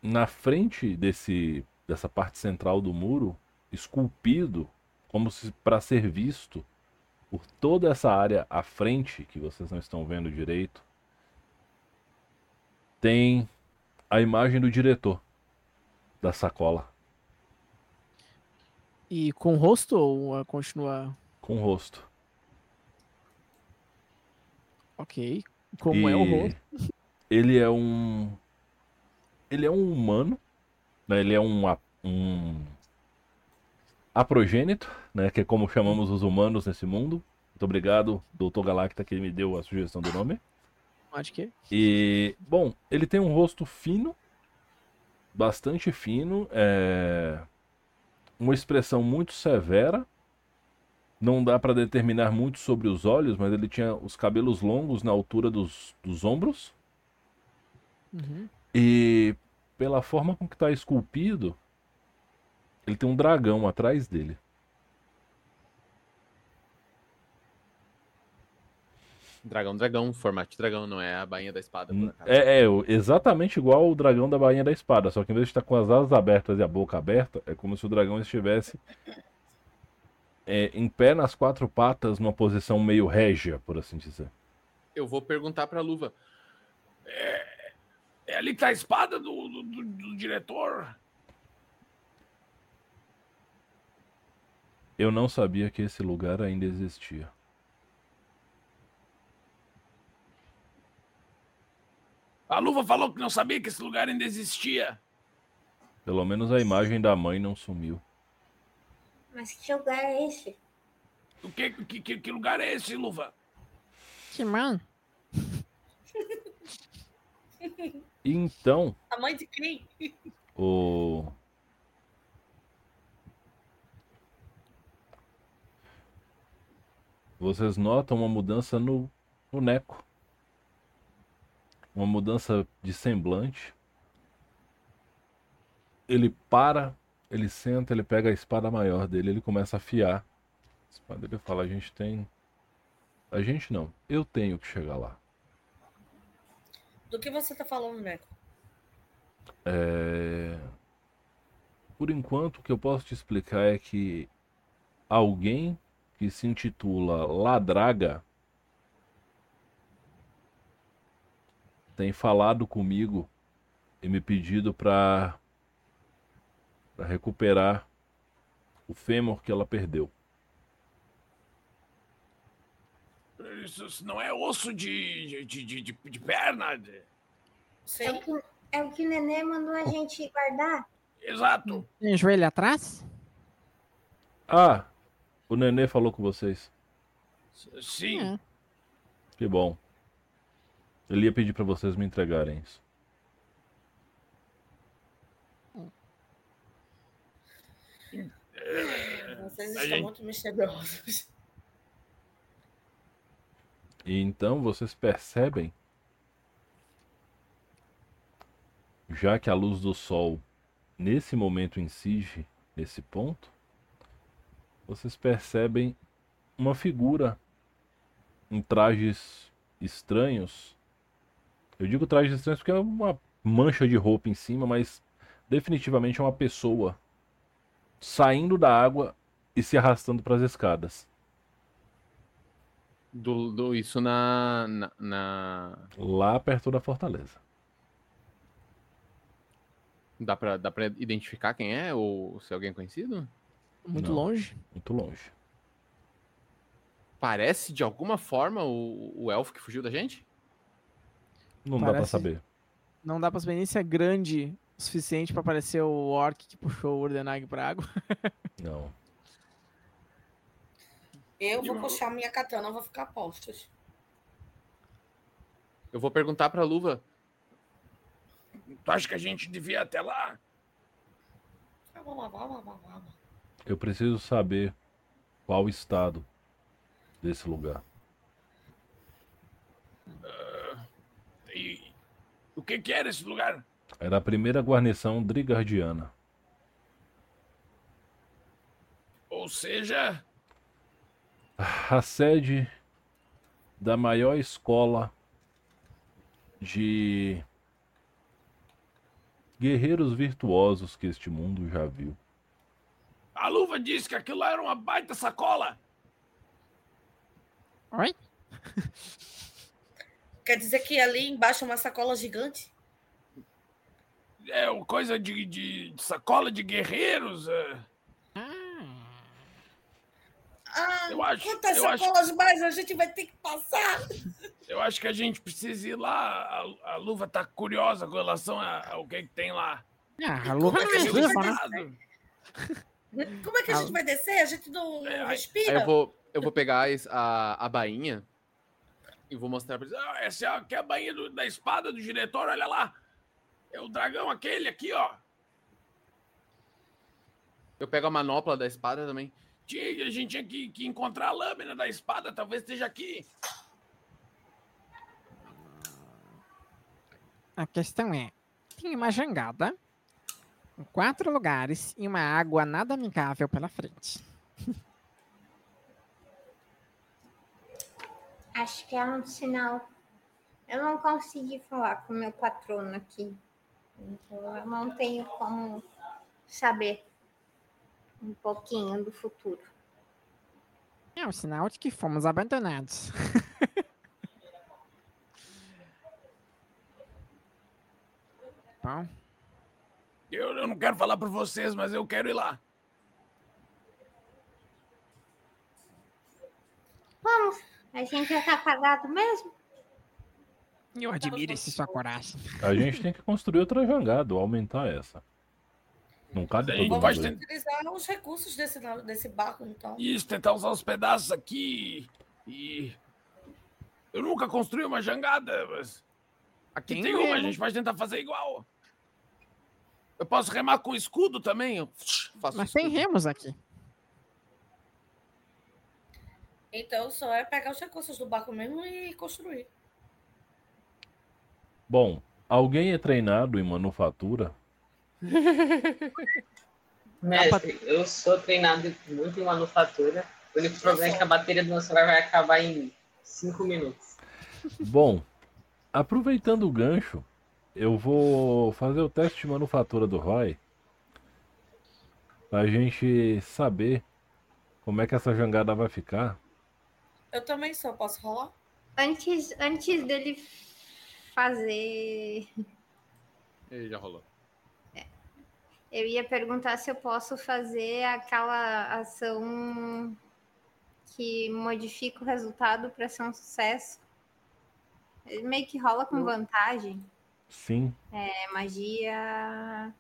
na frente desse dessa parte central do muro, esculpido como se para ser visto por toda essa área à frente que vocês não estão vendo direito, tem a imagem do diretor da sacola E com o rosto ou ah, continua. com o rosto. Ok. Como é o E rosto? Ele é um. Ele é um humano. Né? Ele é um, um. Aprogênito, né? Que é como chamamos os humanos nesse mundo. Muito obrigado, Dr. Galacta, que me deu a sugestão do nome. Acho que. E, bom, ele tem um rosto fino, bastante fino, é... uma expressão muito severa. Não dá para determinar muito sobre os olhos, mas ele tinha os cabelos longos na altura dos, dos ombros. Uhum. E pela forma com que está esculpido, ele tem um dragão atrás dele. Dragão, dragão, formato de dragão, não é a bainha da espada. por acaso. É, é o- exatamente igual ao dragão da Bainha da Espada, só que em vez de estar com as asas abertas e a boca aberta, é como se o dragão estivesse é, em pé nas quatro patas, numa posição meio régia, por assim dizer. Eu vou perguntar pra luva. É ali que tá a espada do, do, do- do diretor. Eu não sabia que esse lugar ainda existia. A luva falou que não sabia que esse lugar ainda existia. Pelo menos a imagem da mãe não sumiu. Mas que lugar é esse? O que, que, que, que lugar é esse, luva? Que mãe? Então, A mãe de quem? o. Vocês notam uma mudança no, no Neco. Uma mudança de semblante. Ele para, ele senta, ele pega a espada maior dele, ele começa a afiar. A espada ele fala: A gente tem. A gente não, eu tenho que chegar lá. Do que você tá falando, Neco? É, Por enquanto, o que eu posso te explicar é que alguém que se intitula Ladraga tem falado comigo e me pedido para para recuperar o fêmur que ela perdeu. Isso, não é osso de, de, de, de, de perna? de- É o, Sim. que, é o que o Nenê mandou a gente guardar? Exato. Tem joelho atrás? Ah, o Nenê falou com vocês. Sim. É. Que bom. Ele ia pedir para vocês me entregarem isso. Vocês a estão gente- muito misteriosos. E então vocês percebem, já que a luz do sol nesse momento incide nesse ponto, vocês percebem uma figura em trajes estranhos. Eu digo trajes estranhos porque é uma mancha de roupa em cima, mas definitivamente é uma pessoa saindo da água e se arrastando para as escadas. Do, do- isso na, na, na- Lá perto da fortaleza. Dá, pra, dá pra identificar quem é? Ou se é alguém conhecido? Muito Não. longe. Muito longe. Parece de alguma forma o, o elfo que fugiu da gente? Não dá pra Parece- saber. Não dá pra saber nem se é grande o suficiente pra parecer o orc que puxou o Urdenag pra água. Não. Eu vou puxar minha katana, vou ficar a postos. Eu vou perguntar pra Luva. Tu acha que a gente devia ir até lá? Eu preciso saber qual o estado desse lugar. E o que que era esse lugar? Era a primeira guarnição drigardiana. Ou seja, A sede da maior escola de guerreiros virtuosos que este mundo já viu. a luva disse que aquilo lá era uma baita sacola. Oi? Quer dizer que ali embaixo é uma sacola gigante? É uma coisa de, de- de sacola de guerreiros. é. Ah, Eu acho- quantas eu acho- sacolas mais a gente vai ter que passar? Eu acho que a gente precisa ir lá. A, a luva tá curiosa com relação ao que, que tem lá. Ah, a luva Como é não que a é gente né? Como é que a gente vai descer? A gente não É, não respira? eu vou, eu vou pegar a, a, bainha e vou mostrar pra eles. Ah, essa é a, que é a bainha do- da espada do diretor, olha lá. É o dragão aquele aqui, ó. Eu pego a manopla da espada também. Tinha, a gente tinha que, que encontrar a lâmina da espada, talvez esteja aqui. A questão é, tem uma jangada, em quatro lugares e uma água nada amigável pela frente. Acho que é um sinal. Eu não consegui falar com o meu patrono aqui. Então eu não tenho como saber um pouquinho do futuro. É um sinal de que fomos abandonados. Bom, Eu, eu não quero falar por vocês, mas eu quero ir lá. Vamos, a gente já tá pagado mesmo? Eu admiro esse sua coragem. A gente tem que construir outra jangada, ou aumentar essa. Não cabe todo mundo. pode Utilizar os recursos desse, desse barco, então. Isso, tentar usar os pedaços aqui. E. Eu nunca construí uma jangada, mas. Aqui Tem tem, uma, a gente pode tentar fazer igual. Eu posso remar com escudo também? Eu- Faço Mas tem remos aqui. Então só é pegar os recursos do barco mesmo e construir. Bom, alguém é treinado em manufatura? Mestre, eu sou treinado muito em manufatura. O único problema é que a bateria do meu celular vai acabar em 5 minutos. Bom, aproveitando o gancho, eu vou fazer o teste de manufatura do Roy. Pra gente saber como é que essa jangada vai ficar. Eu também só posso rolar? Antes, antes dele fazer. Ih, já rolou. Eu ia perguntar se eu posso fazer aquela ação que modifica o resultado para ser um sucesso. Ele meio que rola com vantagem. Sim. É magia.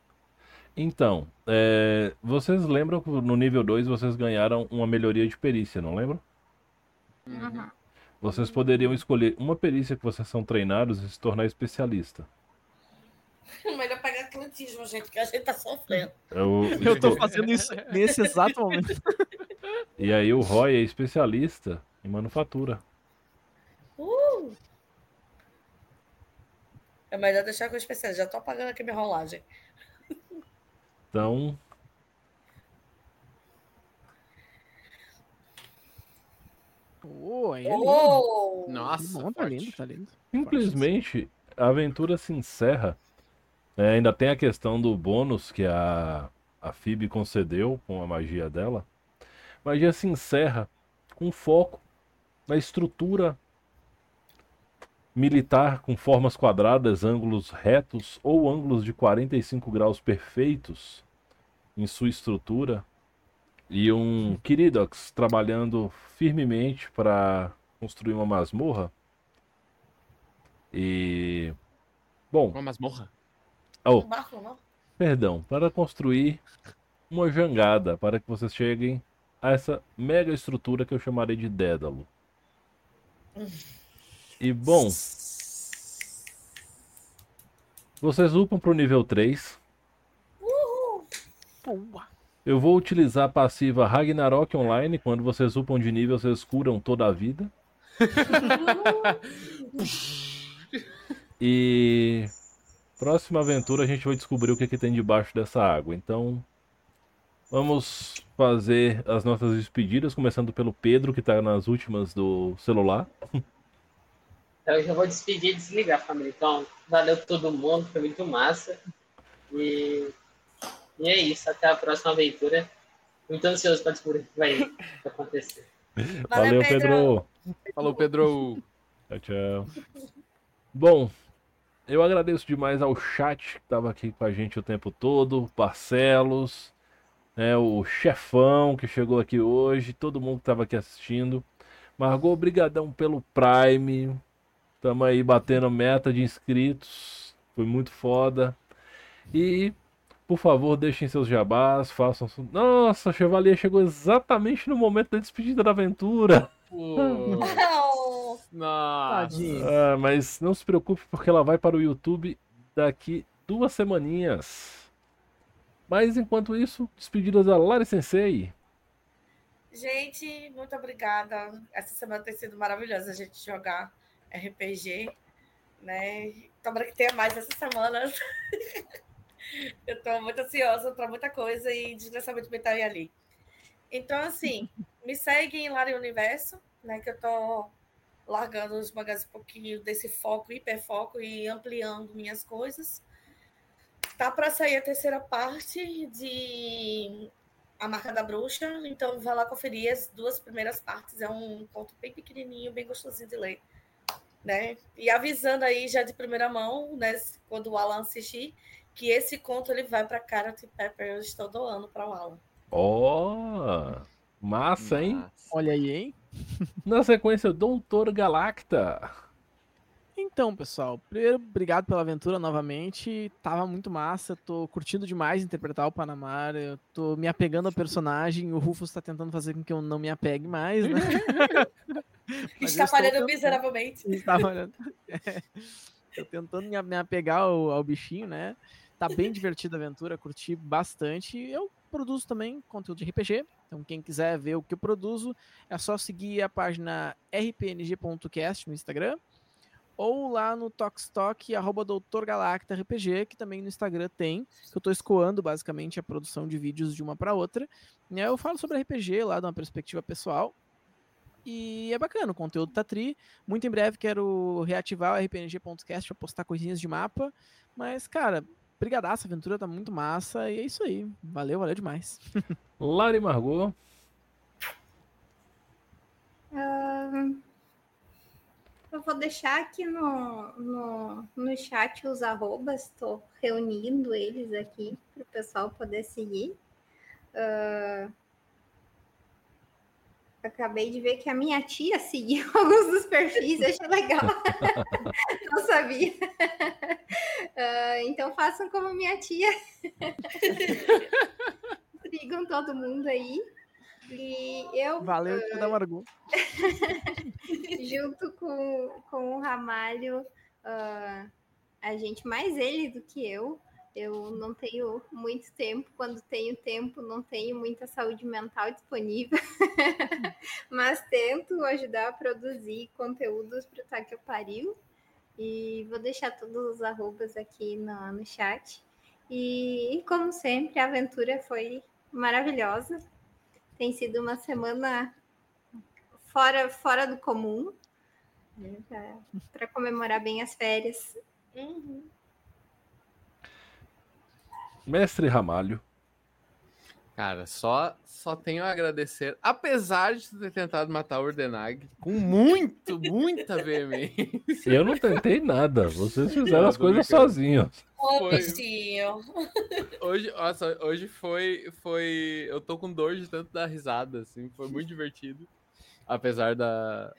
Então, é, vocês lembram que no nível 2 vocês ganharam uma melhoria de perícia, não lembram? Uhum. Vocês poderiam escolher uma perícia que vocês são treinados e se tornar especialista. Melhor pegar atletismo, gente, que a gente tá sofrendo. Eu, Eu tô fazendo isso nesse exato momento. E aí o Roy é especialista em manufatura. Uh! É melhor deixar com o especial. Já tô apagando aqui minha rolagem. Então, Aí é lindo. Oh! Nossa, bom, tá lindo, tá lindo. simplesmente a aventura se encerra. É, ainda tem a questão do bônus que a, a Phoebe concedeu com a magia dela. A magia se encerra com foco na estrutura militar com formas quadradas, ângulos retos ou ângulos de 45 graus perfeitos em sua estrutura. E um Kiridox trabalhando firmemente para construir uma masmorra. E. Bom, Uma masmorra. oh, Um barco, não? perdão, para construir uma jangada para que vocês cheguem a essa mega estrutura que eu chamarei de Dédalo. E bom, vocês upam pro nível 3. Boa. Eu vou utilizar a passiva Ragnarok Online. Quando vocês upam de nível, vocês curam toda a vida. E próxima aventura a gente vai descobrir o que, que tem debaixo dessa água. Então, vamos fazer as nossas despedidas, começando pelo Pedro, que tá nas últimas do celular. Eu já vou despedir e desligar, família. Então, valeu todo mundo, foi muito massa. E, e é isso, até a próxima aventura. Muito ansioso para descobrir o que vai acontecer. Valeu, Pedro. Falou, Pedro. Tchau, tchau. Bom, eu agradeço demais ao chat que estava aqui com a gente o tempo todo, Barcelos, né, o chefão que chegou aqui hoje, todo mundo que estava aqui assistindo. Margot, obrigadão pelo Prime. Estamos aí batendo meta de inscritos. Foi muito foda. E, por favor, deixem seus jabás, façam. su- Nossa, o Chevalier chegou exatamente no momento da despedida da aventura. Pô, nossa. Tadinho. Ah, mas não se preocupe porque ela vai para o YouTube daqui duas semaninhas. Mas enquanto isso, despedidas da Lari Sensei. Gente, muito obrigada. Essa semana tem sido maravilhosa a gente jogar RPG, né? Tomara que tenha mais essa semana. Eu estou muito ansiosa para muita coisa e desgraçadamente bem estar ali. Então, assim, me segue em Lari Universo, né? Que eu estou largando os mangás um pouquinho desse foco, hiperfoco e ampliando minhas coisas. Tá para sair a terceira parte de A Marca da Bruxa, então vai lá conferir as duas primeiras partes. É um conto bem pequenininho, bem gostosinho de ler. Né? E avisando aí já de primeira mão, né, quando o Alan assistir, que esse conto ele vai para Carrot Pepper. Eu estou doando para o Alan. Ó, massa, hein? Nossa. Olha aí, hein? Na sequência, Doutor Galacta. Então, pessoal, primeiro, obrigado pela aventura novamente. Tava muito massa, tô curtindo demais interpretar o Panamá. Eu tô me apegando ao personagem. O Rufus tá tentando fazer com que eu não me apegue mais, né? Está falhando miseravelmente. Estava olhando. É. Tô tentando me, apegar ao, ao bichinho, né? Tá bem divertida a aventura, curti bastante. Eu produzo também conteúdo de RPG. Então, quem quiser ver o que eu produzo, é só seguir a página rpng.cast no Instagram. Ou lá no Tokstok, arroba Doutor Galacta RPG, que também no Instagram tem, que eu tô escoando basicamente a produção de vídeos de uma para outra. Eu falo sobre RPG lá, de uma perspectiva pessoal. E é bacana, o conteúdo tá tri. Muito em breve quero reativar o rpng.cast pra postar coisinhas de mapa. Mas, cara, brigadaço, a aventura tá muito massa. E é isso aí. Valeu, valeu demais. Lari Margot. Ahn, eu vou deixar aqui no, no, no chat os arrobas, estou reunindo eles aqui para o pessoal poder seguir. Ah, acabei de ver que a minha tia seguiu alguns dos perfis, achei legal. Não sabia. Ah, então façam como minha tia. Sigam todo mundo aí. E eu Valeu, tia da Margot. junto com, com o Ramalho, ah, a gente, mais ele do que eu. Eu não tenho muito tempo. Quando tenho tempo, não tenho muita saúde mental disponível. Mas tento ajudar a produzir conteúdos para o Tá Que Eu Pariu. E vou deixar todos os arrobas aqui no, no chat. E, como sempre, a aventura foi maravilhosa. Tem sido uma semana fora, fora do comum, né, para comemorar bem as férias. Uhum. Mestre Ramalho. Cara, só, só tenho a agradecer, apesar de ter tentado matar o Urdenag com muito, muita veemência. Eu não tentei nada. Vocês fizeram as coisas sozinhos. Foi. Hoje, nossa, hoje foi, foi. Eu tô com dor de tanto dar risada, assim, foi muito divertido. Apesar da.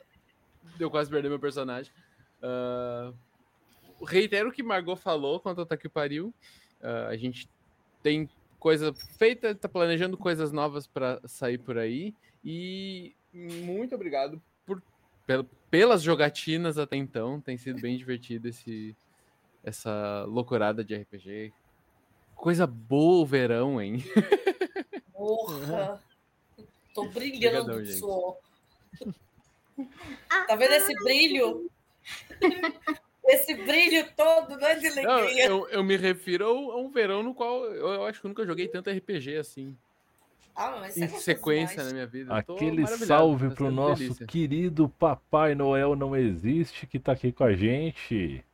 de eu quase perder meu personagem. Ah, reitero o que Margot falou quanto Tá Que Pariu. Ah, a gente tem coisa feita, tá planejando coisas novas para sair por aí. E muito obrigado por, pel- pelas jogatinas até então. Tem sido bem divertido esse, essa loucurada de RPG. Coisa boa o verão, hein? Porra! Tô Obrigadão, brilhando gente. suor. Tá vendo esse brilho? Esse brilho todo, né, de Não, alegria. eu, eu me refiro ao- a um verão no qual eu, eu acho que eu nunca joguei tanto RPG assim, Ah, mas isso em é sequência na minha vida. Eu Aquele salve tá pro nosso delícia. querido Papai Noel não existe que tá aqui com a gente.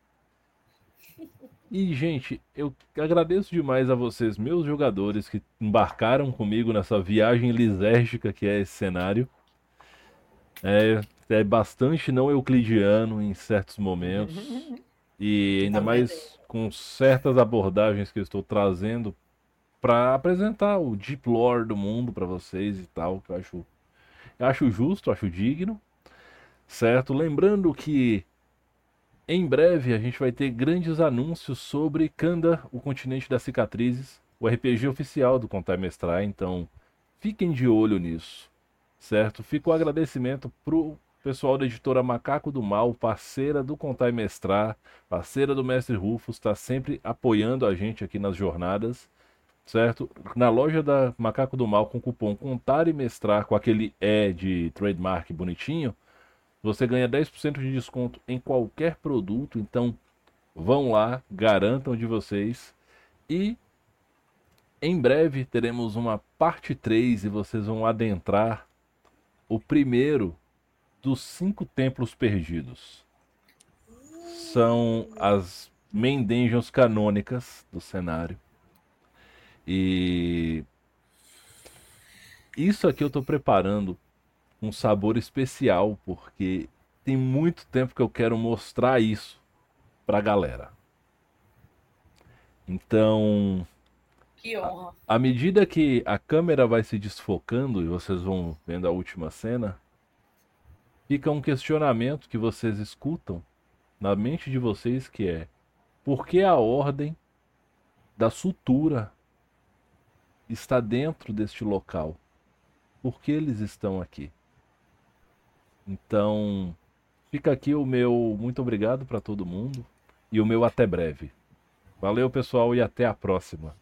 E, gente, eu agradeço demais a vocês, meus jogadores, que embarcaram comigo nessa viagem lisérgica que é esse cenário. É, é bastante não euclidiano em certos momentos. E ainda mais com certas abordagens que eu estou trazendo para apresentar o Deep Lore do mundo para vocês e tal, que eu acho, eu acho justo, acho digno, certo? Lembrando que em breve a gente vai ter grandes anúncios sobre Kanda, o continente das cicatrizes, o RPG oficial do Contar Mestrar, então fiquem de olho nisso, certo? Fica o agradecimento pro pessoal da editora Macaco do Mal, parceira do Contar e Mestrar, parceira do Mestre Rufus, está sempre apoiando a gente aqui nas jornadas, certo? Na loja da Macaco do Mal, com o cupom Contar e Mestrar, com aquele E de trademark bonitinho, você ganha 10% de desconto em qualquer produto. Então, vão lá, garantam de vocês. E em breve teremos uma parte 3 e vocês vão adentrar o primeiro dos cinco templos perdidos. São as main dungeons canônicas do cenário. E isso aqui eu tô preparando um sabor especial, porque tem muito tempo que eu quero mostrar isso pra galera. Então, Que honra. à medida que a câmera vai se desfocando e vocês vão vendo a última cena, fica um questionamento que vocês escutam na mente de vocês que é: por que a ordem da sutura está dentro deste local? Por que eles estão aqui? Então, fica aqui o meu muito obrigado para todo mundo e o meu até breve. Valeu, pessoal, e até a próxima.